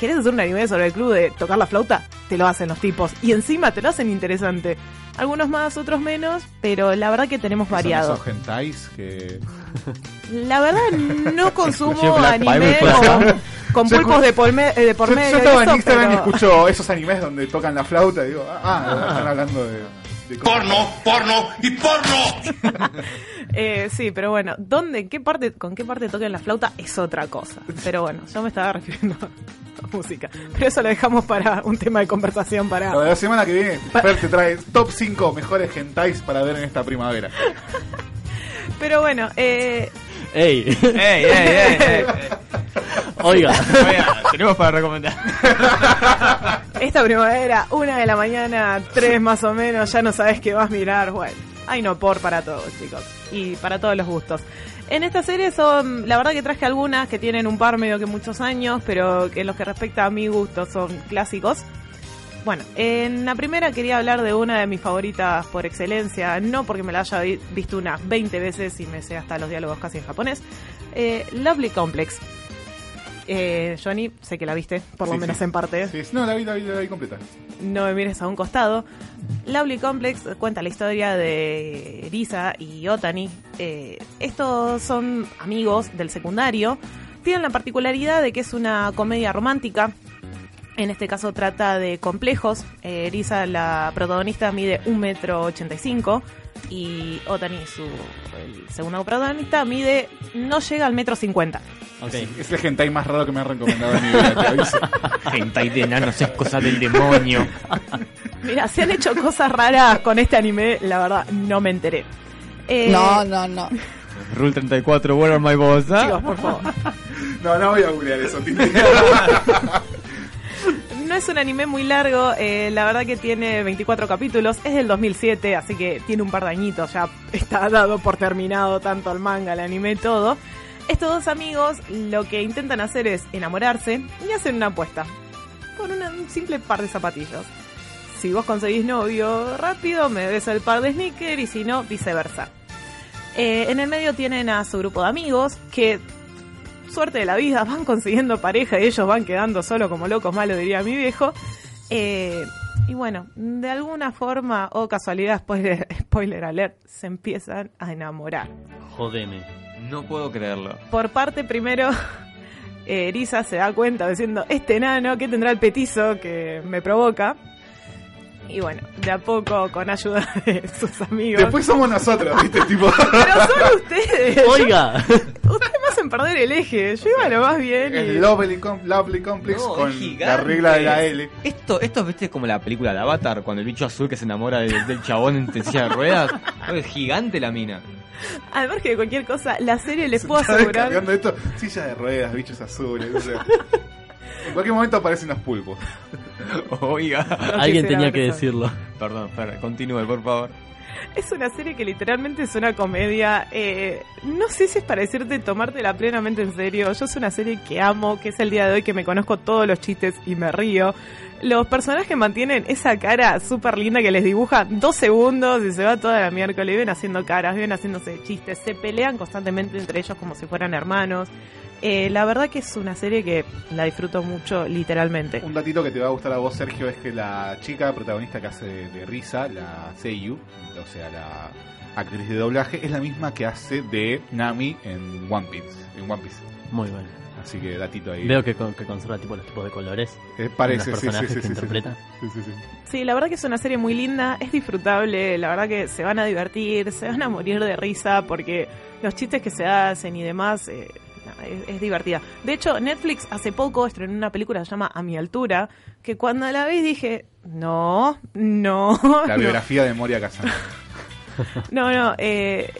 Speaker 6: ¿Querés hacer un anime sobre el club de tocar la flauta? Te lo hacen los tipos. Y encima te lo hacen interesante. Algunos más, otros menos, pero la verdad que tenemos
Speaker 5: Son
Speaker 6: variado.
Speaker 5: esos hentais que...
Speaker 6: La verdad no consumo anime con,
Speaker 5: Yo
Speaker 6: pulpos
Speaker 5: escu-
Speaker 6: de, polme- eh, de por
Speaker 5: Yo-
Speaker 6: medio.
Speaker 5: Yo,
Speaker 6: y
Speaker 5: estaba en Instagram y escucho esos animes donde tocan la flauta y digo, ah, están hablando de...
Speaker 19: Porno, porno y porno.
Speaker 6: Eh, sí, pero bueno, ¿dónde, qué parte, con qué parte tocan la flauta es otra cosa. Pero bueno, yo me estaba refiriendo a música. Pero eso lo dejamos para un tema de conversación para...
Speaker 5: Lo de la semana que viene, Fer te trae top 5 mejores hentais para ver en esta primavera.
Speaker 6: Pero bueno, eh,
Speaker 8: ¡Ey!
Speaker 10: ¡Ey, ey, ey! ey.
Speaker 8: Oiga.
Speaker 10: Oiga, tenemos para recomendar.
Speaker 6: esta primavera, una de la mañana, tres más o menos, ya no sabes qué vas a mirar. Bueno, hay no por para todos, chicos. Y para todos los gustos. En esta serie son, la verdad que traje algunas que tienen un par medio que muchos años, pero que en los que respecta a mi gusto son clásicos. Bueno, en la primera quería hablar de una de mis favoritas por excelencia, no porque me la haya vi- visto unas 20 veces y me sé hasta los diálogos casi en japonés. Eh, Lovely Complex. Eh, Johnny, sé que la viste, por lo menos
Speaker 5: sí.
Speaker 6: en parte.
Speaker 5: Sí, no, la vi, la vi, la vi completa.
Speaker 6: No me mires a un costado. Lovely Complex cuenta la historia de Risa y Otani. Eh, estos son amigos del secundario. Tienen la particularidad de que es una comedia romántica. En este caso trata de complejos. Eh, Risa, la protagonista, mide 1,85 m y Otani, su el segundo protagonista, mide no llega al metro 50.
Speaker 8: Ok.
Speaker 5: Es el hentai más raro que me han recomendado en mi vida, te aviso.
Speaker 10: Hentai de enanos es cosa del demonio.
Speaker 6: Mira, se han hecho cosas raras con este anime, la verdad, no me enteré. Eh,
Speaker 7: No, no, no.
Speaker 10: Rule 34, where are my boss? ah?
Speaker 6: Chicos, por favor.
Speaker 5: No, no voy a googlear eso.
Speaker 6: No es un anime muy largo, eh, la verdad que tiene 24 capítulos, es del 2007, así que tiene un par de añitos, ya está dado por terminado tanto el manga, el anime, todo. Estos dos amigos lo que intentan hacer es enamorarse y hacen una apuesta por un simple par de zapatillos. Si vos conseguís novio rápido, me debes el par de sneakers y si no, viceversa. Eh, en el medio tienen a su grupo de amigos que suerte de la vida, van consiguiendo pareja y ellos van quedando solo como locos, malo diría mi viejo. Eh, y bueno, de alguna forma o casualidad, spoiler, spoiler alert, se empiezan a enamorar.
Speaker 8: Jodeme.
Speaker 10: No puedo creerlo.
Speaker 6: Por parte primero, eh, Erisa se da cuenta diciendo, este enano, ¿qué tendrá el petizo que me provoca? Y bueno, de a poco, con ayuda de sus amigos.
Speaker 5: Después somos nosotros, ¿viste? Tipo.
Speaker 6: Pero son ustedes.
Speaker 8: Oiga.
Speaker 6: Ustedes me hacen perder el eje. Yo iba lo más bien. Y-
Speaker 5: Lovely, Com- Lovely Complex
Speaker 10: No,
Speaker 5: con la regla de la L.
Speaker 10: Esto, esto viste como la película de Avatar, cuando el bicho azul que se enamora del, del chabón en silla de ruedas. No, es gigante la mina.
Speaker 6: Además que de cualquier cosa, la serie les puedo
Speaker 5: Está
Speaker 6: asegurar.
Speaker 5: esto, silla de ruedas, bichos azules. o sea. En cualquier momento aparecen los pulpos.
Speaker 10: Oiga.
Speaker 8: Alguien tenía que decirlo.
Speaker 10: Perdón, Fer, continúe, por favor.
Speaker 6: Es una serie que literalmente es una comedia. eh, no sé si es para decirte tomártela plenamente en serio. Yo es una serie que amo, que es el día de hoy que me conozco todos los chistes y me río. Los personajes mantienen esa cara súper linda que les dibuja dos segundos y se va toda la miércoles. Viven haciendo caras, viven haciéndose chistes, se pelean constantemente entre ellos como si fueran hermanos. Eh, la verdad que es una serie que la disfruto mucho, literalmente.
Speaker 5: Un datito que te va a gustar a vos, Sergio, es que la chica protagonista que hace de, Risa, la Seiyu, o sea, la actriz de doblaje, es la misma que hace de Nami en One Piece. En One Piece.
Speaker 8: Muy bueno.
Speaker 5: Así que datito ahí.
Speaker 8: Veo que, con- que conserva tipo los tipos de colores.
Speaker 5: Eh, parece,
Speaker 8: los
Speaker 5: sí, sí,
Speaker 8: personajes
Speaker 5: sí,
Speaker 8: que
Speaker 5: sí, sí,
Speaker 8: interpreta.
Speaker 5: sí, sí, sí.
Speaker 6: Sí, la verdad que es una serie muy linda, es disfrutable, la verdad que se van a divertir, se van a morir de risa porque los chistes que se hacen y demás eh, es, es divertida. De hecho, Netflix hace poco estrenó una película que se llama A mi altura, que cuando la vi dije, no, no.
Speaker 5: La
Speaker 6: no".
Speaker 5: biografía de Moria Kazan.
Speaker 6: No, no, eh,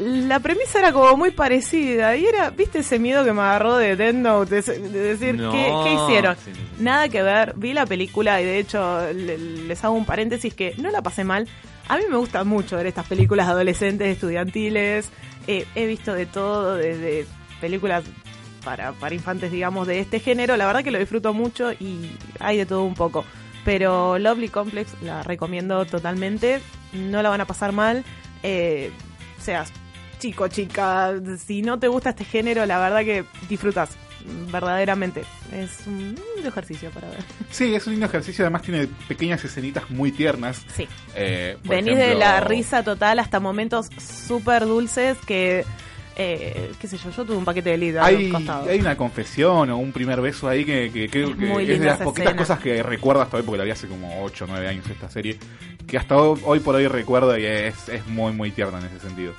Speaker 6: la premisa era como muy parecida y era, ¿viste ese miedo que me agarró de Death Note? De, de decir,
Speaker 10: No.
Speaker 6: ¿qué, qué hicieron?
Speaker 10: Sí, sí, sí.
Speaker 6: Nada que ver, vi la película y de hecho le- les hago un paréntesis que no la pasé mal. A mí me gusta mucho ver estas películas adolescentes, estudiantiles. Eh, he visto de todo, desde películas para, para infantes, digamos, de este género. La verdad que lo disfruto mucho y hay de todo un poco. Pero Lovely Complex la recomiendo totalmente. No la van a pasar mal. Eh, seas chico, chica, si no te gusta este género, la verdad que disfrutas verdaderamente. Es un lindo ejercicio para ver.
Speaker 5: Sí, es un lindo ejercicio. Además, tiene pequeñas escenitas muy tiernas.
Speaker 6: Sí.
Speaker 5: Eh,
Speaker 6: Venís de la risa total hasta momentos súper dulces que, eh, qué sé yo, yo tuve un paquete de al
Speaker 5: Hay, hay una confesión o un primer beso ahí que, que creo
Speaker 6: Es
Speaker 5: que es de las poquitas
Speaker 6: escena.
Speaker 5: cosas que recuerdo hasta hoy, porque la vi hace como 8 o 9 años esta serie, que hasta hoy, hoy por hoy recuerdo y es, es muy, muy tierna en ese sentido.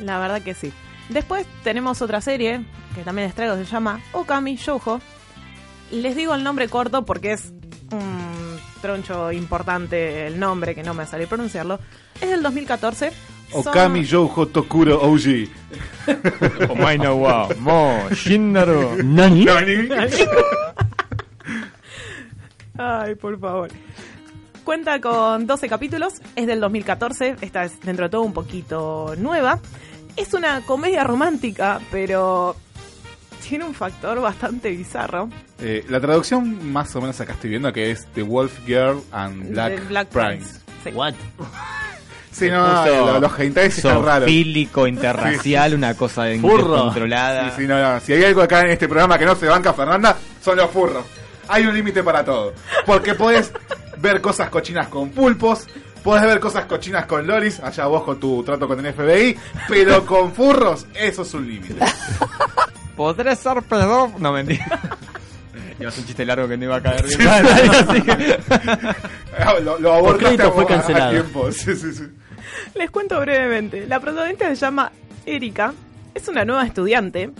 Speaker 6: La verdad que sí. Después tenemos otra serie que también les traigo, se llama Okami Shoujo. Les digo el nombre corto porque es un troncho importante el nombre que no me sale pronunciarlo. Es del 2014.
Speaker 5: Okami Joujo Tokuro OG.
Speaker 10: Omae no wa mo shinnaru.
Speaker 8: ¿Nani?
Speaker 6: Ay, por favor. Cuenta con 12 capítulos, es del 2014, esta es dentro de todo un poquito nueva. Es una comedia romántica, pero tiene un factor bastante bizarro.
Speaker 5: Eh, la traducción más o menos acá estoy viendo que es The Wolf Girl and Black, Prince.
Speaker 6: Sí.
Speaker 8: What?
Speaker 5: Sí, no,
Speaker 10: Puso
Speaker 5: lo- los hentais están raros.
Speaker 10: Zoofílico, interracial, una cosa de
Speaker 8: Furro.
Speaker 10: descontrolada.
Speaker 5: Sí, sí, no, no. Si hay algo acá en este programa que no se banca Fernanda, son los furros. Hay un límite para todo. Porque podés ver cosas cochinas con pulpos, podés ver cosas cochinas con loris, allá vos con tu trato con el FBI, pero con furros, eso es un límite.
Speaker 10: ¿Podré ser pedófilo? No, mentira. Ser un chiste largo que no iba a caer bien.
Speaker 8: Sí.
Speaker 10: Así que-
Speaker 5: lo, lo abortaste
Speaker 8: fue
Speaker 5: a- a-
Speaker 8: cancelado.
Speaker 5: a tiempo. Sí, sí, sí.
Speaker 6: Les cuento brevemente. La protagonista se llama Erika, es una nueva estudiante.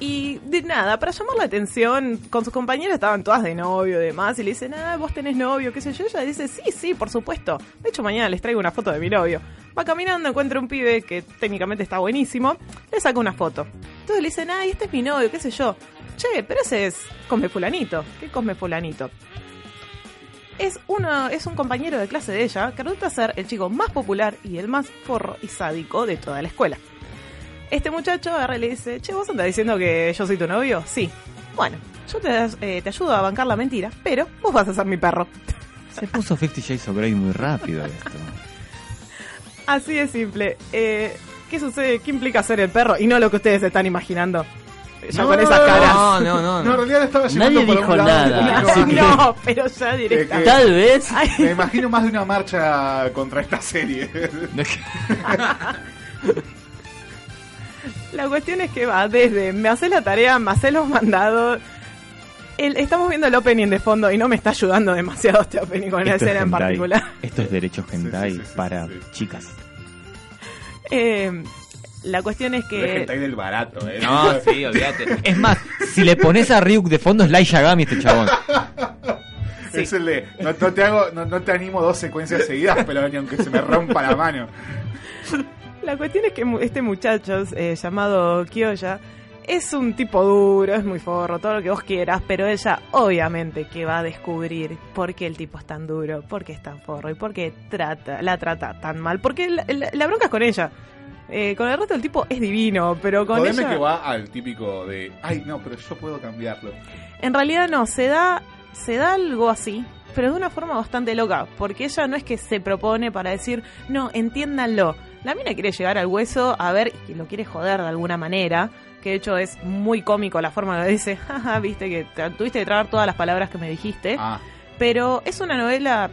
Speaker 6: Y de nada, para llamar la atención, con sus compañeras estaban todas de novio y demás, y le dicen, ah, vos tenés novio, qué sé yo. Ella dice, sí, sí, por supuesto. De hecho, mañana les traigo una foto de mi novio. Va caminando, encuentra un pibe que técnicamente está buenísimo, le saca una foto. Entonces le dicen, ay, este es mi novio, qué sé yo. Che, pero ese es Cosme Fulanito. ¿Qué Cosme Fulanito? Es, uno, es un compañero de clase de ella que resulta ser el chico más popular y el más forro y sádico de toda la escuela. Este muchacho agarra y le dice, che, ¿vos andas diciendo que yo soy tu novio? Sí. Bueno, yo te, eh, te ayudo a bancar la mentira, pero vos vas a ser mi perro.
Speaker 10: Se puso Fifty Shades of Grey muy rápido esto.
Speaker 6: Así de simple. Eh, ¿Qué sucede? ¿Qué implica ser el perro? Y no lo que ustedes están imaginando. Ya
Speaker 5: No,
Speaker 6: con
Speaker 5: no,
Speaker 6: esas
Speaker 5: no,
Speaker 6: caras.
Speaker 10: No, no, no.
Speaker 5: No, en realidad estaba llevando
Speaker 8: Nadie
Speaker 5: por
Speaker 8: dijo
Speaker 5: un lado
Speaker 8: nada, así que-
Speaker 6: No, pero ya directamente.
Speaker 8: Tal vez.
Speaker 5: Me imagino más de una marcha contra esta serie.
Speaker 6: La cuestión es que va desde me haces la tarea, me haces los mandados. El- estamos viendo el opening de fondo y no me está ayudando demasiado este opening con la
Speaker 10: es
Speaker 6: escena en particular.
Speaker 10: Esto es derecho hentai
Speaker 5: sí, sí, sí,
Speaker 10: para
Speaker 5: sí.
Speaker 10: chicas.
Speaker 6: Eh, la cuestión es
Speaker 5: es
Speaker 6: que
Speaker 5: hentai del barato, eh.
Speaker 10: No, sí, olvídate. Es más, si le pones a Ryuk de fondo es Light Yagami este chabón.
Speaker 5: Es el de, no, no te hago, no, no te animo dos secuencias seguidas, pero ni aunque se me rompa la mano.
Speaker 6: la cuestión es que mu- este muchacho eh, llamado Kyoya es un tipo duro, es muy forro, todo lo que vos quieras, pero ella obviamente que va a descubrir por qué el tipo es tan duro, por qué es tan forro y por qué trata, la trata tan mal, porque la, la- la bronca es con ella. Eh, con el resto del tipo es divino, pero con
Speaker 5: Jodeme
Speaker 6: ella...
Speaker 5: que va al típico de, ay no, pero yo puedo cambiarlo.
Speaker 6: En realidad no, se da, se da algo así, pero de una forma bastante loca, porque ella no es que se propone para decir, no, entiéndanlo. La mina quiere llegar al hueso a ver y lo quiere joder de alguna manera, que de hecho es muy cómico la forma en que dice, jaja, viste que te- tuviste que tragar todas las palabras que me dijiste,
Speaker 5: Ah,
Speaker 6: pero es una novela,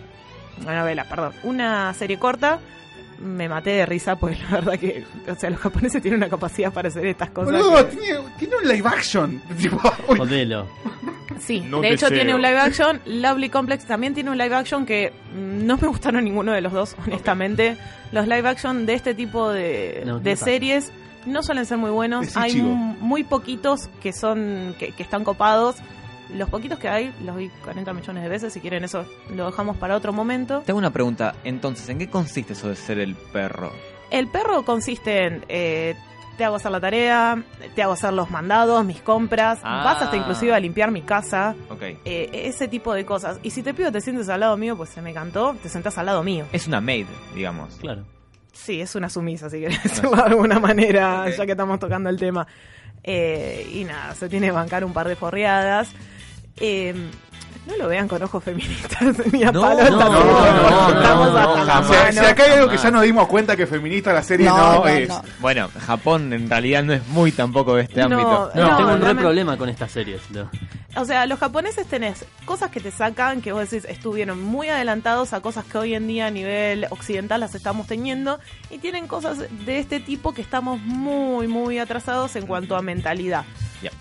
Speaker 6: una novela, perdón, una serie corta, me maté de risa, pues la verdad que, o sea, los japoneses tienen una capacidad para hacer estas cosas.
Speaker 5: Boludo,
Speaker 6: que-
Speaker 5: tiene, tiene un live action.
Speaker 8: Modelo.
Speaker 6: Sí,
Speaker 5: No
Speaker 6: de hecho
Speaker 5: deseo.
Speaker 6: tiene un live action. Lovely Complex también tiene un live action que mm, no me gustaron ninguno de los dos, honestamente. Los live action de este tipo de,
Speaker 8: No, ¿qué
Speaker 6: de
Speaker 8: pasa?
Speaker 6: series no suelen ser muy buenos.
Speaker 5: Es
Speaker 6: Hay muy poquitos que son que, que están copados. Los poquitos que hay los vi 40 millones de veces. Si quieren eso lo dejamos para otro momento.
Speaker 10: Tengo una pregunta. Entonces, ¿en qué consiste eso de ser el perro?
Speaker 6: El perro consiste en eh, te hago hacer la tarea, te hago hacer los mandados, mis compras,
Speaker 10: Ah.
Speaker 6: vas hasta inclusive a limpiar mi casa.
Speaker 10: Ok.
Speaker 6: eh, ese tipo de cosas. Y si te pido te sientes al lado mío, pues se me cantó, te sentás al lado mío.
Speaker 10: Es una maid, digamos.
Speaker 8: Claro.
Speaker 6: Sí, es una sumisa, si querés de alguna manera, ya que estamos tocando el tema. Eh, y nada, se tiene que bancar un par de forreadas. Eh, no lo vean con ojos feministas ni a
Speaker 10: No,
Speaker 6: palo,
Speaker 10: no,
Speaker 6: tampoco.
Speaker 10: no, no,
Speaker 6: Estamos
Speaker 10: no,
Speaker 6: hasta la
Speaker 5: o sea,
Speaker 6: mano.
Speaker 5: si acá hay algo que ya nos dimos cuenta que feminista la serie no,
Speaker 7: No, no,
Speaker 5: es.
Speaker 7: no.
Speaker 10: Bueno, Japón en realidad no es muy tampoco de este
Speaker 6: No,
Speaker 10: ámbito.
Speaker 6: no,
Speaker 8: Tengo un re
Speaker 6: realmente-
Speaker 8: problema con estas series. no.
Speaker 6: O sea, los japoneses tenés cosas que te sacan, que vos decís, estuvieron muy adelantados a cosas que hoy en día a nivel occidental las estamos teniendo, y tienen cosas de este tipo que estamos muy, muy atrasados en cuanto a mentalidad.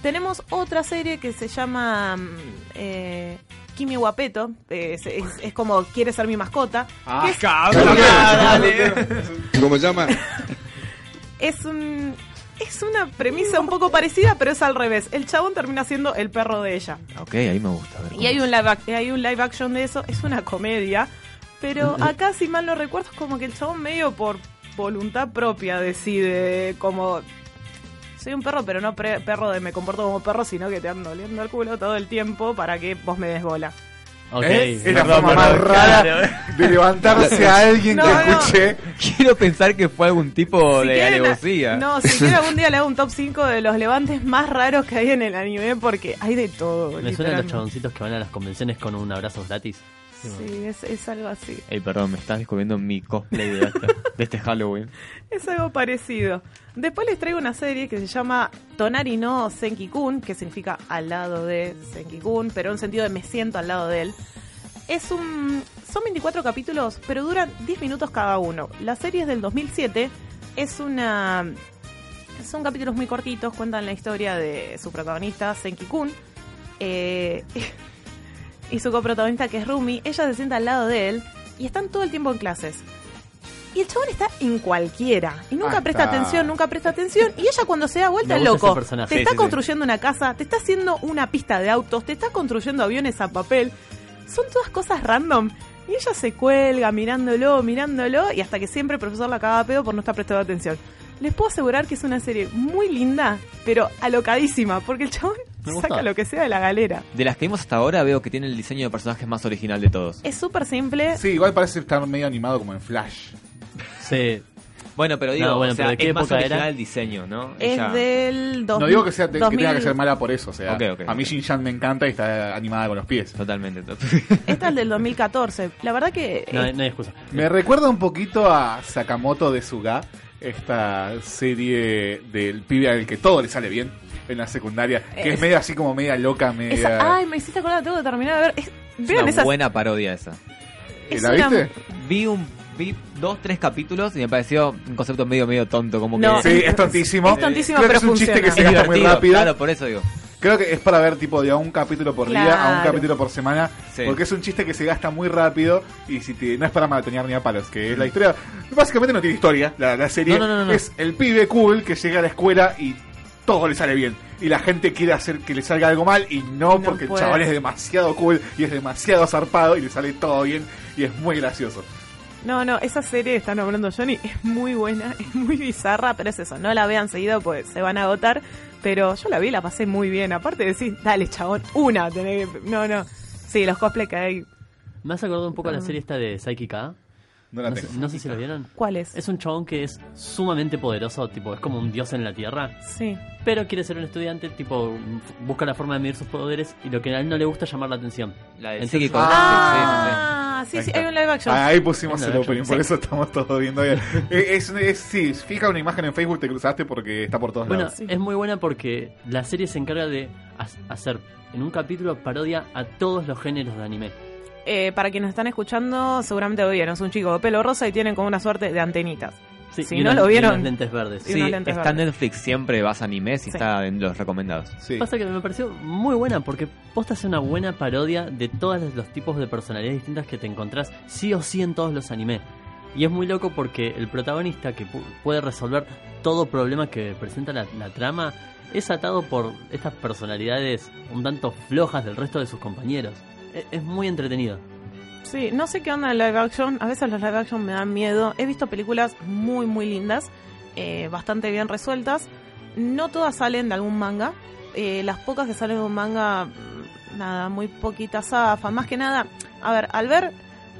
Speaker 6: Tenemos otra serie que se llama mm, eh, Kimi Guapeto, es, es- es como Quiere ser mi mascota,
Speaker 5: Ah,
Speaker 6: es,
Speaker 10: cabrón, dale.
Speaker 19: ¿Cómo se llama?
Speaker 6: es un... Es una premisa un poco parecida, pero es al revés. El chabón termina siendo el perro de ella.
Speaker 10: Ok, ahí me gusta. a ver
Speaker 6: Y hay
Speaker 10: es.
Speaker 6: un, live hay un live action de eso, es una comedia, pero acá si mal no recuerdo es como que el chabón medio por voluntad propia decide como... Soy un perro, pero no pre- perro de me comporto como perro, sino que te ando oliendo el culo todo el tiempo para que vos me des bola.
Speaker 8: Ok.
Speaker 5: ¿Eh? Es la
Speaker 10: Perdón,
Speaker 5: forma más rara
Speaker 10: claro.
Speaker 5: de levantarse a alguien
Speaker 6: No,
Speaker 5: que
Speaker 6: no.
Speaker 5: escuché.
Speaker 10: Quiero pensar que fue algún tipo
Speaker 6: Si
Speaker 10: de
Speaker 6: quieren,
Speaker 10: alevosía.
Speaker 6: No, si quieren algún día le hago un top 5 de los levantes más raros que hay en el anime, porque hay de todo.
Speaker 8: Me suenan los chaboncitos que van a las convenciones con un abrazo gratis.
Speaker 6: Sí, es, es algo así.
Speaker 10: Ey, perdón, me estás descubriendo mi cosplay de este, de este Halloween.
Speaker 6: Es algo parecido. Después les traigo una serie que se llama Tonari no Senki-kun, que significa al lado de Senki-kun, pero en sentido de me siento al lado de él. Es un. Son 24 capítulos, pero duran 10 minutos cada uno. La serie es del 2007. Es una. Son capítulos muy cortitos, cuentan la historia de su protagonista, Senki-kun. eh, y su coprotagonista, que es Rumi. Ella se sienta al lado de él y están todo el tiempo en clases. Y el chabón está en cualquiera. Y nunca presta atención, nunca presta atención. Y ella cuando se da vuelta es loco. Te está
Speaker 10: sí, sí.
Speaker 6: construyendo una casa, te está haciendo una pista de autos, te está construyendo aviones a papel. Son todas cosas random. Y ella se cuelga mirándolo, mirándolo, y hasta que siempre el profesor la acaba pedo por no estar prestando atención. Les puedo asegurar que es una serie muy linda, pero alocadísima, porque el chabón
Speaker 10: Me gusta.
Speaker 6: saca lo que sea de la galera.
Speaker 10: De las que vimos hasta ahora, veo que tiene el diseño de personajes más original de todos.
Speaker 6: Es súper simple.
Speaker 5: Sí, igual parece estar medio animado como en Flash.
Speaker 8: Sí.
Speaker 10: Bueno, pero digo,
Speaker 8: No, bueno,
Speaker 10: o sea,
Speaker 8: pero ¿de qué
Speaker 10: es más
Speaker 8: época era?
Speaker 10: el didiseño, ¿no?
Speaker 6: Es
Speaker 10: Ella-
Speaker 6: del 2000,
Speaker 5: No digo que, sea, que
Speaker 6: 2000.
Speaker 5: tenga que ser mala por eso, o sea,
Speaker 10: Ok, ok,
Speaker 5: a mí
Speaker 10: ok.
Speaker 5: Shin-Chan me encanta y está animada con los pies.
Speaker 10: Totalmente. to-
Speaker 6: Esta es del 2014. La verdad que...
Speaker 8: No,
Speaker 6: eh,
Speaker 8: no hay excusa.
Speaker 5: Me recuerda un poquito a Sakamoto de Suga, esta serie del pibe al que todo le sale bien en la secundaria, que es,
Speaker 6: Es-
Speaker 5: medio así como media loca, media...
Speaker 6: esa- ay, me hiciste acordar, tengo que terminar de ver. Es-
Speaker 10: Es
Speaker 6: vean
Speaker 10: una
Speaker 6: esas...
Speaker 10: buena parodia esa.
Speaker 6: es
Speaker 5: ¿La
Speaker 6: una-
Speaker 5: viste?
Speaker 10: Vi un vi dos, tres capítulos y me pareció un concepto medio medio tonto, como
Speaker 6: No,
Speaker 10: que
Speaker 5: Sí, es tontísimo.
Speaker 6: Es tontísimo,
Speaker 5: Creo que
Speaker 6: pero
Speaker 5: es un chiste que se gasta muy rápido.
Speaker 10: Claro, por eso digo.
Speaker 5: Creo que es para ver tipo de a un capítulo por día a un capítulo por semana,
Speaker 10: Sí.
Speaker 5: porque es un chiste que se gasta muy rápido y si te- no es para maratonear ni a palos, que es la historia, básicamente no tiene historia, la, la serie
Speaker 10: No, no, no, no.
Speaker 5: es el pibe cool que llega a la escuela y todo le sale bien. Y la gente quiere hacer que le salga algo mal y no,
Speaker 6: No
Speaker 5: porque
Speaker 6: puede.
Speaker 5: el chaval es demasiado cool y es demasiado zarpado y le sale todo bien y es muy gracioso.
Speaker 6: No, no, esa serie está nombrando Johnny es muy buena, es muy bizarra, pero es eso, no la vean seguido pues se van a agotar, pero yo la vi y la pasé muy bien, aparte de decir, dale chabón, una, tenés que... No, no, sí, los cosplay que hay,
Speaker 8: Me has acordado un poco a
Speaker 6: Ah.
Speaker 8: la serie esta de Psychic A.
Speaker 5: No la
Speaker 8: No sé,
Speaker 5: tengo.
Speaker 8: no sé si lo vieron.
Speaker 6: ¿cuál es?
Speaker 8: Es un chabón que es sumamente poderoso, tipo, es como un dios en la tierra.
Speaker 6: Sí,
Speaker 8: Pero quiere ser un estudiante, tipo, busca la forma de medir sus poderes y lo que a él no le gusta es llamar la atención.
Speaker 10: La
Speaker 8: Entonces-
Speaker 10: psíquico.
Speaker 6: ah, sí,
Speaker 5: Ahí
Speaker 6: sí,
Speaker 5: está.
Speaker 6: hay un live action.
Speaker 5: Ah, Ahí pusimos el opening, por
Speaker 8: sí.
Speaker 5: eso estamos todos viendo bien. Eh, es, es- sí, fija una imagen en Facebook, te cruzaste porque está por todos
Speaker 8: Bueno,
Speaker 5: lados.
Speaker 8: es muy buena porque la serie se encarga de ha- hacer en un capítulo parodia a todos los géneros de anime.
Speaker 6: Eh, para quienes están escuchando, seguramente lo vieron. Es un chico de pelo rosa y tiene como una suerte de antenitas.
Speaker 8: Sí,
Speaker 6: si
Speaker 8: y
Speaker 6: no
Speaker 8: unos-
Speaker 6: lo
Speaker 8: y
Speaker 6: vieron.
Speaker 8: unos lentes verdes.
Speaker 6: y
Speaker 10: Sí,
Speaker 6: lentes
Speaker 10: está en. Netflix, siempre vas a animes y
Speaker 6: Sí.
Speaker 10: está en los recomendados.
Speaker 8: Pasa que me pareció muy buena porque posta hace una buena parodia de todos los tipos de personalidades distintas que te encontrás sí o sí en todos los animes. Y es muy loco porque el protagonista que pu- puede resolver todo problema que presenta la, la trama es atado por estas personalidades un tanto flojas del resto de sus compañeros. Es, muy entretenido.
Speaker 6: Sí, no sé qué onda el live action. A veces los live action me dan miedo. He visto películas muy, muy lindas, eh, bastante bien resueltas. No todas salen de algún manga. Eh, las pocas que salen de un manga, mm, nada, muy poquitas zafan. Más que nada, a ver, al ver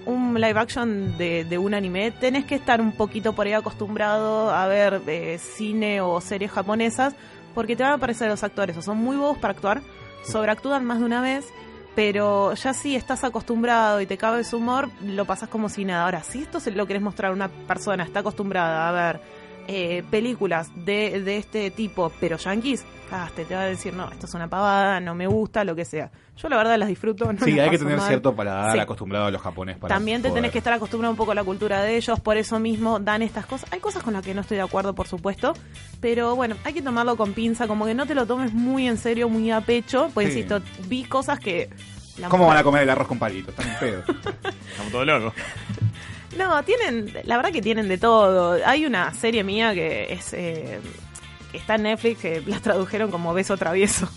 Speaker 6: un live action de, de un anime, tenés que estar un poquito por ahí acostumbrado a ver eh, cine o series japonesas, porque te van a parecer los actores o son muy bobos para actuar, sobreactúan más de una vez, pero ya si estás acostumbrado y te cabe su humor, lo pasas como si nada. Ahora, si esto se lo querés mostrar a una persona, está acostumbrada a ver eh, películas de, de este tipo, pero yankees, cagaste, te va a decir, no, esto es una pavada, no me gusta, lo que sea. Yo la verdad las disfruto. No
Speaker 5: sí, hay que tener
Speaker 6: mal.
Speaker 5: cierto paladar
Speaker 6: Sí.
Speaker 5: acostumbrado a los japoneses para
Speaker 6: También te
Speaker 5: poder-
Speaker 6: tenés que estar acostumbrado un poco a la cultura de ellos, por eso mismo dan estas cosas. Hay cosas con las que no estoy de acuerdo, por supuesto, pero bueno, hay que tomarlo con pinza, como que no te lo tomes muy en serio, muy a pecho, pues
Speaker 5: Sí.
Speaker 6: insisto, vi cosas que... la
Speaker 5: ¿Cómo
Speaker 6: mujer-
Speaker 5: van a comer el arroz con palitos? Están en pedo.
Speaker 10: Estamos todos locos.
Speaker 6: No, tienen, la verdad que tienen de todo. Hay una serie mía que es eh, que está en Netflix que la tradujeron como beso travieso.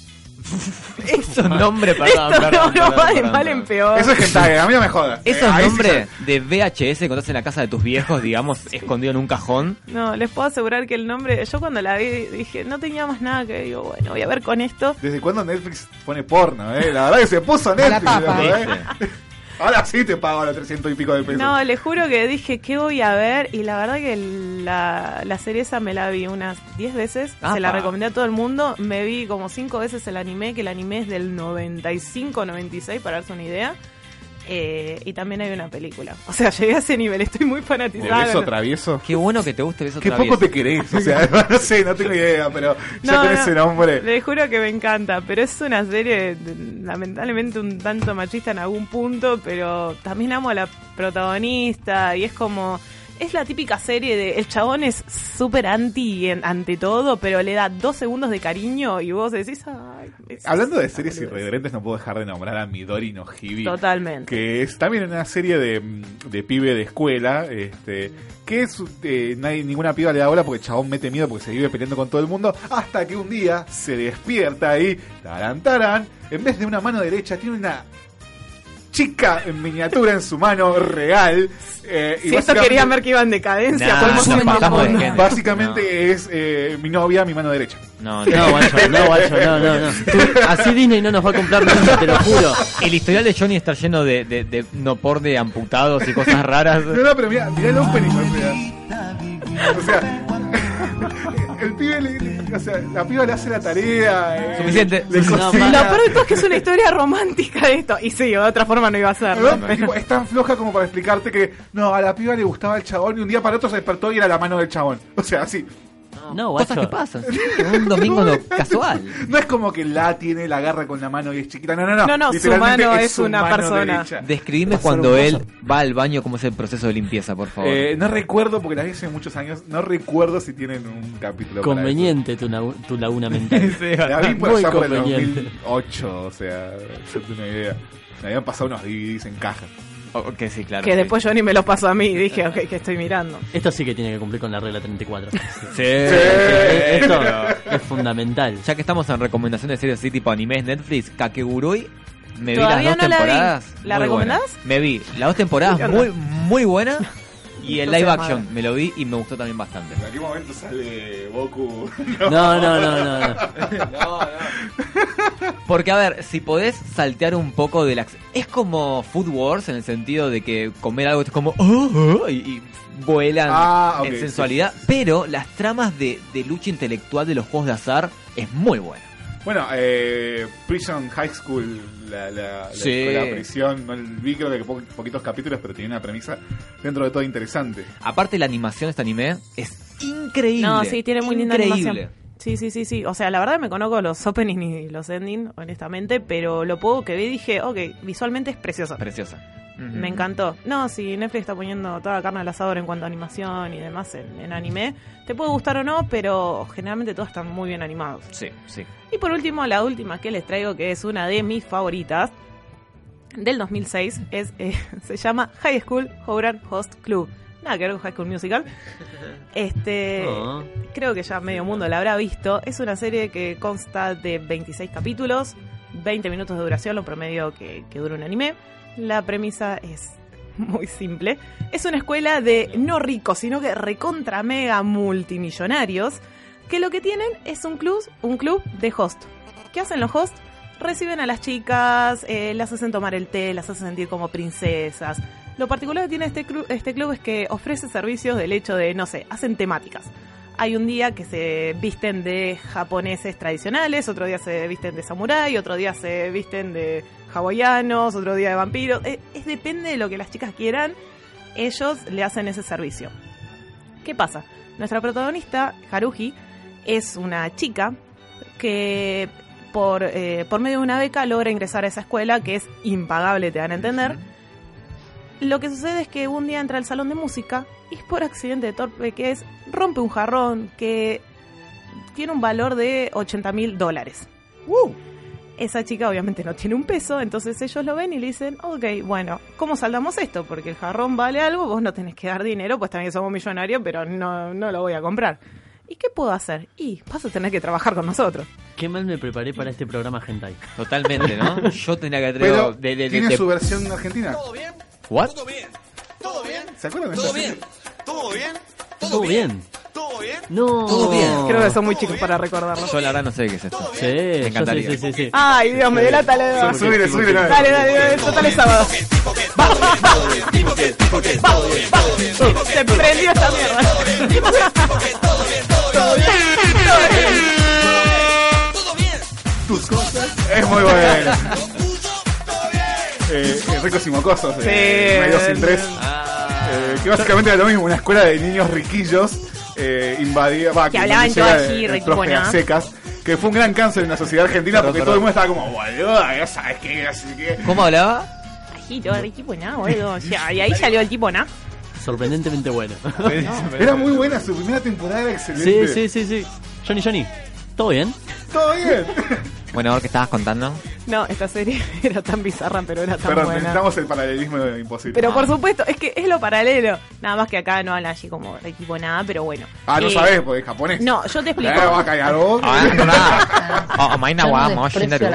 Speaker 10: Esos nombres, perdón,
Speaker 6: Esto
Speaker 10: perdón,
Speaker 6: no, no va de mal en peor.
Speaker 5: Eso es hentai, a mí no me jodas.
Speaker 10: Esos
Speaker 5: Eh, ahí sí
Speaker 10: nombres de VHS que encontrás en la casa de tus viejos, digamos, escondido en un cajón.
Speaker 6: No, les puedo asegurar que el nombre, yo cuando la vi dije, no tenía más nada que digo, bueno, voy a ver con esto.
Speaker 5: ¿Desde cuándo Netflix pone porno? Eh? La verdad que se puso
Speaker 6: la
Speaker 5: Netflix.
Speaker 6: papa.
Speaker 5: loco, ¿eh? Ahora sí te pago los 300 y pico de pesos.
Speaker 6: No, les juro que dije, ¿qué voy a ver? Y la verdad que la, la serie esa me la vi unas 10 veces. Se la recomendé a todo el mundo. Me vi como 5 veces el anime, que el anime es del 95-96, para darse una idea. Eh, y también hay una película. O sea, llegué a ese nivel, estoy muy
Speaker 5: ¿De
Speaker 6: fanatizada.
Speaker 5: beso travieso?
Speaker 10: Qué bueno que te guste Beso
Speaker 5: Qué
Speaker 10: Travieso.
Speaker 5: poco te querés. O sea, no sé, no tengo idea, pero ya
Speaker 6: No,
Speaker 5: ese nombre.
Speaker 6: Les juro que me encanta, pero es una serie de- lamentablemente un tanto machista en algún punto, pero también amo a la protagonista y es como... Es la típica serie de el chabón es súper anti en- ante todo, pero le da dos segundos de cariño y vos decís, ay,
Speaker 5: Hablando de series irreverentes, no puedo dejar de nombrar a Midori no Hibi.
Speaker 6: Totalmente.
Speaker 5: Que es también una serie de, de pibe de escuela. Este, que es, eh, nadie, ninguna piba le da bola porque el chabón mete miedo porque se vive peleando con todo el mundo. Hasta que un día se despierta y, taran, taran, en vez de una mano derecha, tiene una chica en miniatura en su mano real. eh, y
Speaker 6: Si esto querían ver que iba en decadencia,
Speaker 10: Nah,
Speaker 6: podemos
Speaker 10: de.
Speaker 5: Básicamente es eh, mi novia, mi mano derecha.
Speaker 10: No,
Speaker 8: No, guacho, no, guacho, no, no, no. Tú- así Disney no nos va a comprar nunca, te lo juro.
Speaker 10: El historial de Johnny está lleno de, de, de no por de amputados y cosas raras.
Speaker 5: No, no, pero mira, mira el opening, o sea. O sea, el pibe le, le- o sea, la piba le hace la tarea. eh,
Speaker 10: Suficiente.
Speaker 5: Le
Speaker 10: No,
Speaker 6: de todo es que es una historia romántica de esto. Y sí, de otra forma no iba a ser.
Speaker 5: ¿no? Tipo, es tan floja como para explicarte que no, a la piba le gustaba el chabón y un día para otro se despertó y era la mano del chabón. O sea, así.
Speaker 8: No,
Speaker 10: Cosas
Speaker 8: guacho.
Speaker 10: que pasan. sí, Un domingo no- casual.
Speaker 5: No es como que la tiene, la agarra con la mano y es chiquita. No, no, no.
Speaker 6: No, no, su mano es
Speaker 5: su
Speaker 6: una
Speaker 5: mano
Speaker 6: persona.
Speaker 5: derecha.
Speaker 10: Describime cuando él va al baño, cómo es el proceso de limpieza, por favor.
Speaker 5: Eh, no recuerdo, porque la vi hace muchos años, no recuerdo si tienen un capítulo para
Speaker 8: Conveniente tu, lau- tu laguna mental.
Speaker 5: eso. La vi por
Speaker 8: Muy
Speaker 5: allá por el
Speaker 8: conveniente.
Speaker 5: 2008, o sea, yo tengo una idea. Me habían pasado unos DVDs en caja.
Speaker 10: Ok, sí, claro.
Speaker 6: Que
Speaker 10: sí.
Speaker 6: después Johnny me lo pasó a mí y dije, ok, que estoy mirando.
Speaker 8: Esto sí que tiene que cumplir con la regla 34.
Speaker 10: Sí.
Speaker 8: Esto es fundamental.
Speaker 10: Ya que estamos en recomendaciones de series así tipo animes Netflix, Kakegurui, me vi las dos
Speaker 6: no la vi.
Speaker 10: temporadas.
Speaker 6: ¿La
Speaker 10: muy
Speaker 6: recomendás?
Speaker 10: buenas. Me vi las dos temporadas muy, muy buenas. Y el
Speaker 6: No
Speaker 10: live action me lo vi y me gustó también bastante.
Speaker 5: ¿En qué momento sale Goku?
Speaker 8: No, no, no, no. no.
Speaker 10: Porque, a ver, si podés saltear un poco de la... Es como Food Wars en el sentido de que comer algo es como... "Oh, oh", y, y vuelan
Speaker 5: Ah,
Speaker 10: en
Speaker 5: sí.
Speaker 10: sensualidad. Pero las tramas de, de lucha intelectual de los juegos de azar es muy buena.
Speaker 5: Bueno, eh, Prison High School, la, la, escuela prisión, no vi creo que po- poquitos capítulos, pero tiene una premisa dentro de todo interesante.
Speaker 10: Aparte la animación de este anime es increíble.
Speaker 6: No, sí, tiene muy linda animación. Sí, sí, sí, sí. O sea, la verdad me conozco los openings y los endings, honestamente, pero lo poco que vi dije, ok, visualmente es precioso.
Speaker 10: Preciosa.
Speaker 6: Me encantó. No, si Netflix está poniendo toda la carne al asador en cuanto a animación y demás en, en anime, te puede gustar o no, pero generalmente todos están muy bien animados.
Speaker 10: Sí, sí.
Speaker 6: Y por último, la última que les traigo, que es una de mis favoritas, del 2006, es, eh, se llama High School Horror Host Club. Nada que ver con High School Musical. Este,
Speaker 8: Ah.
Speaker 6: creo que ya medio mundo la habrá visto. Es una serie que consta de 26 capítulos, 20 minutos de duración, lo promedio que, que dura un anime. La premisa es muy simple. Es una escuela de no ricos, sino que recontra mega multimillonarios, que lo que tienen es un club, un club de host. ¿Qué hacen los hosts? Reciben a las chicas, eh, las hacen tomar el té, las hacen sentir como princesas. Lo particular que tiene este, clu- este club es que ofrece servicios del hecho de, no sé, hacen temáticas. Hay un día que se visten de japoneses tradicionales, otro día se visten de samurái, otro día se visten de hawaianos, otro día de vampiros. Eh, Es, depende de lo que las chicas quieran, ellos le hacen ese servicio. ¿Qué pasa? Nuestra protagonista, Haruhi, es una chica que por, eh, por medio de una beca logra ingresar a esa escuela que es impagable, te dan a entender. Lo que sucede es que un día entra al salón de música y por accidente de torpe que es, rompe un jarrón que tiene un valor de 80 mil dólares. Esa chica obviamente no tiene un peso, entonces ellos lo ven y le dicen, ok, bueno, ¿cómo saldamos esto? Porque el jarrón vale algo, vos no tenés que dar dinero, pues también somos millonarios, pero no, no lo voy a comprar. ¿Y qué puedo hacer? Y vas a tener que trabajar con nosotros.
Speaker 8: Qué mal me preparé para este programa Hentai.
Speaker 10: Totalmente, ¿no? Yo tenía que
Speaker 5: Pero
Speaker 10: traer de, de, de-
Speaker 5: tiene
Speaker 10: de-
Speaker 5: su versión argentina.
Speaker 10: ¿What?
Speaker 5: ¿Se acuerdan de
Speaker 22: ¿Todo bien? ¿Todo bien?
Speaker 8: ¿Todo bien?
Speaker 22: ¿Todo bien?
Speaker 8: No.
Speaker 22: Todo bien.
Speaker 6: Creo que son muy chicos para recordarlo.
Speaker 10: Yo la verdad no sé qué es esto.
Speaker 8: Sí,
Speaker 10: Me encantaría.
Speaker 8: sí, sí, sí.
Speaker 6: Ay, Dios, me delata la edad.
Speaker 5: Subile, subile, dale.
Speaker 6: Dale, total es sábado. Vamos, vamos, vamos, vamos. Se prendió esta mierda. Todo bien, todo bien.
Speaker 5: Tus cosas. Es muy buena. Eh, ricos y mocosos.
Speaker 6: Sí.
Speaker 5: Eh, medio sin tres. Eh, que básicamente era lo mismo, una escuela de niños riquillos eh, invadida, va,
Speaker 6: Que hablaban todo así, ¿no?
Speaker 5: secas, que fue un gran cáncer en la sociedad argentina
Speaker 10: Pero,
Speaker 5: porque
Speaker 10: pero-
Speaker 5: todo el mundo estaba como, boludo, ya sabes qué, así que...
Speaker 10: ¿Cómo hablaba?
Speaker 6: Todo el tipo nada, boludo. O sea, y ahí salió el tipo nada.
Speaker 8: Sorprendentemente bueno.
Speaker 5: Era muy buena, su primera temporada era
Speaker 8: Sí,
Speaker 5: excelente.
Speaker 8: sí, sí, sí. Johnny, Johnny, ¿todo bien?
Speaker 5: Todo bien.
Speaker 10: Bueno, ahora que estabas contando.
Speaker 6: No, esta serie era tan bizarra, pero era tan
Speaker 5: Perdón,
Speaker 6: buena.
Speaker 5: necesitamos el paralelismo imposible.
Speaker 6: Pero por supuesto, es que es lo paralelo. Nada más que acá no hablan así como de tipo nada, pero bueno.
Speaker 5: Ah, no
Speaker 6: Eh,
Speaker 5: sabes, porque es japonés.
Speaker 6: No, yo te explico.
Speaker 5: Eh, va a callar vos.
Speaker 10: Ah, no, nada. Oh, maina wa, mo, shinderu.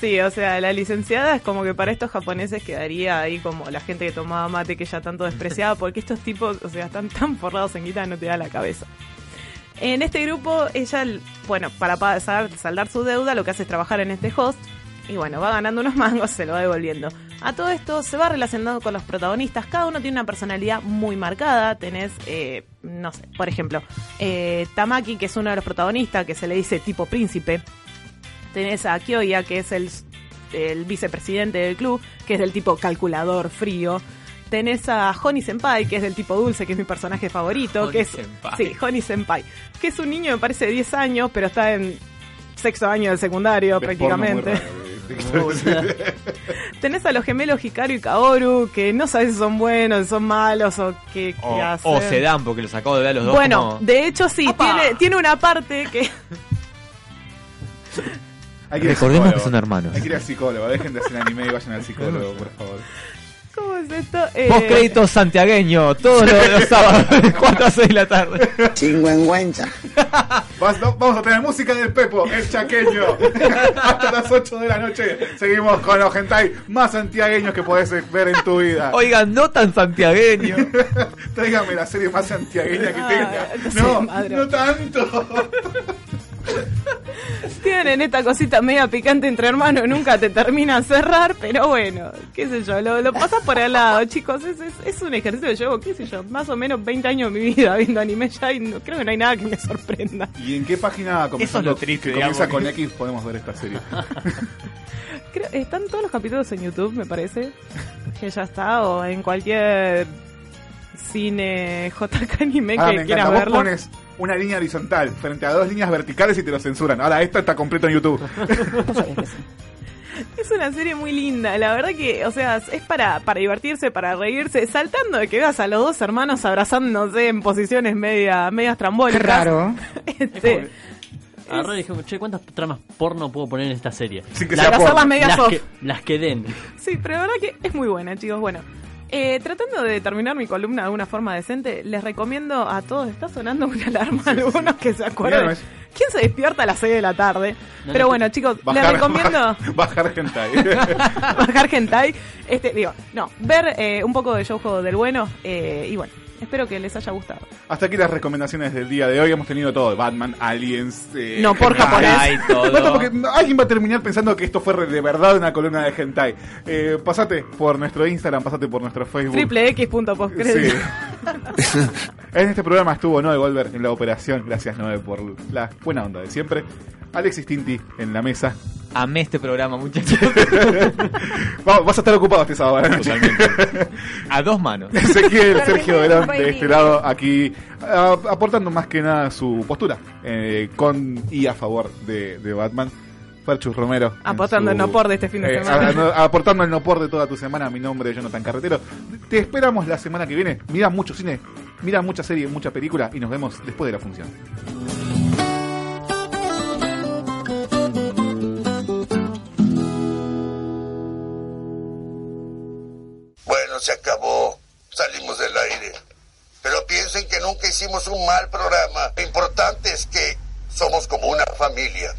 Speaker 6: Sí, o sea, la licenciada es como que para estos japoneses quedaría ahí como la gente que tomaba mate que ya tanto despreciaba, porque estos tipos, o sea, están tan forrados en guita no te da la cabeza. En este grupo, ella, bueno, para pasar, saldar su deuda, lo que hace es trabajar en este host. Y bueno, va ganando unos mangos, se lo va devolviendo. A todo esto se va relacionando con los protagonistas. Cada uno tiene una personalidad muy marcada. Tenés, eh, no sé, por ejemplo, eh, Tamaki, que es uno de los protagonistas, que se le dice tipo príncipe. Tenés a Kyoya, que es el, el vicepresidente del club, que es del tipo calculador frío. Tenés a Honey Senpai, que es del tipo dulce, que es mi personaje favorito.
Speaker 10: Honey
Speaker 6: que es,
Speaker 10: Senpai.
Speaker 6: Sí, Honey Senpai. Que es un niño, me parece, de 10 años, pero está en sexto año del secundario
Speaker 5: Ves
Speaker 6: prácticamente.
Speaker 5: raro.
Speaker 6: Tenés a los gemelos Hikaru y Kaoru, que no sabes si son buenos, si son malos o qué, hacen.
Speaker 10: o se dan porque los acabo de ver a los dos.
Speaker 6: Bueno,
Speaker 10: como-
Speaker 6: de hecho sí, tiene, tiene una parte que...
Speaker 5: Hay que
Speaker 10: Recordemos que son hermanos.
Speaker 5: Hay que ir al psicólogo. Dejen de hacer anime y vayan al psicólogo, por favor.
Speaker 6: ¿Cómo es esto? Eh,
Speaker 10: Post créditos santiagueño, todos los, los sábados, de 4 a 6 de la tarde.
Speaker 5: No, Vamos a tener música del Pepo, el chaqueño. Hasta las 8 de la noche seguimos con los hentai más santiagueños que podés ver en tu vida.
Speaker 10: Oigan, no tan santiagueño.
Speaker 5: Tráigame la serie más santiagueña que
Speaker 6: Ah,
Speaker 5: tenga.
Speaker 6: no
Speaker 5: no tanto.
Speaker 6: Tienen esta cosita media picante entre hermanos, nunca te termina de cerrar, pero bueno, qué sé yo, lo, lo pasas por al lado, chicos, es, es, es un ejercicio que llevo, qué sé yo, más o menos 20 años de mi vida viendo anime ya y no, creo que no hay nada que me sorprenda.
Speaker 5: ¿Y en qué página comenzando,
Speaker 10: lo triste,
Speaker 5: que comienza
Speaker 10: digamos.
Speaker 5: con X podemos ver esta serie?
Speaker 6: Creo, están todos los capítulos en YouTube, me parece, que ya está, o en cualquier cine JK anime
Speaker 5: Ahora
Speaker 6: que
Speaker 5: me
Speaker 6: quieras
Speaker 5: vos
Speaker 6: verlo.
Speaker 5: pones una línea horizontal frente a dos líneas verticales y te lo censuran. Ahora esto está completo en YouTube.
Speaker 6: Es una serie muy linda, la verdad que, o sea, es para, para divertirse, para reírse, saltando de que veas a los dos hermanos abrazándose en posiciones media, medias trambólicas.
Speaker 22: Raro.
Speaker 6: Este,
Speaker 8: Agarré y dije, che, ¿cuántas tramas porno puedo poner en esta serie?
Speaker 5: Sin que
Speaker 6: Las-
Speaker 5: sea
Speaker 6: hacer
Speaker 5: porno.
Speaker 6: las medias
Speaker 8: las,
Speaker 6: off.
Speaker 8: que, las que den.
Speaker 6: Sí, pero la verdad que es muy buena, chicos. Bueno, eh, tratando de terminar mi columna de una forma decente, les recomiendo a todos, está sonando una alarma, algunos que se acuerdan.
Speaker 5: Mirá, no es-
Speaker 6: ¿Quién se despierta a las 6 de la tarde?
Speaker 8: No,
Speaker 6: pero
Speaker 8: no,
Speaker 6: bueno, chicos, les recomiendo
Speaker 5: bajar, hentai.
Speaker 6: bajar hentai. Este, digo, no, ver eh, un poco de Shoujo del bueno eh, y bueno, espero que les haya gustado.
Speaker 5: Hasta aquí las recomendaciones del día de hoy. Hemos tenido todo: Batman, Aliens. eh,
Speaker 6: No, por japonés.
Speaker 10: todo.
Speaker 5: Basta porque alguien va a terminar pensando que esto fue de verdad una columna de hentai. Eh, pasate por nuestro Instagram, pasate por nuestro Facebook.
Speaker 6: Triple X punto
Speaker 5: Sí. en este programa estuvo Noé Goldberg en la operación. Gracias, Noé, por la buena onda de siempre. Alexis Tinti en la mesa.
Speaker 10: Amé este programa, muchachos.
Speaker 5: Va- Vas a estar ocupado este sábado. ¿eh?
Speaker 10: A dos manos.
Speaker 5: Ezequiel Sergio Verón de este lado, aquí a- aportando más que nada su postura eh, con y a favor de, de Batman. Ferchus Romero.
Speaker 6: Aportando el no por de este fin de
Speaker 5: eh,
Speaker 6: semana.
Speaker 5: a- no- aportando el no por de toda tu semana. Mi nombre es Jonathan Carretero. Te esperamos la semana que viene. Mira mucho cine, mira mucha serie, mucha película y nos vemos después de la función.
Speaker 19: Se acabó. Salimos del aire. Pero piensen que nunca hicimos un mal programa. Lo importante es que somos como una familia.